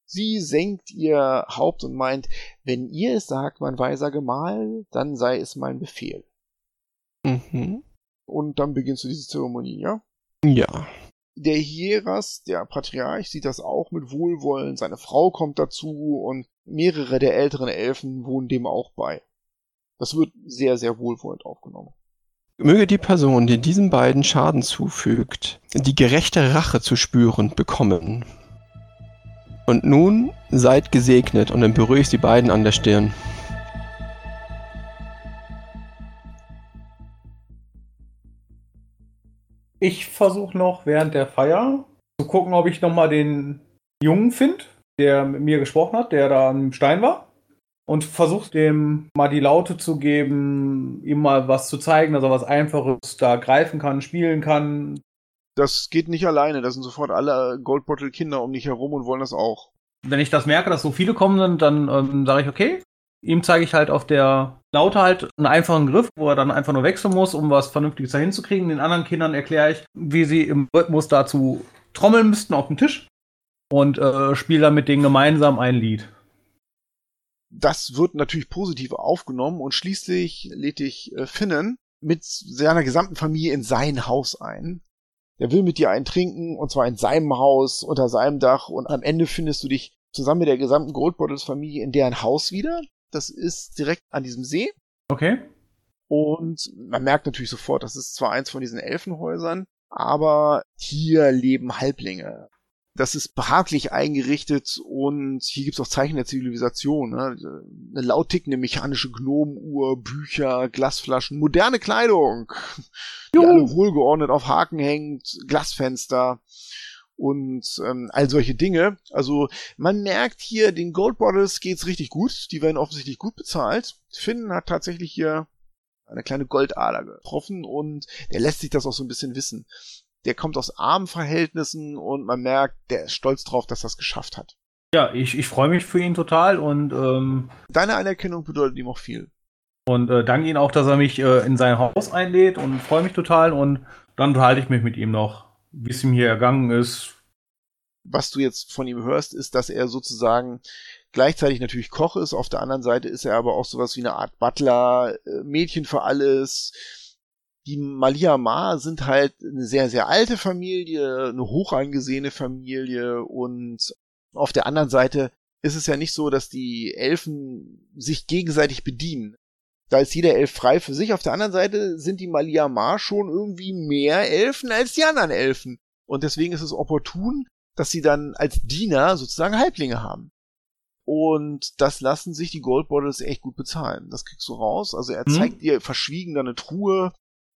Sie senkt ihr Haupt und meint, wenn ihr es sagt, mein weiser Gemahl, dann sei es mein Befehl. Mhm. Und dann beginnst du diese Zeremonie, ja? Ja. Der Hieras, der Patriarch, sieht das auch mit Wohlwollen. Seine Frau kommt dazu und mehrere der älteren Elfen wohnen dem auch bei. Das wird sehr, sehr wohlwollend aufgenommen. Möge die Person, die diesen beiden Schaden zufügt, die gerechte Rache zu spüren bekommen. Und nun seid gesegnet und dann berühre ich die beiden an der Stirn. Ich versuche noch während der Feier zu gucken, ob ich nochmal den Jungen finde, der mit mir gesprochen hat, der da am Stein war. Und versuche dem mal die Laute zu geben, ihm mal was zu zeigen, dass er was Einfaches da greifen kann, spielen kann. Das geht nicht alleine, da sind sofort alle Goldbottle-Kinder um dich herum und wollen das auch. Wenn ich das merke, dass so viele kommen sind, dann ähm, sage ich, okay, Ihm zeige ich halt auf der Laute halt einen einfachen Griff, wo er dann einfach nur wechseln muss, um was Vernünftiges da hinzukriegen. Den anderen Kindern erkläre ich, wie sie im Rhythmus dazu trommeln müssten auf dem Tisch und äh, spiele dann mit denen gemeinsam ein Lied. Das wird natürlich positiv aufgenommen und schließlich lädt dich äh, Finnen mit seiner gesamten Familie in sein Haus ein. Der will mit dir einen trinken und zwar in seinem Haus, unter seinem Dach und am Ende findest du dich zusammen mit der gesamten Goldbottles Familie in deren Haus wieder. Das ist direkt an diesem See. Okay. Und man merkt natürlich sofort, das ist zwar eins von diesen Elfenhäusern, aber hier leben Halblinge. Das ist behaglich eingerichtet und hier gibt's auch Zeichen der Zivilisation. Ne? Eine laut tickende mechanische Gnomenuhr, Bücher, Glasflaschen, moderne Kleidung, die Juhu. alle wohlgeordnet auf Haken hängt, Glasfenster und ähm, all solche Dinge. Also man merkt hier, den Gold Bottles geht's richtig gut. Die werden offensichtlich gut bezahlt. Finn hat tatsächlich hier eine kleine Goldader getroffen und der lässt sich das auch so ein bisschen wissen. Der kommt aus armen Verhältnissen und man merkt, der ist stolz drauf, dass er es geschafft hat. Ja, ich, ich freue mich für ihn total und ähm deine Anerkennung bedeutet ihm auch viel. Und äh, danke ihm auch, dass er mich äh, in sein Haus einlädt und freue mich total. Und dann unterhalte ich mich mit ihm noch, wie es ihm hier ergangen ist. Was du jetzt von ihm hörst, ist, dass er sozusagen gleichzeitig natürlich Koch ist. Auf der anderen Seite ist er aber auch sowas wie eine Art Butler, äh, Mädchen für alles. Die Malia Ma sind halt eine sehr, sehr alte Familie, eine hoch angesehene Familie und auf der anderen Seite ist es ja nicht so, dass die Elfen sich gegenseitig bedienen. Da ist jeder Elf frei für sich. Auf der anderen Seite sind die Malia Ma schon irgendwie mehr Elfen als die anderen Elfen. Und deswegen ist es opportun, dass sie dann als Diener sozusagen Halblinge haben. Und das lassen sich die Gold Bottles echt gut bezahlen. Das kriegst du raus. Also er Mhm. zeigt dir verschwiegen eine Truhe,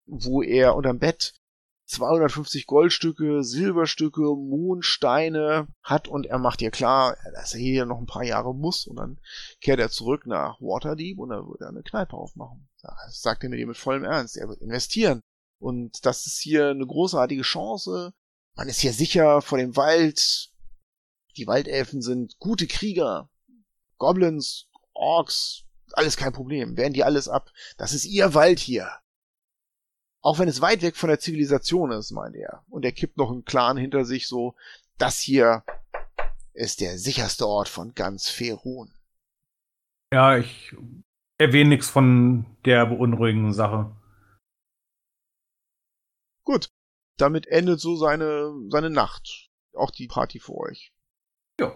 wo er unterm Bett 250 Goldstücke, Silberstücke, Mondsteine hat und er macht dir klar, dass er hier noch ein paar Jahre muss und dann kehrt er zurück nach Waterdeep und dann wird er eine Kneipe aufmachen. Das sagt er mir mit vollem Ernst. Er wird investieren. Und das ist hier eine großartige Chance. Man ist hier sicher vor dem Wald. Die Waldelfen sind gute Krieger. Goblins, Orks, alles kein Problem. Wehren die alles ab. Das ist ihr Wald hier. Auch wenn es weit weg von der Zivilisation ist, meint er. Und er kippt noch einen Clan hinter sich so. Das hier ist der sicherste Ort von ganz Ferun. Ja, ich erwähne nichts von der beunruhigenden Sache. Gut. Damit endet so seine, seine Nacht. Auch die Party für euch. Ja.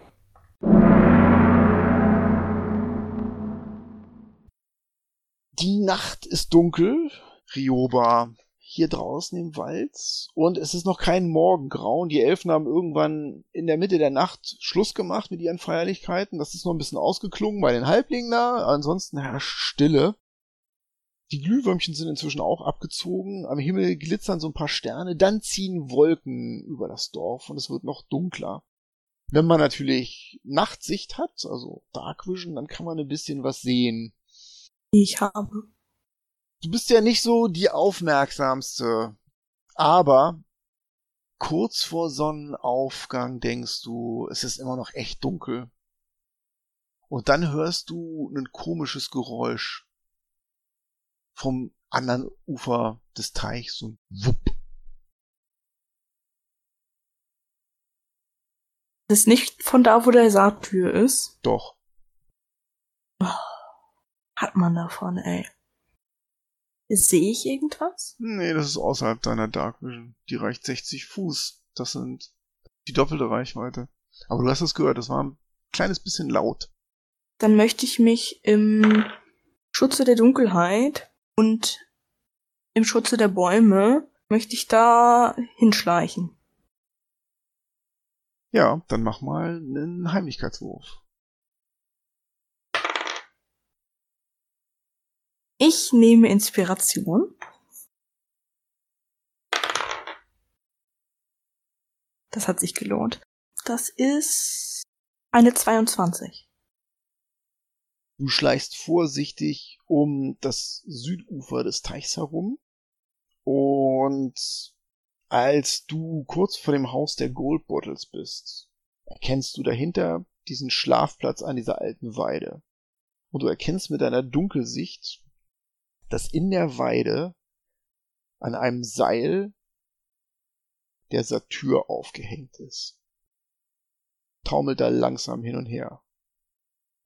Die Nacht ist dunkel. Rioba hier draußen im Wald. Und es ist noch kein Morgengrauen. Die Elfen haben irgendwann in der Mitte der Nacht Schluss gemacht mit ihren Feierlichkeiten. Das ist noch ein bisschen ausgeklungen bei den Halblingen da. Ansonsten herrscht Stille. Die Glühwürmchen sind inzwischen auch abgezogen. Am Himmel glitzern so ein paar Sterne. Dann ziehen Wolken über das Dorf und es wird noch dunkler. Wenn man natürlich Nachtsicht hat, also Dark Vision, dann kann man ein bisschen was sehen. ich habe. Du bist ja nicht so die aufmerksamste, aber kurz vor Sonnenaufgang denkst du, es ist immer noch echt dunkel. Und dann hörst du ein komisches Geräusch vom anderen Ufer des Teichs, so ein Wupp. Das ist nicht von da, wo der Saattür ist. Doch. Hat man davon, ey. Sehe ich irgendwas? Nee, das ist außerhalb deiner Dark Vision. Die reicht 60 Fuß. Das sind die doppelte Reichweite. Aber du hast es gehört, das war ein kleines bisschen laut. Dann möchte ich mich im Schutze der Dunkelheit und im Schutze der Bäume möchte ich da hinschleichen. Ja, dann mach mal einen Heimlichkeitswurf. Ich nehme Inspiration. Das hat sich gelohnt. Das ist eine 22. Du schleichst vorsichtig um das Südufer des Teichs herum und als du kurz vor dem Haus der Gold Bottles bist, erkennst du dahinter diesen Schlafplatz an dieser alten Weide. Und du erkennst mit deiner Dunkelsicht, dass in der Weide an einem Seil der Satyr aufgehängt ist. Taumelt da langsam hin und her.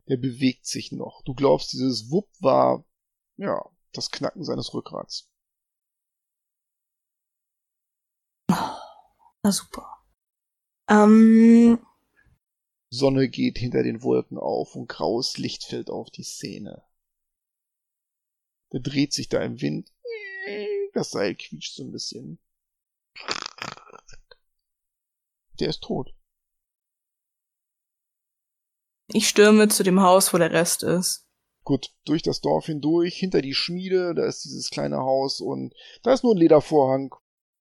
Der bewegt sich noch. Du glaubst, dieses Wupp war, ja, das Knacken seines Rückgrats. Na super. Ähm, Sonne geht hinter den Wolken auf und graues Licht fällt auf die Szene. Der dreht sich da im Wind. Das Seil quietscht so ein bisschen. Der ist tot. ich stürme zu dem Haus, wo der Rest ist. Gut, durch das Dorf hindurch, hinter die Schmiede, da ist dieses kleine Haus und da ist nur ein Ledervorhang.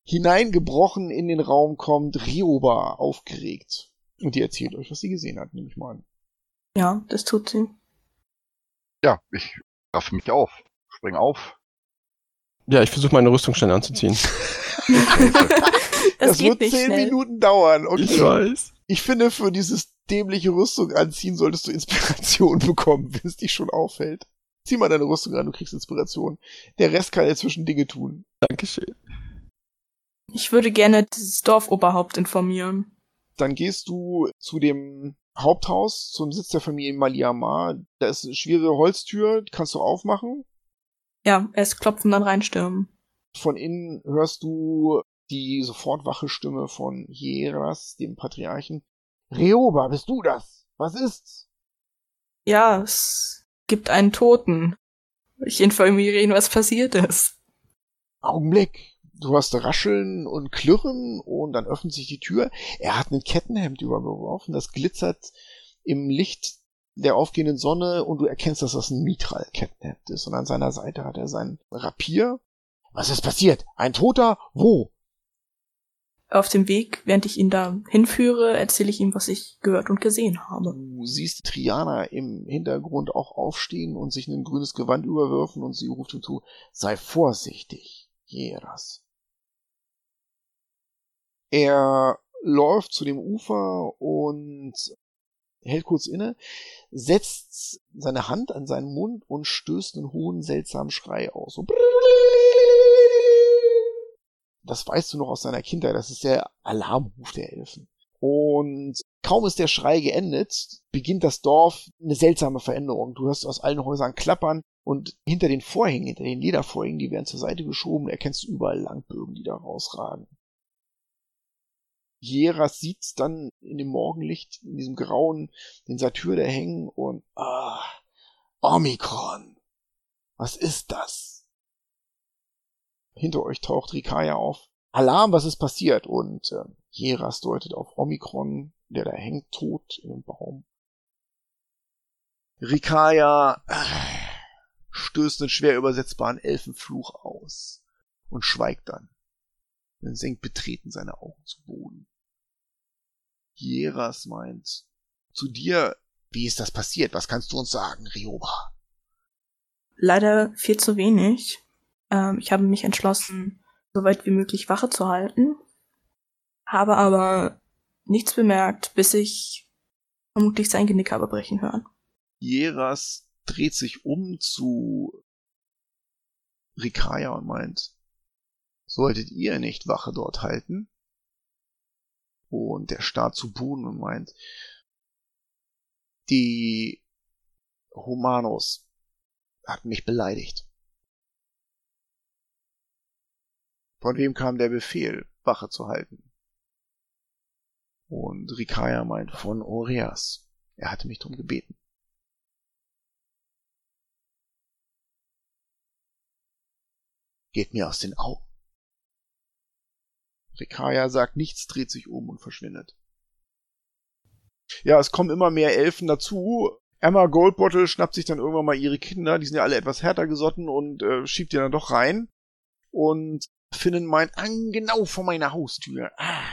Hineingebrochen in den Raum kommt Rioba, aufgeregt. Und die erzählt euch, was sie gesehen hat, nehme ich mal an. Ja, das tut sie. Ja, ich raff mich auf. Spring auf. Ja, ich versuche meine Rüstung schnell anzuziehen. das, geht wird zehn schnell. Minuten dauern. Okay. Ich weiß. Ich finde, für dieses dämliche Rüstung anziehen solltest du Inspiration bekommen, wenn es dich schon auffällt. Zieh mal deine Rüstung an, du kriegst Inspiration. Der Rest kann inzwischen Dinge tun. Dankeschön. Ich würde gerne das Dorfoberhaupt informieren. Dann gehst du zu dem Haupthaus, zum Sitz der Familie Maliamar. Da ist eine schwere Holztür, die kannst du aufmachen. Ja, erst klopfen, dann reinstürmen. Von innen hörst du die sofort wache Stimme von Hieras, dem Patriarchen. Reoba, bist du das? Was ist's? Ja, es gibt einen Toten. Ich informiere ihn, was passiert ist. Augenblick. Du hörst Rascheln und Klirren und dann öffnet sich die Tür. Er hat ein Kettenhemd übergeworfen, das glitzert im Licht der aufgehenden Sonne und du erkennst, dass das ein Mitral-Kettenhemd ist. Und an seiner Seite hat er sein Rapier. Was ist passiert? Ein Toter? Wo? Auf dem Weg, während ich ihn da hinführe, erzähle ich ihm, was ich gehört und gesehen habe. Du siehst Triana im Hintergrund auch aufstehen und sich ein grünes Gewand überwerfen und sie ruft ihm zu, sei vorsichtig, Jeras. Er läuft zu dem Ufer und hält kurz inne, setzt seine Hand an seinen Mund und stößt einen hohen, seltsamen Schrei aus. So das weißt du noch aus deiner Kindheit, das ist der Alarmruf der Elfen. Und kaum ist der Schrei geendet, beginnt das Dorf eine seltsame Veränderung. Du hörst aus allen Häusern klappern und hinter den Vorhängen, hinter den Ledervorhängen, die werden zur Seite geschoben, erkennst du überall Langbögen, die da rausragen. Jeras sieht dann in dem Morgenlicht, in diesem Grauen, den Satyr da hängen und, ah, Omikron. Was ist das? Hinter euch taucht Rikaya auf. Alarm, was ist passiert? Und äh, Jeras deutet auf Omikron, der da hängt tot in dem Baum. Rikaya äh, stößt einen schwer übersetzbaren Elfenfluch aus und schweigt dann. Dann senkt betreten seine Augen zu Boden. Jeras meint, zu dir, wie ist das passiert? Was kannst du uns sagen, Rioba? Leider viel zu wenig. Ähm, ich habe mich entschlossen, so weit wie möglich Wache zu halten, habe aber nichts bemerkt, bis ich vermutlich sein Genick habe brechen hören. Jeras dreht sich um zu Rikaya und meint, solltet ihr nicht Wache dort halten? Und der starrt zu Boden und meint, die Humanos hatten mich beleidigt. Von wem kam der Befehl, Wache zu halten? Und Rikaya meint, von Oreas. Er hatte mich darum gebeten. Geht mir aus den Augen. Rikaya sagt nichts, dreht sich um und verschwindet. Ja, es kommen immer mehr Elfen dazu. Emma Goldbottle schnappt sich dann irgendwann mal ihre Kinder, die sind ja alle etwas härter gesotten und äh, schiebt die dann doch rein. Und Finnen meint, ah, genau vor meiner Haustür. Ah,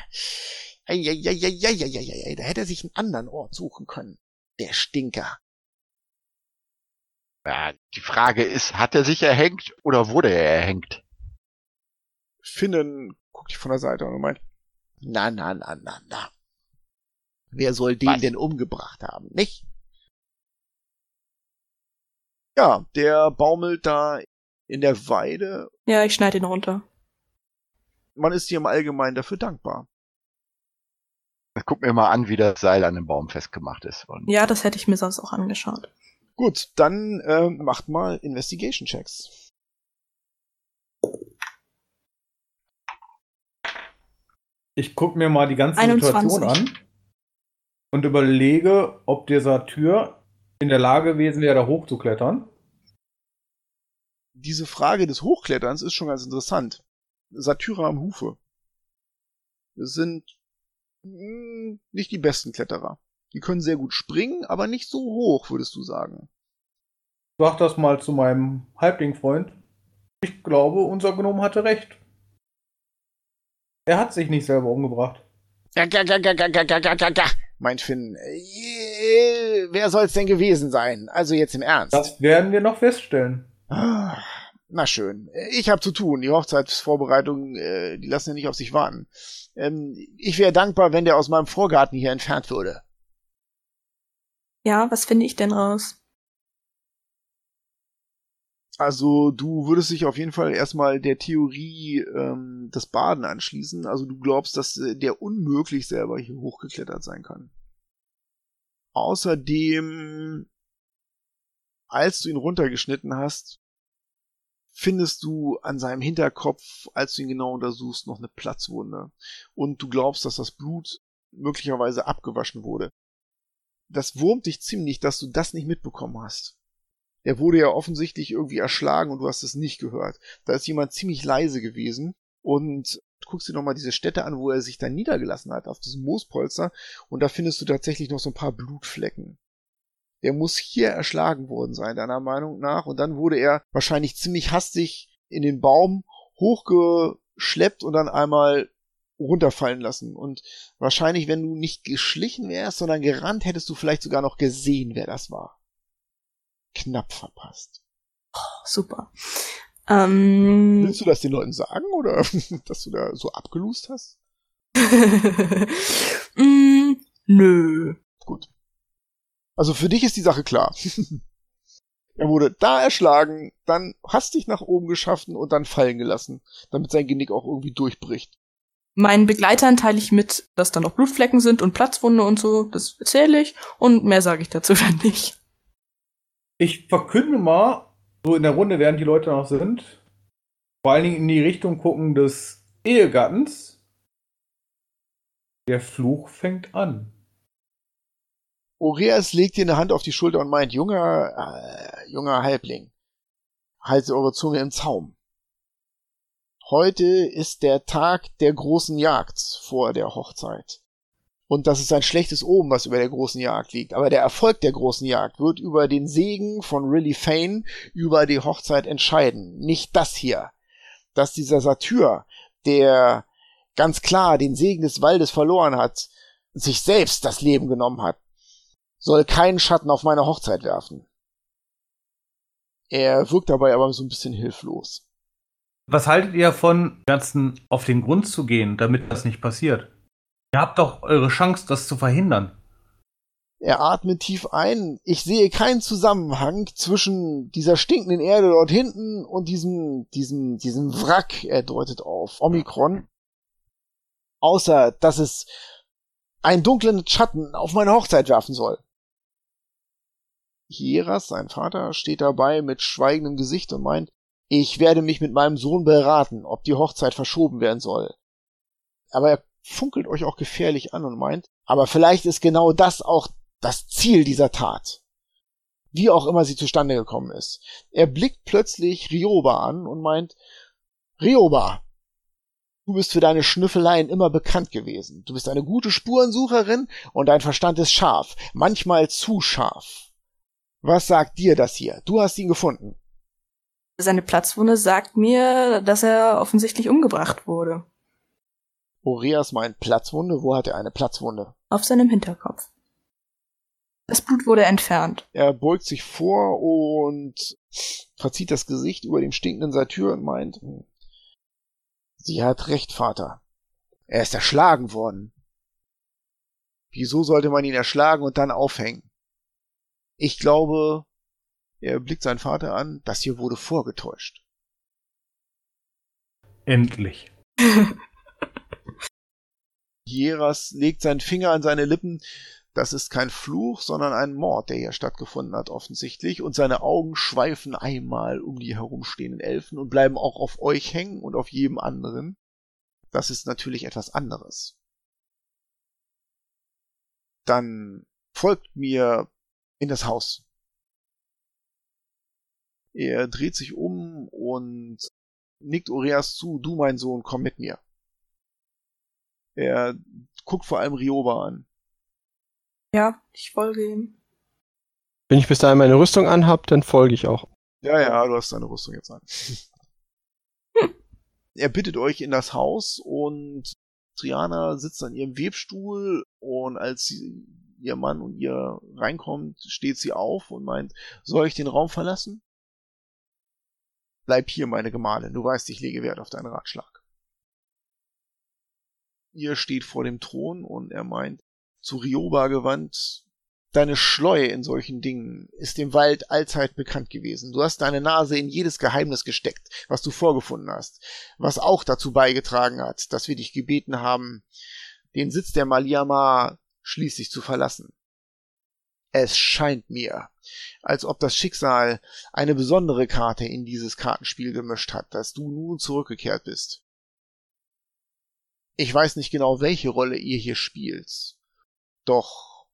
Eieieiei, da hätte er sich einen anderen Ort suchen können. Der Stinker. Ja, die Frage ist, hat er sich erhängt oder wurde er erhängt? Finnen guckt dich von der Seite und meint, na, na, na, na, na. Wer soll den Was? denn umgebracht haben, nicht? Ja, der baumelt da in der Weide. Ja, ich schneide ihn runter. Man ist dir im Allgemeinen dafür dankbar. Guck mir mal an, wie das Seil an dem Baum festgemacht ist. Und Ja, das hätte ich mir sonst auch angeschaut. Gut, dann äh, macht mal Investigation Ich gucke mir mal die ganze 21. Situation an und überlege, ob dieser Tür in der Lage gewesen wäre, da hochzuklettern. Diese Frage des Hochkletterns ist schon ganz interessant. Satyra am Hufe. Das sind mh, nicht die besten Kletterer. Die können sehr gut springen, aber nicht so hoch, würdest du sagen. Sag das mal zu meinem Halblingfreund. Ich glaube, unser Gnom hatte recht. Er hat sich nicht selber umgebracht. Ja, ja, ja, ja, ja, ja, ja, ja, ja. Meint Finn. Äh, wer soll's denn gewesen sein? Also jetzt im Ernst. Das werden wir noch feststellen. Ah, na schön. Ich habe zu tun. Die Hochzeitsvorbereitungen, äh, die lassen ja nicht auf sich warten. Ähm, ich wäre dankbar, wenn der aus meinem Vorgarten hier entfernt würde. Ja, was finde ich denn raus? Also du würdest dich auf jeden Fall erstmal der Theorie ähm, des Baden anschließen. Also du glaubst, dass äh, der unmöglich selber hier hochgeklettert sein kann. Außerdem, als du ihn runtergeschnitten hast, findest du an seinem Hinterkopf, als du ihn genau untersuchst, noch eine Platzwunde. Und du glaubst, dass das Blut möglicherweise abgewaschen wurde. Das wurmt dich ziemlich, dass du das nicht mitbekommen hast. Er wurde ja offensichtlich irgendwie erschlagen und du hast es nicht gehört. Da ist jemand ziemlich leise gewesen und du guckst dir nochmal diese Stätte an, wo er sich dann niedergelassen hat, auf diesem Moospolster und da findest du tatsächlich noch so ein paar Blutflecken. Der muss hier erschlagen worden sein, deiner Meinung nach. Und dann wurde er wahrscheinlich ziemlich hastig in den Baum hochgeschleppt und dann einmal runterfallen lassen. Und wahrscheinlich, wenn du nicht geschlichen wärst, sondern gerannt, hättest du vielleicht sogar noch gesehen, wer das war. Knapp verpasst. Oh, super. Ähm, Willst du das den Leuten sagen oder dass du da so abgelust hast? mm, nö. Gut. Also für dich ist die Sache klar. er wurde da erschlagen, dann hastig nach oben geschaffen und dann fallen gelassen, damit sein Genick auch irgendwie durchbricht. Meinen Begleitern teile ich mit, dass da noch Blutflecken sind und Platzwunde und so. Das erzähle ich. Und mehr sage ich dazu dann nicht. Ich verkünde mal, so in der Runde, während die Leute noch sind, vor allen Dingen in die Richtung gucken des Ehegattens. Der Fluch fängt an. Oreas legt dir eine Hand auf die Schulter und meint, junger, äh, junger Halbling, halte eure Zunge im Zaum. Heute ist der Tag der großen Jagd vor der Hochzeit. Und das ist ein schlechtes Oben, was über der großen Jagd liegt. Aber der Erfolg der großen Jagd wird über den Segen von Rilly Fane über die Hochzeit entscheiden. Nicht das hier. Dass dieser Satyr, der ganz klar den Segen des Waldes verloren hat, sich selbst das Leben genommen hat soll keinen Schatten auf meine Hochzeit werfen. Er wirkt dabei aber so ein bisschen hilflos. Was haltet ihr davon, ganzen auf den Grund zu gehen, damit das nicht passiert? Ihr habt doch eure Chance, das zu verhindern. Er atmet tief ein. Ich sehe keinen Zusammenhang zwischen dieser stinkenden Erde dort hinten und diesem, diesem, diesem Wrack, er deutet auf Omikron. Außer, dass es einen dunklen Schatten auf meine Hochzeit werfen soll. Hieras, sein Vater, steht dabei mit schweigendem Gesicht und meint, ich werde mich mit meinem Sohn beraten, ob die Hochzeit verschoben werden soll. Aber er funkelt euch auch gefährlich an und meint, aber vielleicht ist genau das auch das Ziel dieser Tat. Wie auch immer sie zustande gekommen ist. Er blickt plötzlich Rioba an und meint, Rioba, du bist für deine Schnüffeleien immer bekannt gewesen. Du bist eine gute Spurensucherin und dein Verstand ist scharf, manchmal zu scharf. Was sagt dir das hier? Du hast ihn gefunden. Seine Platzwunde sagt mir, dass er offensichtlich umgebracht wurde. Oreas meint Platzwunde. Wo hat er eine Platzwunde? Auf seinem Hinterkopf. Das Blut wurde entfernt. Er beugt sich vor und verzieht das Gesicht über dem stinkenden Satyr und meint, Sie hat recht, Vater. Er ist erschlagen worden. Wieso sollte man ihn erschlagen und dann aufhängen? Ich glaube, er blickt seinen Vater an, das hier wurde vorgetäuscht. Endlich. Hieras legt seinen Finger an seine Lippen. Das ist kein Fluch, sondern ein Mord, der hier stattgefunden hat, offensichtlich. Und seine Augen schweifen einmal um die herumstehenden Elfen und bleiben auch auf euch hängen und auf jedem anderen. Das ist natürlich etwas anderes. Dann folgt mir in das Haus. Er dreht sich um und nickt Oreas zu, du mein Sohn, komm mit mir. Er guckt vor allem Rioba an. Ja, ich folge ihm. Wenn ich bis dahin meine Rüstung anhab, dann folge ich auch. Ja, ja, du hast deine Rüstung jetzt an. Er bittet euch in das Haus und Triana sitzt an ihrem Webstuhl und als sie ihr Mann und ihr reinkommt, steht sie auf und meint, soll ich den Raum verlassen? Bleib hier, meine Gemahlin, du weißt, ich lege Wert auf deinen Ratschlag. Ihr steht vor dem Thron und er meint, zu Rioba gewandt, Deine Schleue in solchen Dingen ist dem Wald allzeit bekannt gewesen. Du hast deine Nase in jedes Geheimnis gesteckt, was du vorgefunden hast, was auch dazu beigetragen hat, dass wir dich gebeten haben, den Sitz der Maliama schließlich zu verlassen. Es scheint mir, als ob das Schicksal eine besondere Karte in dieses Kartenspiel gemischt hat, dass du nun zurückgekehrt bist. Ich weiß nicht genau, welche Rolle ihr hier spielt, doch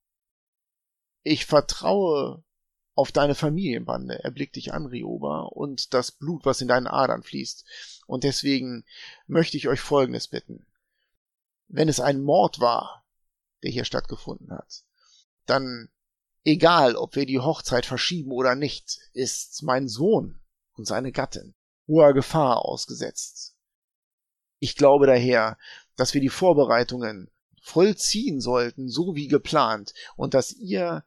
ich vertraue auf deine Familienbande. Er blickt dich an, Rioba, und das Blut, was in deinen Adern fließt. Und deswegen möchte ich euch Folgendes bitten. Wenn es ein Mord war, der hier stattgefunden hat, dann, egal ob wir die Hochzeit verschieben oder nicht, ist mein Sohn und seine Gattin hoher Gefahr ausgesetzt. Ich glaube daher, dass wir die Vorbereitungen vollziehen sollten, so wie geplant, und dass ihr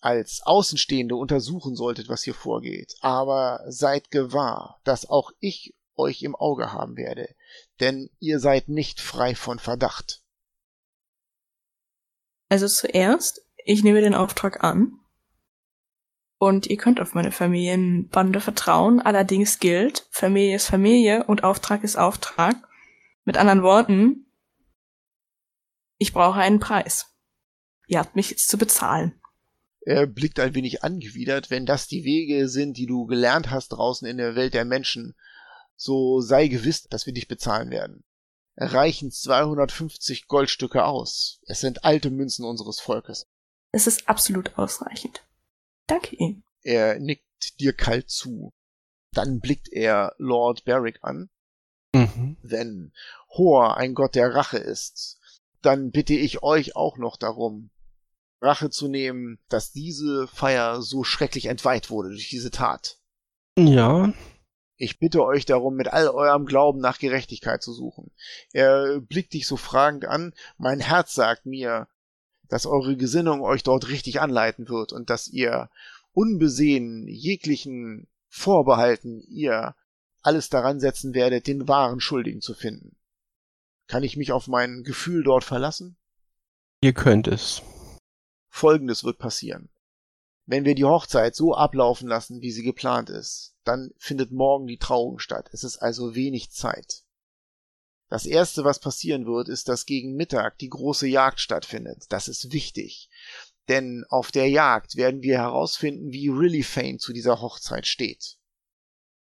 als Außenstehende untersuchen solltet, was hier vorgeht. Aber seid gewahr, dass auch ich euch im Auge haben werde, denn ihr seid nicht frei von Verdacht. Also zuerst, ich nehme den Auftrag an. Und ihr könnt auf meine Familienbande vertrauen. Allerdings gilt, Familie ist Familie und Auftrag ist Auftrag. Mit anderen Worten, ich brauche einen Preis. Ihr habt mich jetzt zu bezahlen. Er blickt ein wenig angewidert, wenn das die Wege sind, die du gelernt hast draußen in der Welt der Menschen, so sei gewiss, dass wir dich bezahlen werden. Reichen 250 Goldstücke aus. Es sind alte Münzen unseres Volkes. Es ist absolut ausreichend. Danke Ihnen. Er nickt dir kalt zu. Dann blickt er Lord Barrick an. Mhm. Wenn Hor ein Gott der Rache ist, dann bitte ich euch auch noch darum, Rache zu nehmen, dass diese Feier so schrecklich entweiht wurde durch diese Tat. Ja. Ich bitte euch darum, mit all eurem Glauben nach Gerechtigkeit zu suchen. Er blickt dich so fragend an. Mein Herz sagt mir, dass eure Gesinnung euch dort richtig anleiten wird und dass ihr unbesehen jeglichen Vorbehalten ihr alles daran setzen werdet, den wahren Schuldigen zu finden. Kann ich mich auf mein Gefühl dort verlassen? Ihr könnt es. Folgendes wird passieren. Wenn wir die Hochzeit so ablaufen lassen, wie sie geplant ist, dann findet morgen die Trauung statt. Es ist also wenig Zeit. Das erste, was passieren wird, ist, dass gegen Mittag die große Jagd stattfindet. Das ist wichtig. Denn auf der Jagd werden wir herausfinden, wie Really Fane zu dieser Hochzeit steht.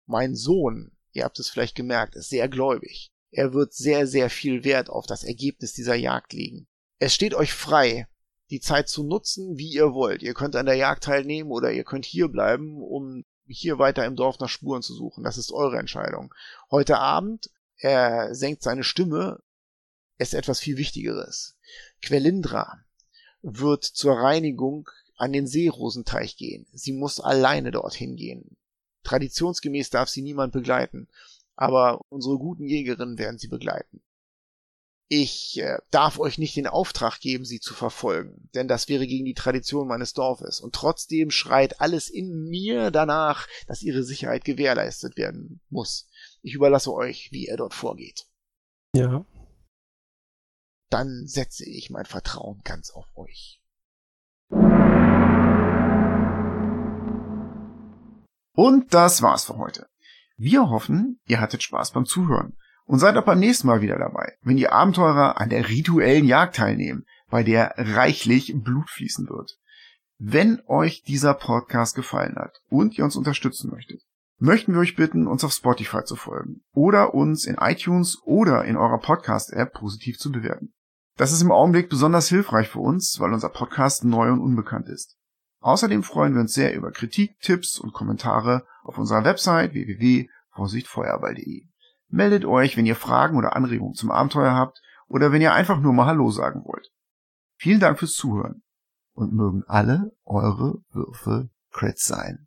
Mein Sohn, ihr habt es vielleicht gemerkt, ist sehr gläubig. Er wird sehr, sehr viel Wert auf das Ergebnis dieser Jagd legen. Es steht euch frei, die Zeit zu nutzen, wie ihr wollt. Ihr könnt an der Jagd teilnehmen oder ihr könnt hier bleiben, um hier weiter im Dorf nach Spuren zu suchen. Das ist eure Entscheidung. Heute Abend, er senkt seine Stimme, ist etwas viel Wichtigeres. Quelindra wird zur Reinigung an den Seerosenteich gehen. Sie muss alleine dorthin gehen. Traditionsgemäß darf sie niemand begleiten, aber unsere guten Jägerinnen werden sie begleiten. Ich äh, darf euch nicht den Auftrag geben, sie zu verfolgen, denn das wäre gegen die Tradition meines Dorfes. Und trotzdem schreit alles in mir danach, dass ihre Sicherheit gewährleistet werden muss. Ich überlasse euch, wie ihr dort vorgeht. Ja. Dann setze ich mein Vertrauen ganz auf euch. Und das war's für heute. Wir hoffen, ihr hattet Spaß beim Zuhören und seid auch beim nächsten Mal wieder dabei, wenn die Abenteurer an der rituellen Jagd teilnehmen, bei der reichlich Blut fließen wird. Wenn euch dieser Podcast gefallen hat und ihr uns unterstützen möchtet, möchten wir euch bitten, uns auf Spotify zu folgen oder uns in iTunes oder in eurer Podcast-App positiv zu bewerten. Das ist im Augenblick besonders hilfreich für uns, weil unser Podcast neu und unbekannt ist. Außerdem freuen wir uns sehr über Kritik, Tipps und Kommentare auf unserer Website www.vorsichtfeuerball.de. Meldet euch, wenn ihr Fragen oder Anregungen zum Abenteuer habt oder wenn ihr einfach nur mal Hallo sagen wollt. Vielen Dank fürs Zuhören und mögen alle eure Würfe Crits sein.